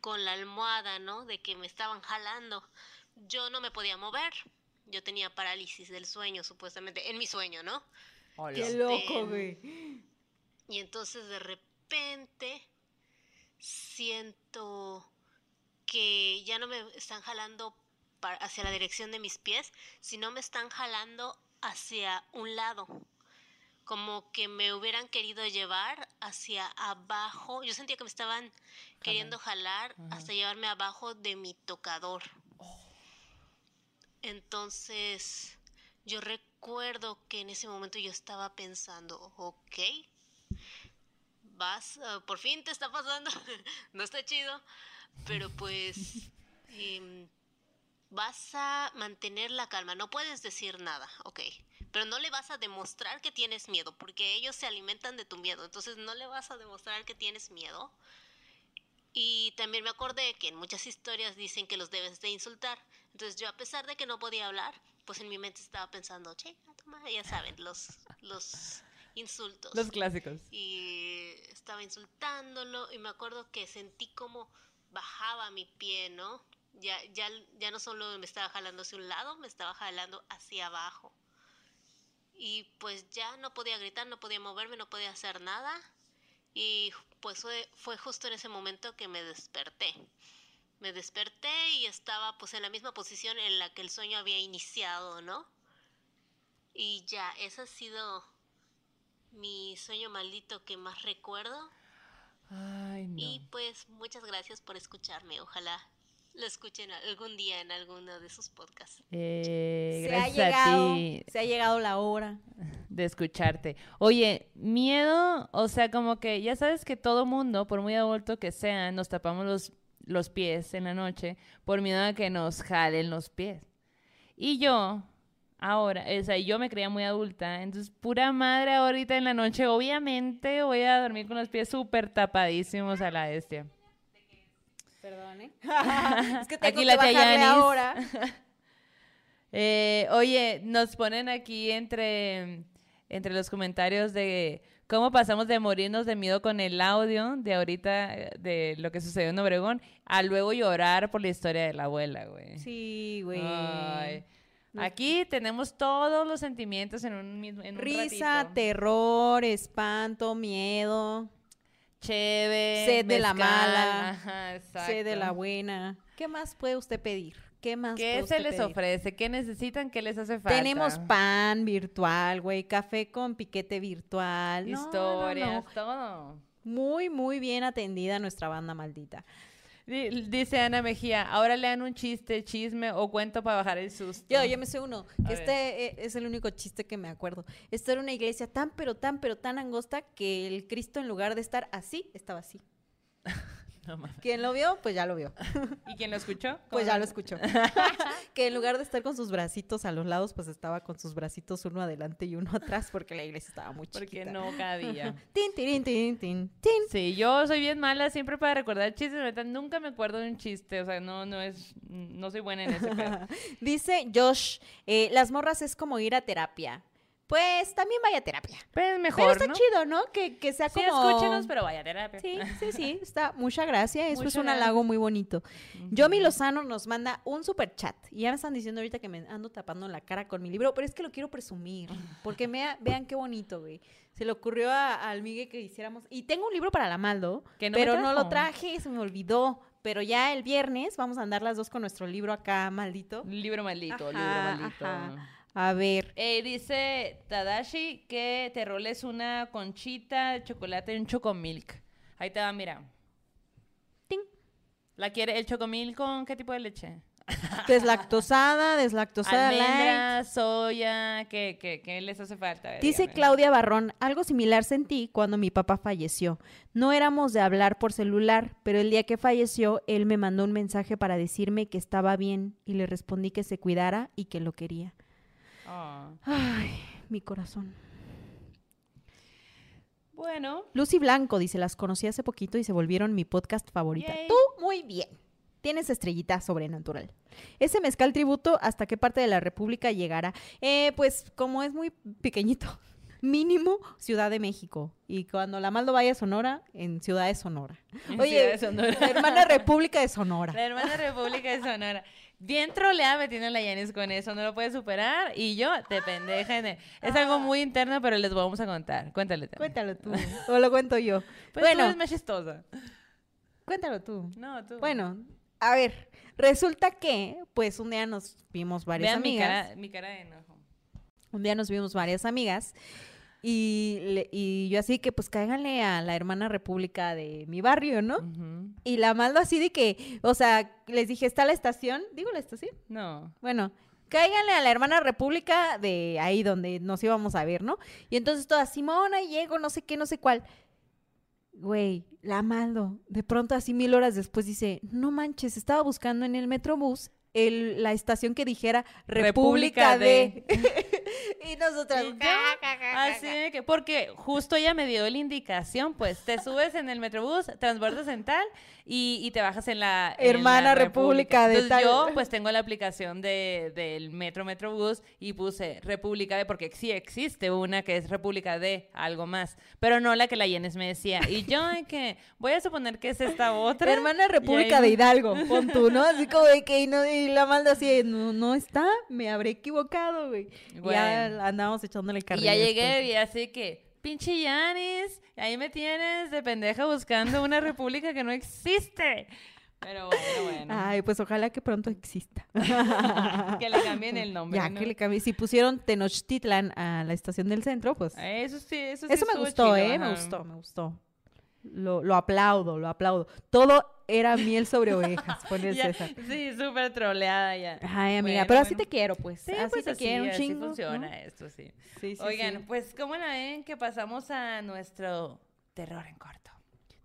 con la almohada, ¿no? De que me estaban jalando. Yo no me podía mover. Yo tenía parálisis del sueño, supuestamente, en mi sueño, ¿no? Hola. Qué Este, loco, güey. Y entonces de repente siento que ya no me están jalando hacia la dirección de mis pies, sino me están jalando hacia un lado. Como que me hubieran querido llevar hacia abajo. Yo sentía que me estaban queriendo jalar hasta llevarme abajo de mi tocador. Entonces, yo recuerdo que en ese momento yo estaba pensando, ok, vas, ah, por fin te está pasando, no está chido, pero pues em, vas a mantener la calma, no puedes decir nada, ok, pero no le vas a demostrar que tienes miedo, porque ellos se alimentan de tu miedo, entonces no le vas a demostrar que tienes miedo. Y también me acordé que en muchas historias dicen que los debes de insultar. Entonces yo a pesar de que no podía hablar, pues en mi mente estaba pensando, che, toma", ya saben, los, los insultos. Los clásicos. Y estaba insultándolo y me acuerdo que sentí como bajaba mi pie, ¿no? Ya, ya, ya no solo me estaba jalando hacia un lado, me estaba jalando hacia abajo. Y pues ya no podía gritar, no podía moverme, no podía hacer nada. Y pues fue, fue justo en ese momento que me desperté. Me desperté y estaba pues en la misma posición en la que el sueño había iniciado, ¿no? Y ya, ese ha sido mi sueño maldito que más recuerdo. Ay, no. Y pues muchas gracias por escucharme. Ojalá lo escuchen algún día en alguno de sus podcasts. Eh, Se ha gracias a llegado, ti se ha llegado la hora. de escucharte. Oye, miedo, o sea, como que ya sabes que todo mundo, por muy adulto que sea, nos tapamos los, los pies en la noche por miedo a que nos jalen los pies. Y yo, ahora, o sea, yo me creía muy adulta, entonces pura madre ahorita en la noche, obviamente voy a dormir con los pies súper tapadísimos a la bestia. Perdón, ¿eh? es que tengo Aquí que la tía bajarle ahora. Eh, oye, nos ponen aquí entre, entre los comentarios de cómo pasamos de morirnos de miedo con el audio de ahorita, de lo que sucedió en Obregón, a luego llorar por la historia de la abuela, güey. Sí, güey. Ay. No. Aquí tenemos todos los sentimientos en un mismo en un Risa, ratito. terror, espanto, miedo, Chévere, Sed de la mala, ajá, sed de la buena. ¿Qué más puede usted pedir? ¿Qué más puede ¿Qué usted se les pedir? ofrece? ¿Qué necesitan? ¿Qué les hace falta? Tenemos pan virtual, güey, café con piquete virtual. No, no, no. historias, todo. Muy, muy bien atendida nuestra banda maldita. Di- Dice Ana Mejía, ahora le dan un chiste, chisme o cuento para bajar el susto. Yo, yo me sé uno, que este eh, es el único chiste que me acuerdo. Esta era una iglesia tan, pero tan, pero tan angosta que el Cristo en lugar de estar así, estaba así. Quien lo vio, pues ya lo vio. ¿Y quién lo escuchó? Pues ¿Cómo ya lo escuchó. que en lugar de estar con sus bracitos a los lados, pues estaba con sus bracitos uno adelante y uno atrás porque la iglesia estaba muy Porque chiquita. no cabía. Tin, tirin, tin, tin, tin. Sí, yo soy bien mala siempre para recordar chistes, la neta, nunca me acuerdo de un chiste, o sea, no, no es, no soy buena en ese. Dice Josh, eh, las morras es como ir a terapia. Pues también vaya a terapia. Pues mejor, Pero está ¿no? chido, ¿no? Que, que sea Sí, como... escúchenos, pero vaya a terapia. Sí, sí, sí, está. Mucha gracia. Eso es un gracias. halago muy bonito. Yomi Lozano nos manda un super chat. Y ya me están diciendo ahorita que me ando tapando la cara con mi libro, pero es que lo quiero presumir. Porque mea- vean qué bonito, güey. Se le ocurrió a- al Miguel que hiciéramos. Y tengo un libro para la Maldo, Que no me pero no lo traje, se me olvidó. Pero ya el viernes vamos a andar las dos con nuestro libro acá, maldito. Libro maldito, Ajá, libro maldito. ajá. A ver. Eh, dice Tadashi que te roles una conchita de chocolate y un chocomilk. Ahí te va, mira. Ting. ¿La quiere el chocomilk con qué tipo de leche? Deslactosada, deslactosada light. Almendra, soya, ¿qué, qué, qué les hace falta? Ver, Dice dígame. Claudia Barrón, algo similar sentí cuando mi papá falleció. No éramos de hablar por celular, pero el día que falleció, él me mandó un mensaje para decirme que estaba bien y le respondí que se cuidara y que lo quería. Ah. Ay, mi corazón. Bueno, Lucy Blanco dice, las conocí hace poquito y se volvieron mi podcast favorita. Yay. Tú, muy bien. Tienes estrellita sobrenatural. Ese mezcal tributo, ¿hasta qué parte de la República llegará? Eh, pues como es muy pequeñito, mínimo Ciudad de México. Y cuando la Maldo vaya a Sonora, en Ciudad de Sonora. Oye, Ciudad de Sonora. la hermana República de Sonora. La hermana República de Sonora. Bien troleada me tiene la Yanis con eso, no lo puede superar. Y yo, te pendeja. en el- Es algo muy interno, pero les vamos a contar. Cuéntale. Tami. Cuéntalo tú, o lo cuento yo. Pues tú bueno, eres más chistosa. cuéntalo tú. No, tú. Bueno, a ver, resulta que, pues un día nos vimos varias Vean mi amigas. cara, mi cara de enojo. Un día nos vimos varias amigas y, le- y yo así que pues cáiganle a la hermana república de mi barrio, ¿no? Ujú. Y la maldo así de que, o sea, les dije, ¿está la estación? Digo la estación. No. Bueno, cáiganle a la hermana república de ahí donde nos íbamos a ver, ¿no? Y entonces toda Simona llego, no sé qué, no sé cuál. Güey, la maldo. De pronto así mil horas después dice, no manches, estaba buscando en el Metrobús el, la estación que dijera República, República de... y nosotras... Que, porque justo ella me dio la indicación, pues te subes en el metrobús, transbordas en tal y, y te bajas en la en Hermana la República de Entonces tal. yo pues tengo la aplicación de, del metro metrobús y puse República de, porque sí existe una que es República de algo más, pero no la que la Yenes me decía. Y yo que voy a suponer que es esta otra. Hermana República ahí- de Hidalgo, pon tú, ¿no? Así como de que y, no, y la malda así, no, no está, me habré equivocado, güey. Ya andábamos echándole Y carrilla ya llegué después. y así que, pinche Yanis, ahí me tienes de pendeja buscando una república que no existe. Pero bueno, bueno. Ay, pues ojalá que pronto exista. que le cambien el nombre. ya ¿no? que le cambie. Si pusieron Tenochtitlan a la estación del centro, pues Eso sí, eso sí. eso me gustó, chido, ¿eh? Me gustó, me gustó. Lo, lo aplaudo, lo aplaudo. Todo era miel sobre ovejas, pone el Ya, César. Sí, súper troleada ya. Ay, amiga, Bueno, pero así bueno. te quiero, pues. Sí, así pues te así, quiero un así chingo. funciona ¿no? esto, sí. Sí, sí, Oigan, sí. pues, ¿cómo la ven que pasamos a nuestro terror en corto?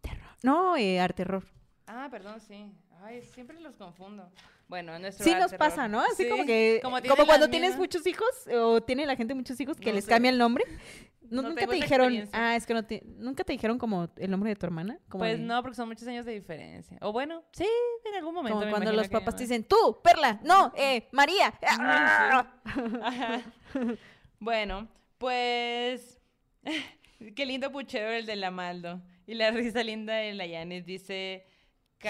Terror. No, eh, arterror. Ah, perdón, sí. Ay, siempre los confundo. Bueno, nuestro Sí nos terror. pasa, ¿no? Así Sí, como que, como cuando tienes mismas- muchos hijos o tiene la gente muchos hijos que No les sé. cambia el nombre. Nu- No nunca te dijeron, ah, es que no te, nunca te dijeron como el nombre de tu hermana. Como Pues de- no, porque son muchos años de diferencia. O bueno, sí, en algún momento. Como me cuando los papás te dicen, tú, Perla, no, eh, María. Bueno, pues. Qué lindo puchero el de la Maldo. Y la risa linda de la Yanis dice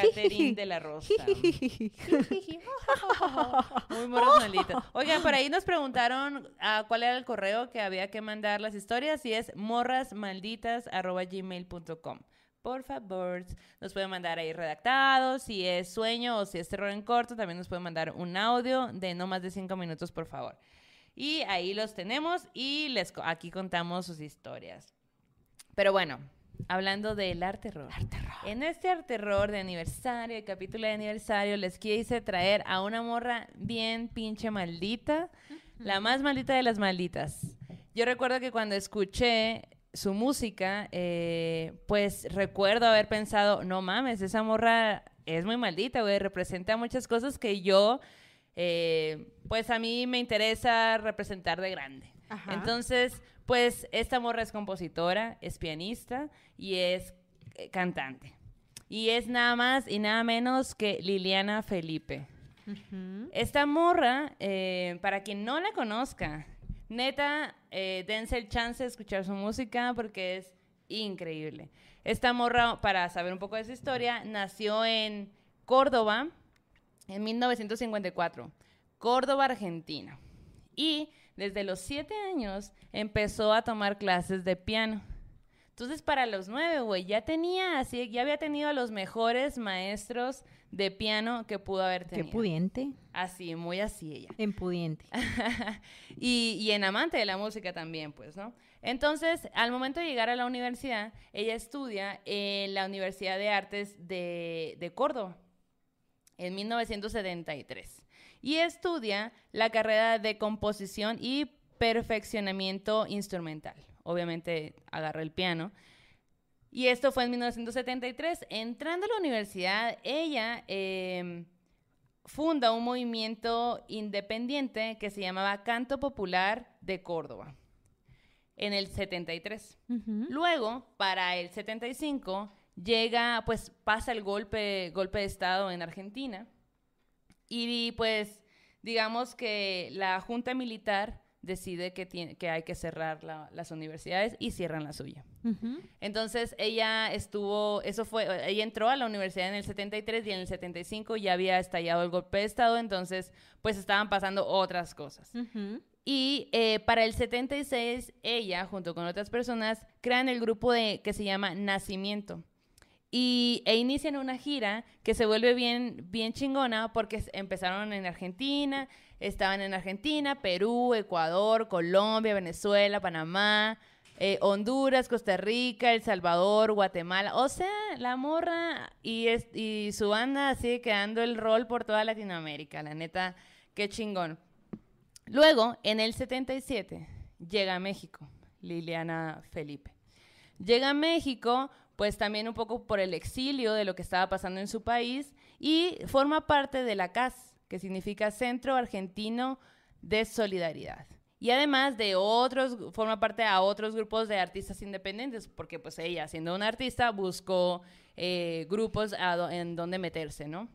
Catherine de la Rosa. Muy morros malditos. Oigan, por ahí nos preguntaron ah, cuál era el correo que había que mandar las historias y es morrasmalditas.gmail.com. Por favor, nos pueden mandar ahí redactados, si es sueño o si es terror en corto, también nos pueden mandar un audio de no más de cinco minutos, por favor. Y ahí los tenemos y les aquí contamos sus historias. Pero bueno, hablando del arte terror. En este arte terror de aniversario, el capítulo de aniversario, les quise traer a una morra bien pinche maldita, la más maldita de las malditas. Yo recuerdo que cuando escuché su música, eh, pues recuerdo haber pensado, no mames, esa morra es muy maldita, güey, representa muchas cosas que yo, eh, pues a mí me interesa representar de grande. Ajá. Entonces, pues esta morra es compositora, es pianista y es eh, cantante. Y es nada más y nada menos que Liliana Felipe. Esta morra, eh, para quien no la conozca, neta, eh, dense el chance de escuchar su música porque es increíble. Esta morra, para saber un poco de su historia, nació en Córdoba en 1954, Córdoba, Argentina. Y desde los siete años empezó a tomar clases de piano. Entonces, para los nueve, güey, ya tenía así, ya había tenido a los mejores maestros de piano que pudo haber Qué tenido. pudiente. Así, muy así ella. Empudiente. y, y en amante de la música también, pues, ¿no? Entonces, al momento de llegar a la universidad, ella estudia en la Universidad de Artes de, de Córdoba, en 1973. Y estudia la carrera de composición y perfeccionamiento instrumental. Obviamente agarra el piano. Y esto fue en 1973. Entrando a la universidad, ella em, funda un movimiento independiente que se llamaba Canto Popular de Córdoba en el 73. Ujú. Luego, para el 75, llega, pues pasa el golpe, golpe de Estado en Argentina y pues digamos que la Junta Militar decide que, tiene, que hay que cerrar la- las universidades y cierran la suya. Entonces ella estuvo, eso fue, ella entró a la universidad en el 73 y en el 75 ya había estallado el golpe de Estado, entonces pues estaban pasando otras cosas. Y eh, para el 76 ella, junto con otras personas, crean el grupo de, que se llama Nacimiento. Y, e inician una gira que se vuelve bien, bien chingona porque empezaron en Argentina, estaban en Argentina, Perú, Ecuador, Colombia, Venezuela, Panamá, eh, Honduras, Costa Rica, El Salvador, Guatemala. O sea, la morra y, es- y su banda sigue quedando el rol por toda Latinoamérica. La neta, qué chingón. Luego, en el 77, llega a México Liliana Felipe. Llega a México, pues también un poco por el exilio de lo que estaba pasando en su país y forma parte de la CAS, que significa Centro Argentino de Solidaridad. Y además de otros, forma parte a otros grupos de artistas independientes, porque pues ella, siendo una artista, buscó eh, grupos do- en donde meterse, ¿no?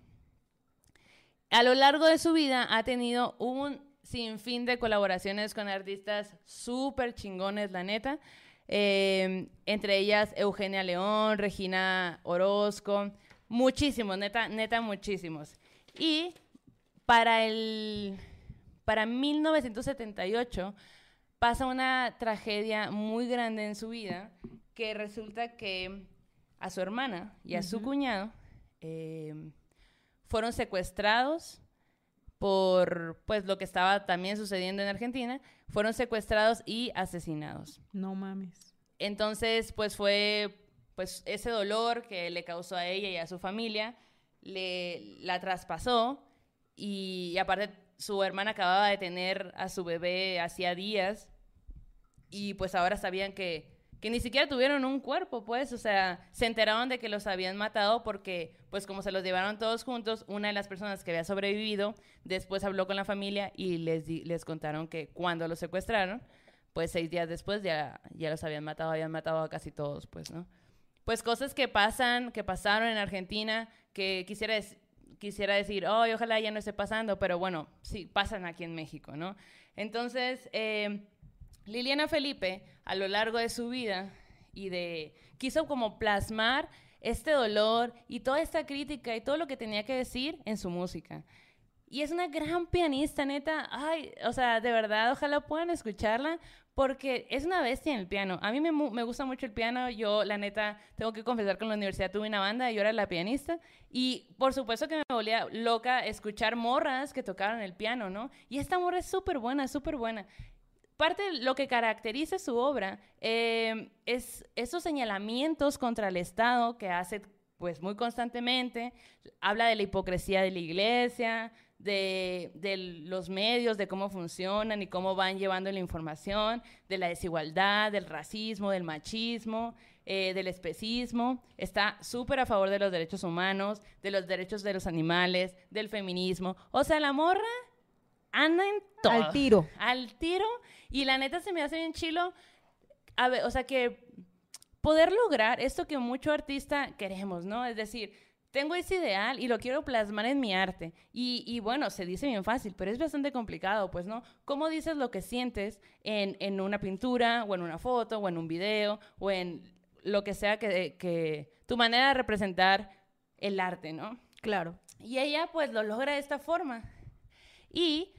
A lo largo de su vida ha tenido un sinfín de colaboraciones con artistas súper chingones, la neta. Eh, entre ellas Eugenia León, Regina Orozco, muchísimos, neta, neta, muchísimos. Y para el para 1978 pasa una tragedia muy grande en su vida que resulta que a su hermana y a su cuñado eh, fueron secuestrados por pues lo que estaba también sucediendo en Argentina, fueron secuestrados y asesinados. No mames. Entonces, pues fue pues ese dolor que le causó a ella y a su familia, le la traspasó y, y aparte su hermana acababa de tener a su bebé hacía días y pues ahora sabían que que ni siquiera tuvieron un cuerpo, pues, o sea, se enteraron de que los habían matado porque, pues, como se los llevaron todos juntos, una de las personas que había sobrevivido después habló con la familia y les, di- les contaron que cuando los secuestraron, pues seis días después ya, ya los habían matado, habían matado a casi todos, pues, ¿no? Pues cosas que pasan, que pasaron en Argentina, que quisiera, quisiera decir, oh, ojalá ya no esté pasando, pero bueno, sí, pasan aquí en México, ¿no? Entonces, eh, Liliana Felipe, a lo largo de su vida, y de quiso como plasmar este dolor y toda esta crítica y todo lo que tenía que decir en su música. Y es una gran pianista, neta. Ay, o sea, de verdad, ojalá puedan escucharla porque es una bestia en el piano. A mí me, me gusta mucho el piano. Yo, la neta, tengo que confesar que en la universidad tuve una banda y yo era la pianista. Y por supuesto que me volvía loca escuchar morras que tocaban el piano, ¿no? Y esta morra es súper buena, súper buena parte de lo que caracteriza su obra eh, es esos señalamientos contra el Estado que hace pues muy constantemente, habla de la hipocresía de la iglesia, de, los medios, de cómo funcionan y cómo van llevando la información, de la desigualdad, del racismo, del machismo, eh, del especismo. Está súper a favor de los derechos humanos, de los derechos de los animales, del feminismo. O sea, la morra anda en todo. Al tiro. Al tiro. Y la neta se me hace bien chilo. A ver, o sea, que poder lograr esto que mucho artista queremos, ¿no? Es decir, tengo ese ideal y lo quiero plasmar en mi arte. Y, y bueno, se dice bien fácil, pero es bastante complicado, pues, ¿no? ¿Cómo dices lo que sientes en, en una pintura, o en una foto, o en un video, o en lo que sea que, que tu manera de representar el arte, ¿no? Claro. Y ella pues lo logra de esta forma. Y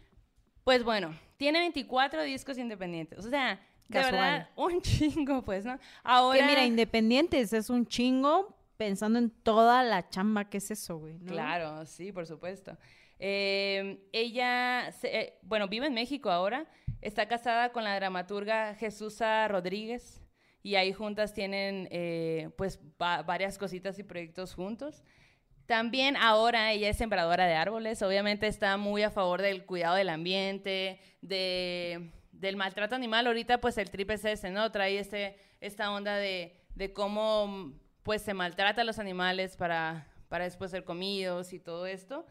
pues bueno, tiene 24 discos independientes. O sea, de verdad, un chingo, pues, ¿no? Ahora. Que mira, Independientes es un chingo pensando en toda la chamba que es eso, güey. ¿no? Claro, sí, por supuesto. Eh, ella, se- eh, bueno, vive en México ahora. Está casada con la dramaturga Jesusa Rodríguez. Y ahí juntas tienen, eh, pues, va- varias cositas y proyectos juntos. También ahora ella es sembradora de árboles. Obviamente está muy a favor del cuidado del ambiente, de, del maltrato animal. Ahorita, pues, el trip es ese, ¿no? Trae este, esta onda de, de cómo, pues, se maltrata a los animales para, después ser comidos y todo esto.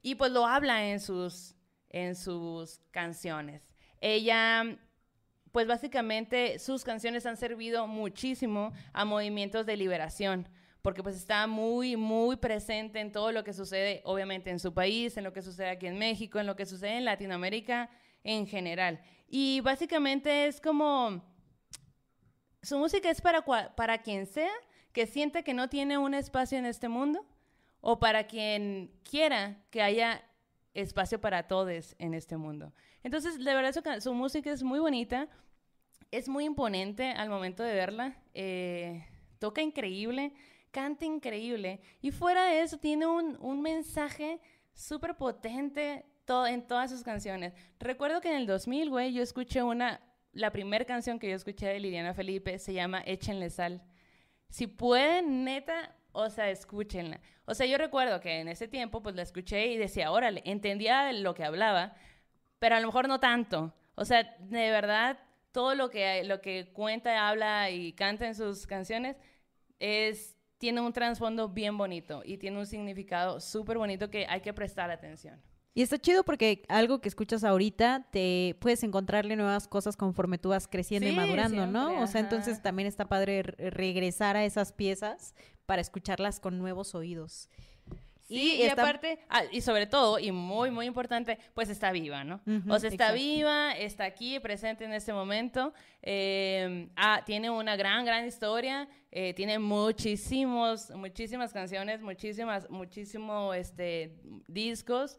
Y pues lo habla en sus canciones. Ella, pues básicamente sus canciones han servido muchísimo a movimientos de liberación, porque pues está muy, muy presente en todo lo que sucede, obviamente en su país, en lo que sucede aquí en México, en lo que sucede en Latinoamérica en general. Y básicamente es como, su música es para, para quien sea que sienta que no tiene un espacio en este mundo o para quien quiera que haya espacio para todos en este mundo. Entonces, de verdad, su, su música es muy bonita, es muy imponente al momento de verla, eh, toca increíble, canta increíble y fuera de eso tiene un, un mensaje súper potente to- en todas sus canciones. Recuerdo que en el 2000, güey, yo escuché una, la primera canción que yo escuché de Liliana Felipe se llama Échenle sal. Si pueden, neta, o sea, escúchenla. O sea, yo recuerdo que en ese tiempo, pues la escuché y decía, órale, entendía lo que hablaba, pero a lo mejor no tanto. O sea, de verdad, todo lo que, lo que cuenta, habla y canta en sus canciones es, tiene un trasfondo bien bonito y tiene un significado súper bonito que hay que prestar atención. Y está chido porque algo que escuchas ahorita te puedes encontrarle nuevas cosas conforme tú vas creciendo y madurando, ¿no? O sea, entonces también está padre re- regresar a esas piezas para escucharlas con nuevos oídos. Sí, y, está- aparte, ah, y sobre todo, y muy, muy importante, pues está viva, ¿no? Ujú, o sea, está exacto. viva, está aquí, presente en este momento. eh, ah, tiene una gran, gran historia. eh, tiene muchísimos, muchísimas canciones, muchísimas, muchísimos este, discos.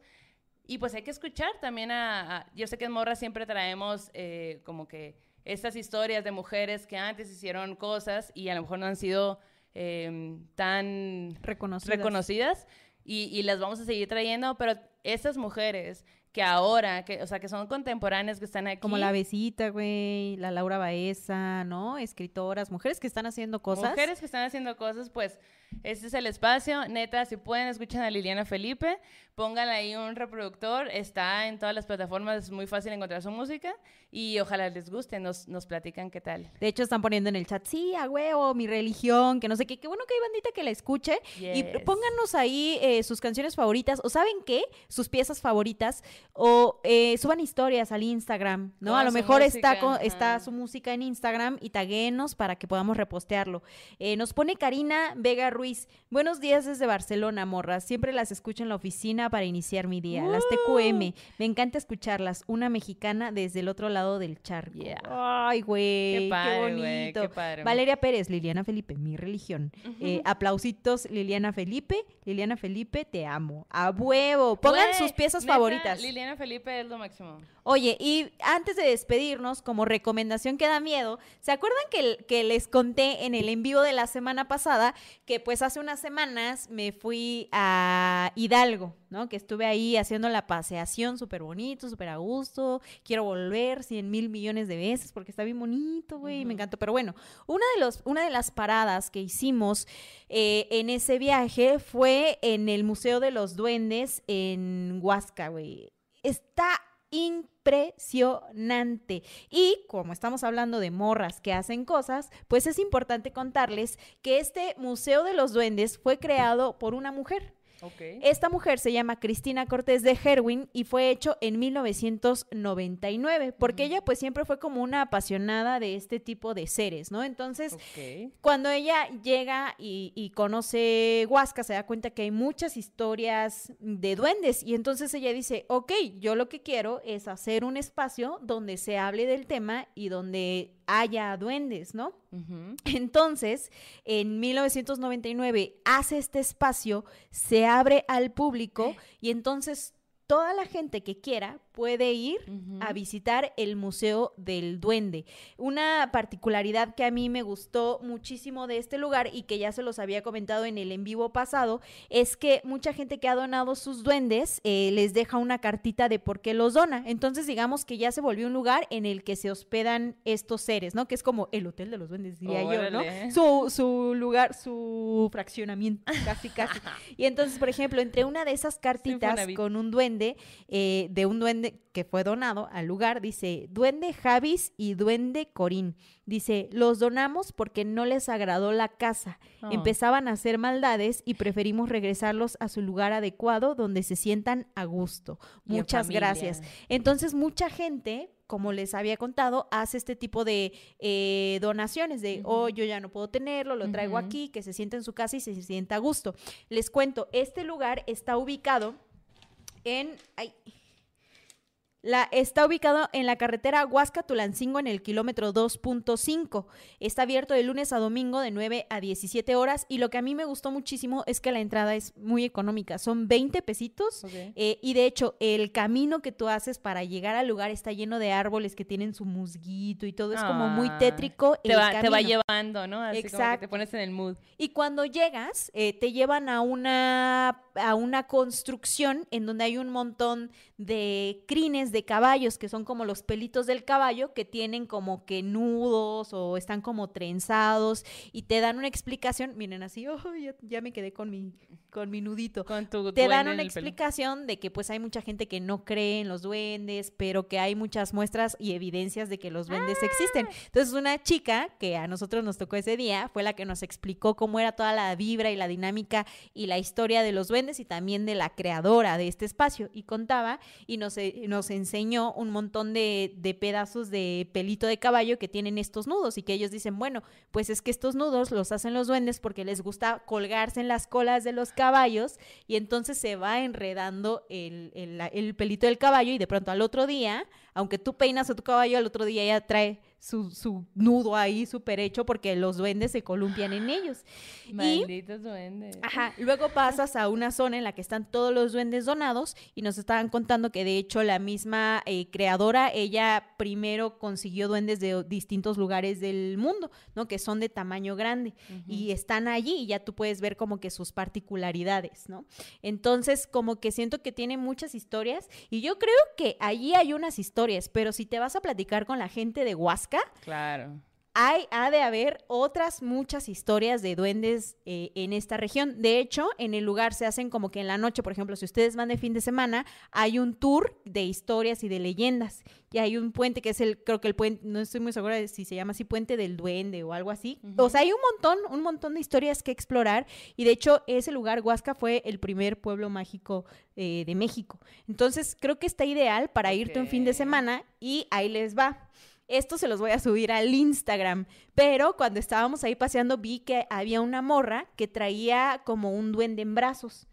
Y pues hay que escuchar también a... a- yo sé que en Morra siempre traemos eh, como que estas historias de mujeres que antes hicieron cosas y a lo mejor no han sido eh, tan Reconocidas. reconocidas. Y, y las vamos a seguir trayendo, pero estas mujeres que ahora, que, o sea, que son contemporáneas que están aquí. Como la Besita, güey, la Laura Baeza, ¿no? Escritoras, mujeres que están haciendo cosas. Mujeres que están haciendo cosas, pues este es el espacio. Neta, si pueden, escuchen a Liliana Felipe, pónganle ahí un reproductor, está en todas las plataformas, es muy fácil encontrar su música y ojalá les guste, nos, nos platican qué tal. De hecho, están poniendo en el chat, sí, a huevo, mi religión, que no sé qué, qué bueno que hay bandita que la escuche. Y pónganos ahí eh, sus canciones favoritas, o ¿saben qué? Sus piezas favoritas, o eh, suban historias al Instagram, ¿no? Con a lo mejor está, con- está su música en Instagram y taguenos para que podamos repostearlo. Eh, nos pone Karina Vega Ruiz, buenos días desde Barcelona, morras, siempre las escucho en la oficina para iniciar mi día, las TQM, me encanta escucharlas, una mexicana desde el otro lado del charco. Yeah. Ay, güey, Qué padre, güey, bonito. qué padre. Valeria Pérez, Liliana Felipe, mi religión. Eh, aplausitos, Liliana Felipe. Liliana Felipe, te amo. A huevo. Pongan sus piezas neta, favoritas. Liliana Felipe es lo máximo. Oye, y antes de despedirnos, como recomendación que da miedo, ¿se acuerdan que, que les conté en el en vivo de la semana pasada que pues hace unas semanas me fui a Hidalgo, ¿no? Que estuve ahí haciendo la paseación súper bonito, súper a gusto. Quiero volver cien mil millones de veces porque está bien bonito, güey, me encantó. Pero bueno, una de, los, una de las paradas que hicimos eh, en ese viaje fue en el Museo de los Duendes en Huasca, güey. Está impresionante. Y como estamos hablando de morras que hacen cosas, pues es importante contarles que este Museo de los Duendes fue creado por una mujer. Esta mujer se llama Cristina Cortés de Herwin y fue hecho en 1999, porque ella pues siempre fue como una apasionada de este tipo de seres, ¿no? Entonces, cuando ella llega y, y conoce Huasca, se da cuenta que hay muchas historias de duendes y entonces ella dice, ok, yo lo que quiero es hacer un espacio donde se hable del tema y donde haya duendes, ¿no? Entonces, en 1999 hace este espacio, se abre al público y entonces toda la gente que quiera puede ir a visitar el Museo del Duende. Una particularidad que a mí me gustó muchísimo de este lugar y que ya se los había comentado en el en vivo pasado es que mucha gente que ha donado sus duendes eh, les deja una cartita de por qué los dona. Entonces digamos que ya se volvió un lugar en el que se hospedan estos seres, ¿no? Que es como el hotel de los duendes, diría yo, ¿no? Su, su lugar, su fraccionamiento, casi, casi. Y entonces, por ejemplo, entre una de esas cartitas con un duende, eh, de un duende que fue donado al lugar, dice, duende Javis y duende Corín. Dice, los donamos porque no les agradó la casa. Oh. Empezaban a hacer maldades y preferimos regresarlos a su lugar adecuado donde se sientan a gusto. Y Muchas familia. gracias. Entonces, mucha gente, como les había contado, hace este tipo de eh, donaciones de, oh, yo ya no puedo tenerlo, lo traigo aquí, que se sienta en su casa y se sienta a gusto. Les cuento, este lugar está ubicado en... ay, la, está ubicado en la carretera Huasca-Tulancingo en el kilómetro 2.5. Está abierto de lunes a domingo de 9 a 17 horas y lo que a mí me gustó muchísimo es que la entrada es muy económica. Son 20 pesitos eh, y de hecho el camino que tú haces para llegar al lugar está lleno de árboles que tienen su musguito y todo. Es como muy Ah, tétrico. Te el va, te va camino. llevando, ¿no? Así como que Exacto. te pones en el mood. Y cuando llegas, eh, te llevan a una, a una construcción en donde hay un montón de crines de caballos, que son como los pelitos del caballo, que tienen como que nudos o están como trenzados y te dan una explicación. Miren así, oh, ya, ya me quedé con mi, con mi nudito. Con tu Te dan una explicación de que pues hay mucha gente que no cree en los duendes, pero que hay muchas muestras y evidencias de que los duendes Ah. existen. Entonces una chica que a nosotros nos tocó ese día fue la que nos explicó cómo era toda la vibra y la dinámica y la historia de los duendes y también de la creadora de este espacio. Y contaba y nos, eh, nos enseñó un montón de, de pedazos de pelito de caballo que tienen estos nudos y que ellos dicen, bueno, pues es que estos nudos los hacen los duendes porque les gusta colgarse en las colas de los caballos y entonces se va enredando el, el- el pelito del caballo y de pronto al otro día aunque tú peinas a tu caballo, al otro día ya trae su, su nudo ahí súper hecho porque los duendes se columpian en ellos. Y Malditos duendes. Ajá, luego pasas a una zona en la que están todos los duendes donados y nos estaban contando que de hecho la misma eh, creadora, ella primero consiguió duendes de distintos lugares del mundo, ¿no? Que son de tamaño grande y están allí y ya tú puedes ver como que sus particularidades, ¿no? Entonces, como que siento que tiene muchas historias y yo creo que allí hay unas historias, pero si te vas a platicar con la gente de Huasca, Claro. hay, ha de haber otras muchas historias de duendes eh, en esta región. De hecho, en el lugar se hacen como que en la noche, por ejemplo, si ustedes van de fin de semana, hay un tour de historias y de leyendas. Y hay un puente que es el, creo que el puente, no estoy muy segura de si se llama así, puente del duende o algo así. O sea, hay un montón, un montón de historias que explorar. Y de hecho, ese lugar, Huasca, fue el primer pueblo mágico eh, de México. Entonces, creo que está ideal para irte un fin de semana y ahí les va. Esto se los voy a subir al Instagram, pero cuando estábamos ahí paseando vi que había una morra que traía como un duende en brazos.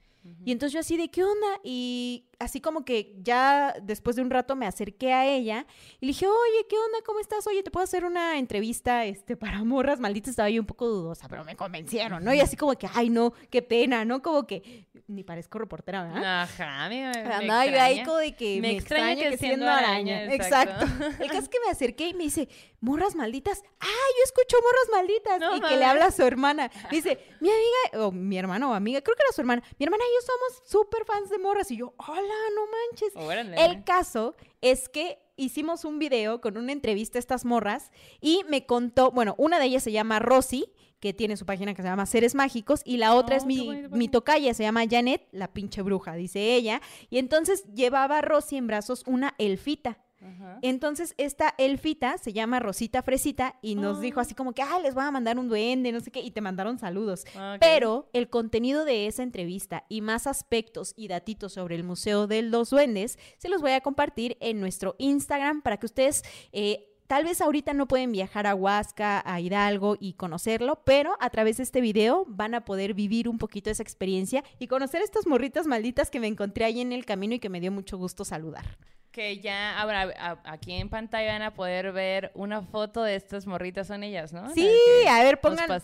Y entonces yo así de, ¿qué onda? Y así como que ya después de un rato me acerqué a ella y le dije, oye, ¿qué onda? ¿Cómo estás? Oye, ¿te puedo hacer una entrevista este, para morras? Maldita, estaba yo un poco dudosa, pero me convencieron, ¿no? Y así como que, ay, no, qué pena, ¿no? Como que ni parezco reportera, ¿verdad? Ajá, me, me Andaba yo ahí como de que me, Me extraña extraña, que siendo araña. araña, Exacto. exacto. El caso es que me acerqué y me dice, morras malditas. ¡Ah, yo escucho morras malditas! No y que le habla a su hermana. Dice, mi amiga, o mi hermano o amiga, creo que era su hermana. Mi hermana y yo somos súper fans de morras. Y yo, hola, no manches. Órale. El caso es que hicimos un video con una entrevista a estas morras y me contó, bueno, una de ellas se llama Rosy, que tiene su página que se llama Seres Mágicos, y la otra Oh, es qué mi, tocaya, se llama Janet, la pinche bruja, dice ella. Y entonces llevaba a Rosy en brazos una elfita. Ajá. Entonces, esta elfita se llama Rosita Fresita y nos Ah. dijo así como que, ah, les voy a mandar un duende, no sé qué, y te mandaron saludos. Ok. Pero el contenido de esa entrevista y más aspectos y datitos sobre el Museo de los Duendes se los voy a compartir en nuestro Instagram para que ustedes... eh, Tal vez ahorita no pueden viajar a Huasca, a Hidalgo y conocerlo, pero a través de este video van a poder vivir un poquito esa experiencia y conocer estas morritas malditas que me encontré ahí en el camino y que me dio mucho gusto saludar. Que ya ahora a- aquí en pantalla van a poder ver una foto de estas morritas, son ellas, ¿no? Sí, a ver, pongan,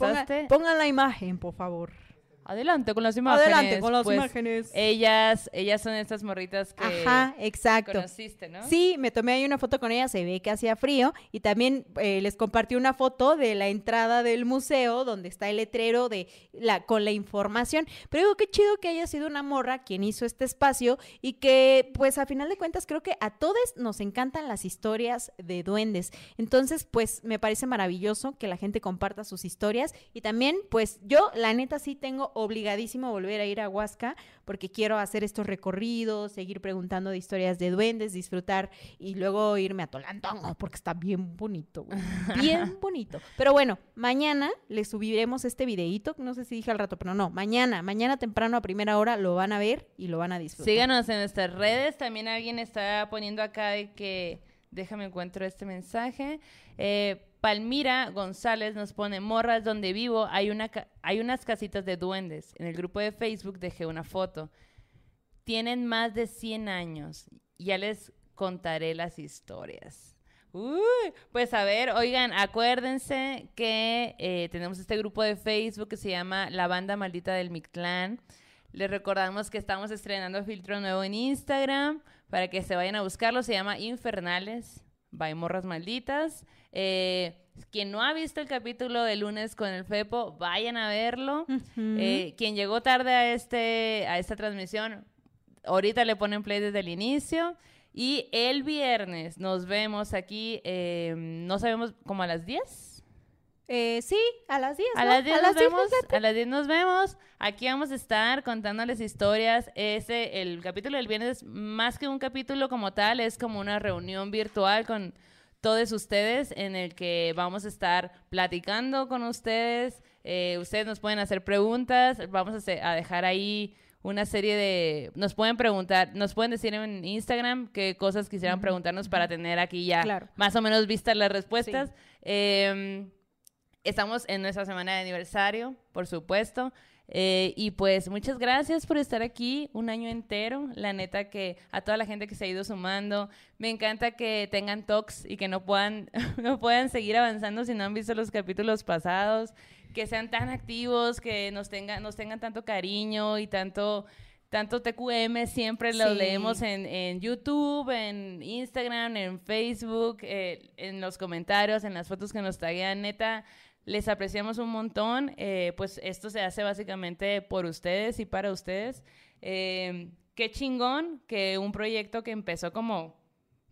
pongan la imagen, por favor. Adelante con las imágenes. Adelante con las Pues, imágenes. Ellas, ellas son estas morritas que Ajá, exacto. conociste, ¿no? Sí, me tomé ahí una foto con ella, se ve que hacía frío y también eh, les compartí una foto de la entrada del museo donde está el letrero de la con la información. Pero digo, qué chido que haya sido una morra quien hizo este espacio y que pues a final de cuentas creo que a todos nos encantan las historias de duendes. Entonces, pues me parece maravilloso que la gente comparta sus historias y también pues yo la neta sí tengo obligadísimo volver a ir a Huasca porque quiero hacer estos recorridos, seguir preguntando de historias de duendes, disfrutar y luego irme a Tolantongo porque está bien bonito, güey, bien bonito. Pero bueno, mañana les subiremos este videíto, no sé si dije al rato, pero no, mañana, mañana temprano a primera hora lo van a ver y lo van a disfrutar. Síganos en nuestras redes. También alguien está poniendo acá de que, déjame encuentro este mensaje. Eh, Palmira González nos pone, morras donde vivo, hay, una hay unas casitas de duendes. En el grupo de Facebook dejé una foto. Tienen más de 100 años. Ya les contaré las historias. Uy, pues a ver, oigan, acuérdense que eh, tenemos este grupo de Facebook que se llama La Banda Maldita del Mictlán. Les recordamos que estamos estrenando filtro nuevo en Instagram para que se vayan a buscarlo. Se llama Infernales, by Morras Malditas. Eh, quien no ha visto el capítulo de lunes con el Fepo, vayan a verlo. Eh, quien llegó tarde a, este, a esta transmisión, ahorita le ponen play desde el inicio. Y el viernes nos vemos aquí, eh, no sabemos, como a las 10. Eh, sí, a las 10. A ¿no? las 10 A nos las 10, vemos. A las 10 nos vemos. Aquí vamos a estar contándoles historias. Ese, el capítulo del viernes, más que un capítulo como tal, es como una reunión virtual con todos ustedes en el que vamos a estar platicando con ustedes. Eh, ustedes nos pueden hacer preguntas. Vamos a, dejar ahí una serie de... Nos pueden preguntar, nos pueden decir en Instagram qué cosas quisieran preguntarnos para tener aquí ya Claro. más o menos vistas las respuestas. Em, Estamos en nuestra semana de aniversario, por supuesto. Eh, y pues muchas gracias por estar aquí un año entero. La neta que a toda la gente que se ha ido sumando, me encanta que tengan talks y que no puedan, no puedan seguir avanzando si no han visto los capítulos pasados, que sean tan activos, que nos tengan, nos tengan tanto cariño y tanto tanto TQM, siempre lo Sí. leemos en, en YouTube, en Instagram, en Facebook, eh, en los comentarios, en las fotos que nos taguean, neta. Les apreciamos un montón. eh, pues esto se hace básicamente por ustedes y para ustedes. Eh, qué chingón que un proyecto que empezó como,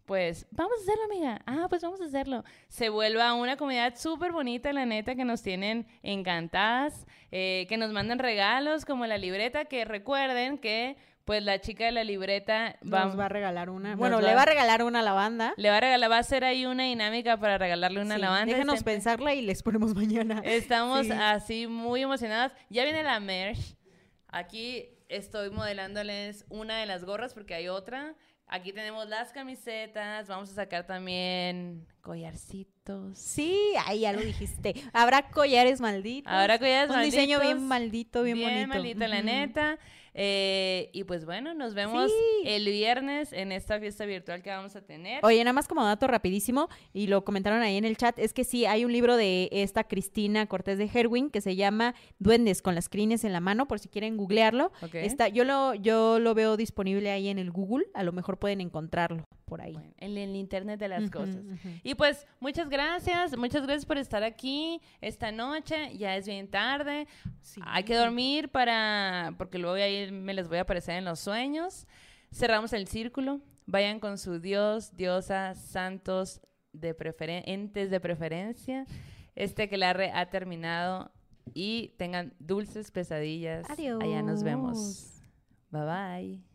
pues, vamos a hacerlo, amiga. Ah, pues vamos a hacerlo. Se vuelva una comunidad súper bonita, la neta, que nos tienen encantadas, eh, que nos mandan regalos como la libreta, que recuerden que, pues, la chica de la libreta va, Nos va a regalar una. Bueno, va- le va a regalar una a la banda. le va a regalar, va a hacer ahí una dinámica para regalarle una Sí, lavanda. Déjenos Estén- pensarla y les ponemos mañana. Estamos Sí. así muy emocionadas. Ya viene la merch. Aquí estoy modelándoles una de las gorras porque hay otra. Aquí tenemos las camisetas. Vamos a sacar también collarcitos. Sí, ahí ya lo dijiste. Habrá collares malditos. Ahora collares Un diseño bien malditos. maldito, bien, bonito. maldito, la neta. Eh, y pues bueno, nos vemos Sí. el viernes en esta fiesta virtual que vamos a tener. Oye, nada más como dato rapidísimo, y lo comentaron ahí en el chat, es que sí, hay un libro de esta Cristina Cortés de Herwin que se llama Duendes con las crines en la mano, por si quieren googlearlo. Ok. Está, yo, lo, yo lo veo disponible ahí en el Google, a lo mejor pueden encontrarlo por ahí. Bueno, en el internet de las cosas. Y pues muchas gracias, muchas gracias por estar aquí esta noche. Ya es bien tarde. Sí. Hay que dormir para porque luego me les voy a aparecer en los sueños. Cerramos el círculo. Vayan con su dios, diosa, santos de preferen entes de preferencia. Este que la re ha terminado y tengan dulces pesadillas. Allá nos vemos. Bye bye.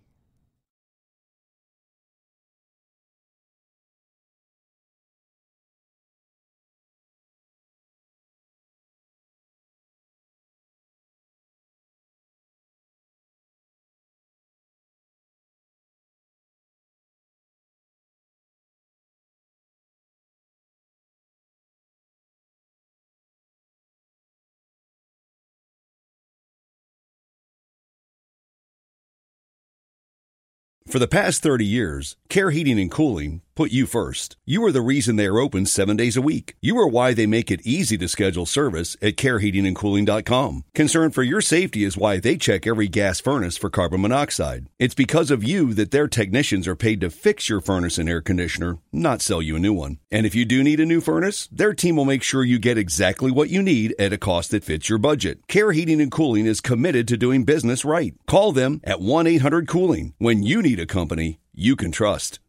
For the past 30 years, Care Heating and Cooling put you first. You are the reason they are open seven days a week. You are why they make it easy to schedule service at careheatingandcooling.com. Concern for your safety is why they check every gas furnace for carbon monoxide. It's because of you that their technicians are paid to fix your furnace and air conditioner, not sell you a new one. And if you do need a new furnace, their team will make sure you get exactly what you need at a cost that fits your budget. Care Heating and Cooling is committed to doing business right. Call them at 1 800 Cooling when you need a company you can trust.